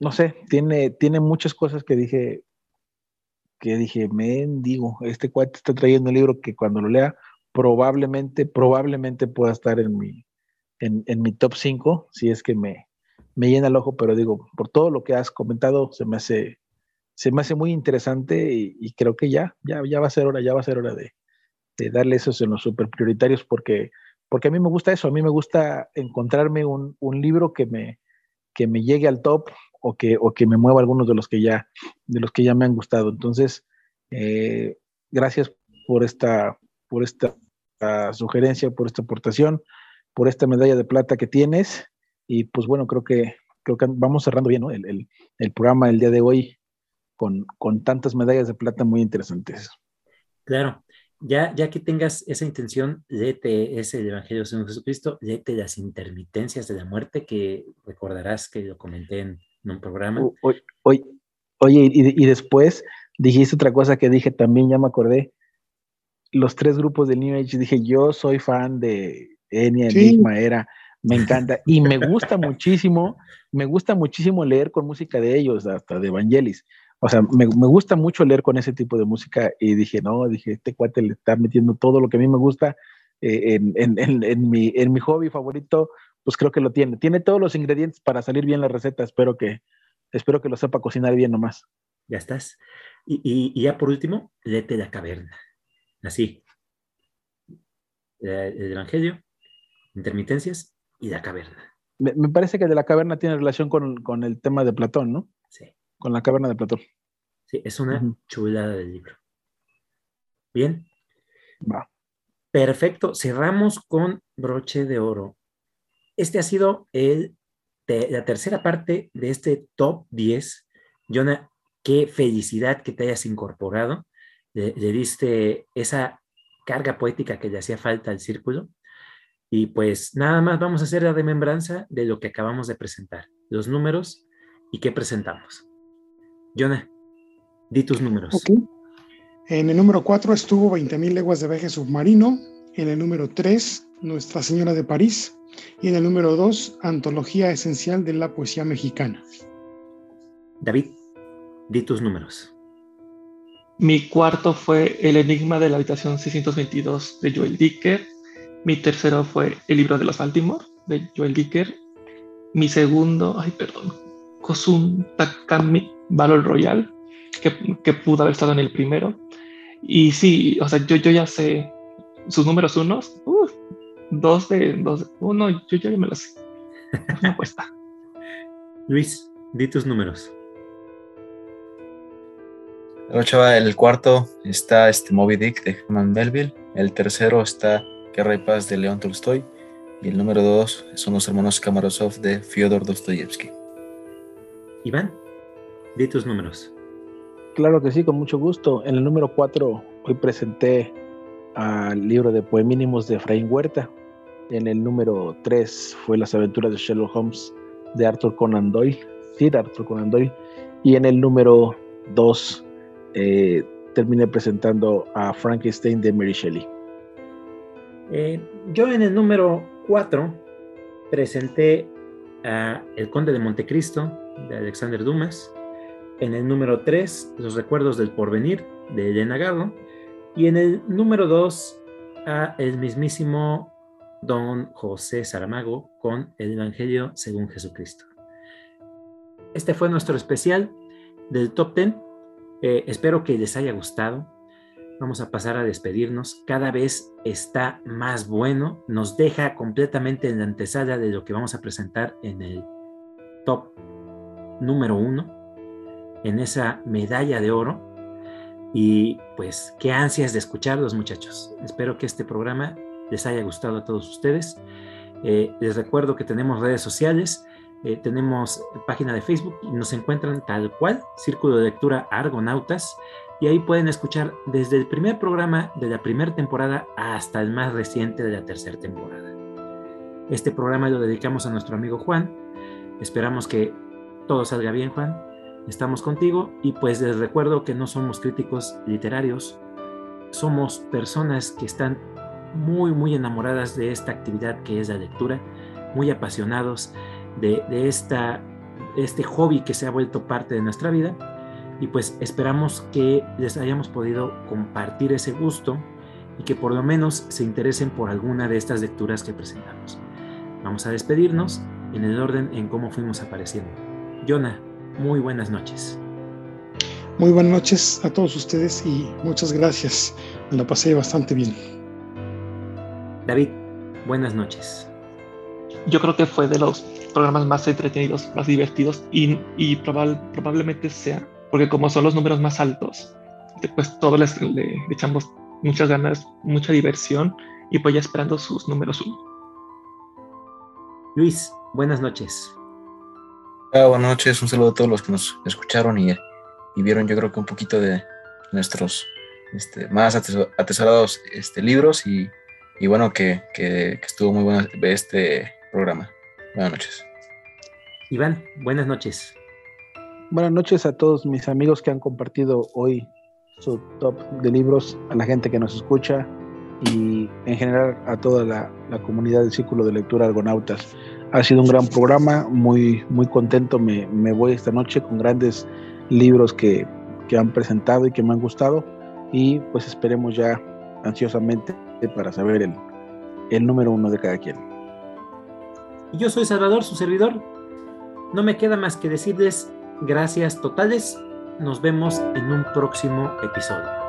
no sé, tiene, tiene muchas cosas que dije, que dije, mendigo, este cuate está trayendo un libro que cuando lo lea, probablemente, probablemente pueda estar en mi, en, mi top 5, si es que me, me llena el ojo, pero digo, por todo lo que has comentado, se me hace se me hace muy interesante y, creo que ya, ya, ya va a ser hora, ya va a ser hora de, darle esos en los super prioritarios porque, porque a mí me gusta eso, a mí me gusta encontrarme un, libro que me, que me llegue al top o que, o que me mueva algunos de los que ya, de los que ya me han gustado. Entonces, eh, gracias por esta, por esta sugerencia, por esta aportación, por esta medalla de plata que tienes. Y pues bueno, creo que, creo que vamos cerrando bien el, el, el programa del día de hoy con, tantas medallas de plata muy interesantes. Claro, ya, ya que tengas esa intención, léete ese Evangelio según Jesucristo, léete las intermitencias de la muerte, que recordarás que lo comenté en, un programa. Oye, oye y, después dijiste otra cosa que dije también, ya me acordé. Los tres grupos del New Age, dije, yo soy fan de Enya, Enigma, Era, me encanta. Y me gusta muchísimo, me gusta muchísimo leer con música de ellos, hasta de Evangelis o sea, me, gusta mucho leer con ese tipo de música y dije, no, dije, este cuate le está metiendo todo lo que a mí me gusta eh, en, mi, en mi hobby favorito, pues creo que lo tiene. Tiene todos los ingredientes para salir bien la receta, espero que, espero que lo sepa cocinar bien nomás. Ya estás. Y, ya por último, léete la caverna. Así. El Evangelio, intermitencias y la caverna. Me, parece que de la caverna tiene relación con, con el tema de Platón, ¿no? Sí con la caverna de Platón. Sí, es una chulada del libro. Bien. Va. Perfecto, cerramos con broche de oro. Este ha sido el, la tercera parte de este top 10. Jonah, qué felicidad que te hayas incorporado. Le, le diste esa carga poética que le hacía falta al círculo. Y pues nada más vamos a hacer la remembranza de lo que acabamos de presentar, los números y qué presentamos. Jonah, di tus números. En el número 4 estuvo 20.000 leguas de viaje submarino. En el número 3, Nuestra Señora de París. Y en el número 2, Antología Esencial de la Poesía Mexicana. David, di tus números. Mi cuarto fue El Enigma de la Habitación 622 de Joel Dicker. Mi tercero fue El Libro de los Baltimore de Joel Dicker. Mi segundo, ay, perdón, Kosun Takami Battle Royale, que, que, pudo haber estado en el primero. Y sí, o sea, yo, yo ya sé sus números unos, uh, dos de dos, uno, yo, yo ya me lo sé. Una apuesta. Luis, di tus números. el cuarto está este Moby Dick de Herman Melville. El tercero está Guerra y Paz de León Tolstoy. Y el número dos son los hermanos Kamarasov de Fyodor Dostoyevsky. Iván, di tus números. Claro que sí, con mucho gusto. En el número cuatro hoy presenté al libro de poemínimos de Efraín Huerta. En el número tres fue Las aventuras de Sherlock Holmes de Arthur Conan Doyle. Sí, de Arthur Conan Doyle. Y en el número dos eh, terminé presentando a Frankenstein de Mary Shelley. Eh, yo en el número 4 presenté a El Conde de Montecristo de Alexander Dumas. En el número 3, Los Recuerdos del Porvenir de Elena Garro. Y en el número 2, a el mismísimo Don José Saramago con el Evangelio según Jesucristo. Este fue nuestro especial del Top 10. Eh, espero que les haya gustado vamos a pasar a despedirnos. Cada vez está más bueno, nos deja completamente en la antesala de lo que vamos a presentar en el top número uno, en esa medalla de oro. Y pues qué ansias de escucharlos muchachos. Espero que este programa les haya gustado a todos ustedes. Eh, les recuerdo que tenemos redes sociales, eh, tenemos página de Facebook y nos encuentran tal cual, Círculo de Lectura Argonautas y ahí pueden escuchar desde el primer programa de la primera temporada hasta el más reciente de la tercera temporada. Este programa lo dedicamos a nuestro amigo Juan. Esperamos que todo salga bien, Juan. Estamos contigo y pues les recuerdo que no somos críticos literarios, somos personas que están muy, muy enamoradas de esta actividad que es la lectura, muy apasionados de, de esta, este hobby que se ha vuelto parte de nuestra vida y pues esperamos que les hayamos podido compartir ese gusto y que por lo menos se interesen por alguna de estas lecturas que presentamos. Vamos a despedirnos en el orden en cómo fuimos apareciendo. Jonah, muy buenas noches. Muy buenas noches a todos ustedes y muchas gracias. Me la pasé bastante bien. David, buenas noches. Yo creo que fue de los programas más entretenidos, más divertidos y, y probable, probablemente sea porque como son los números más altos, pues todos les, le echamos muchas ganas, mucha diversión y pues ya esperando sus números uno. Luis, buenas noches. Ah, buenas noches, un saludo a todos los que nos escucharon y, y vieron yo creo que un poquito de nuestros este, más atesorados este, libros y, y bueno, que, que, que estuvo muy bueno este programa. Buenas noches. Iván, buenas noches. Buenas noches a todos mis amigos que han compartido hoy su top de libros, a la gente que nos escucha y en general a toda la, comunidad del Círculo de Lectura Argonautas. Ha sido un gran programa, muy, muy contento me, me voy esta noche con grandes libros que, que han presentado y que me han gustado y pues esperemos ya ansiosamente para saber el, el número uno de cada quien. Yo soy Salvador, su servidor. No me queda más que decirles Gracias totales. Nos vemos en un próximo episodio.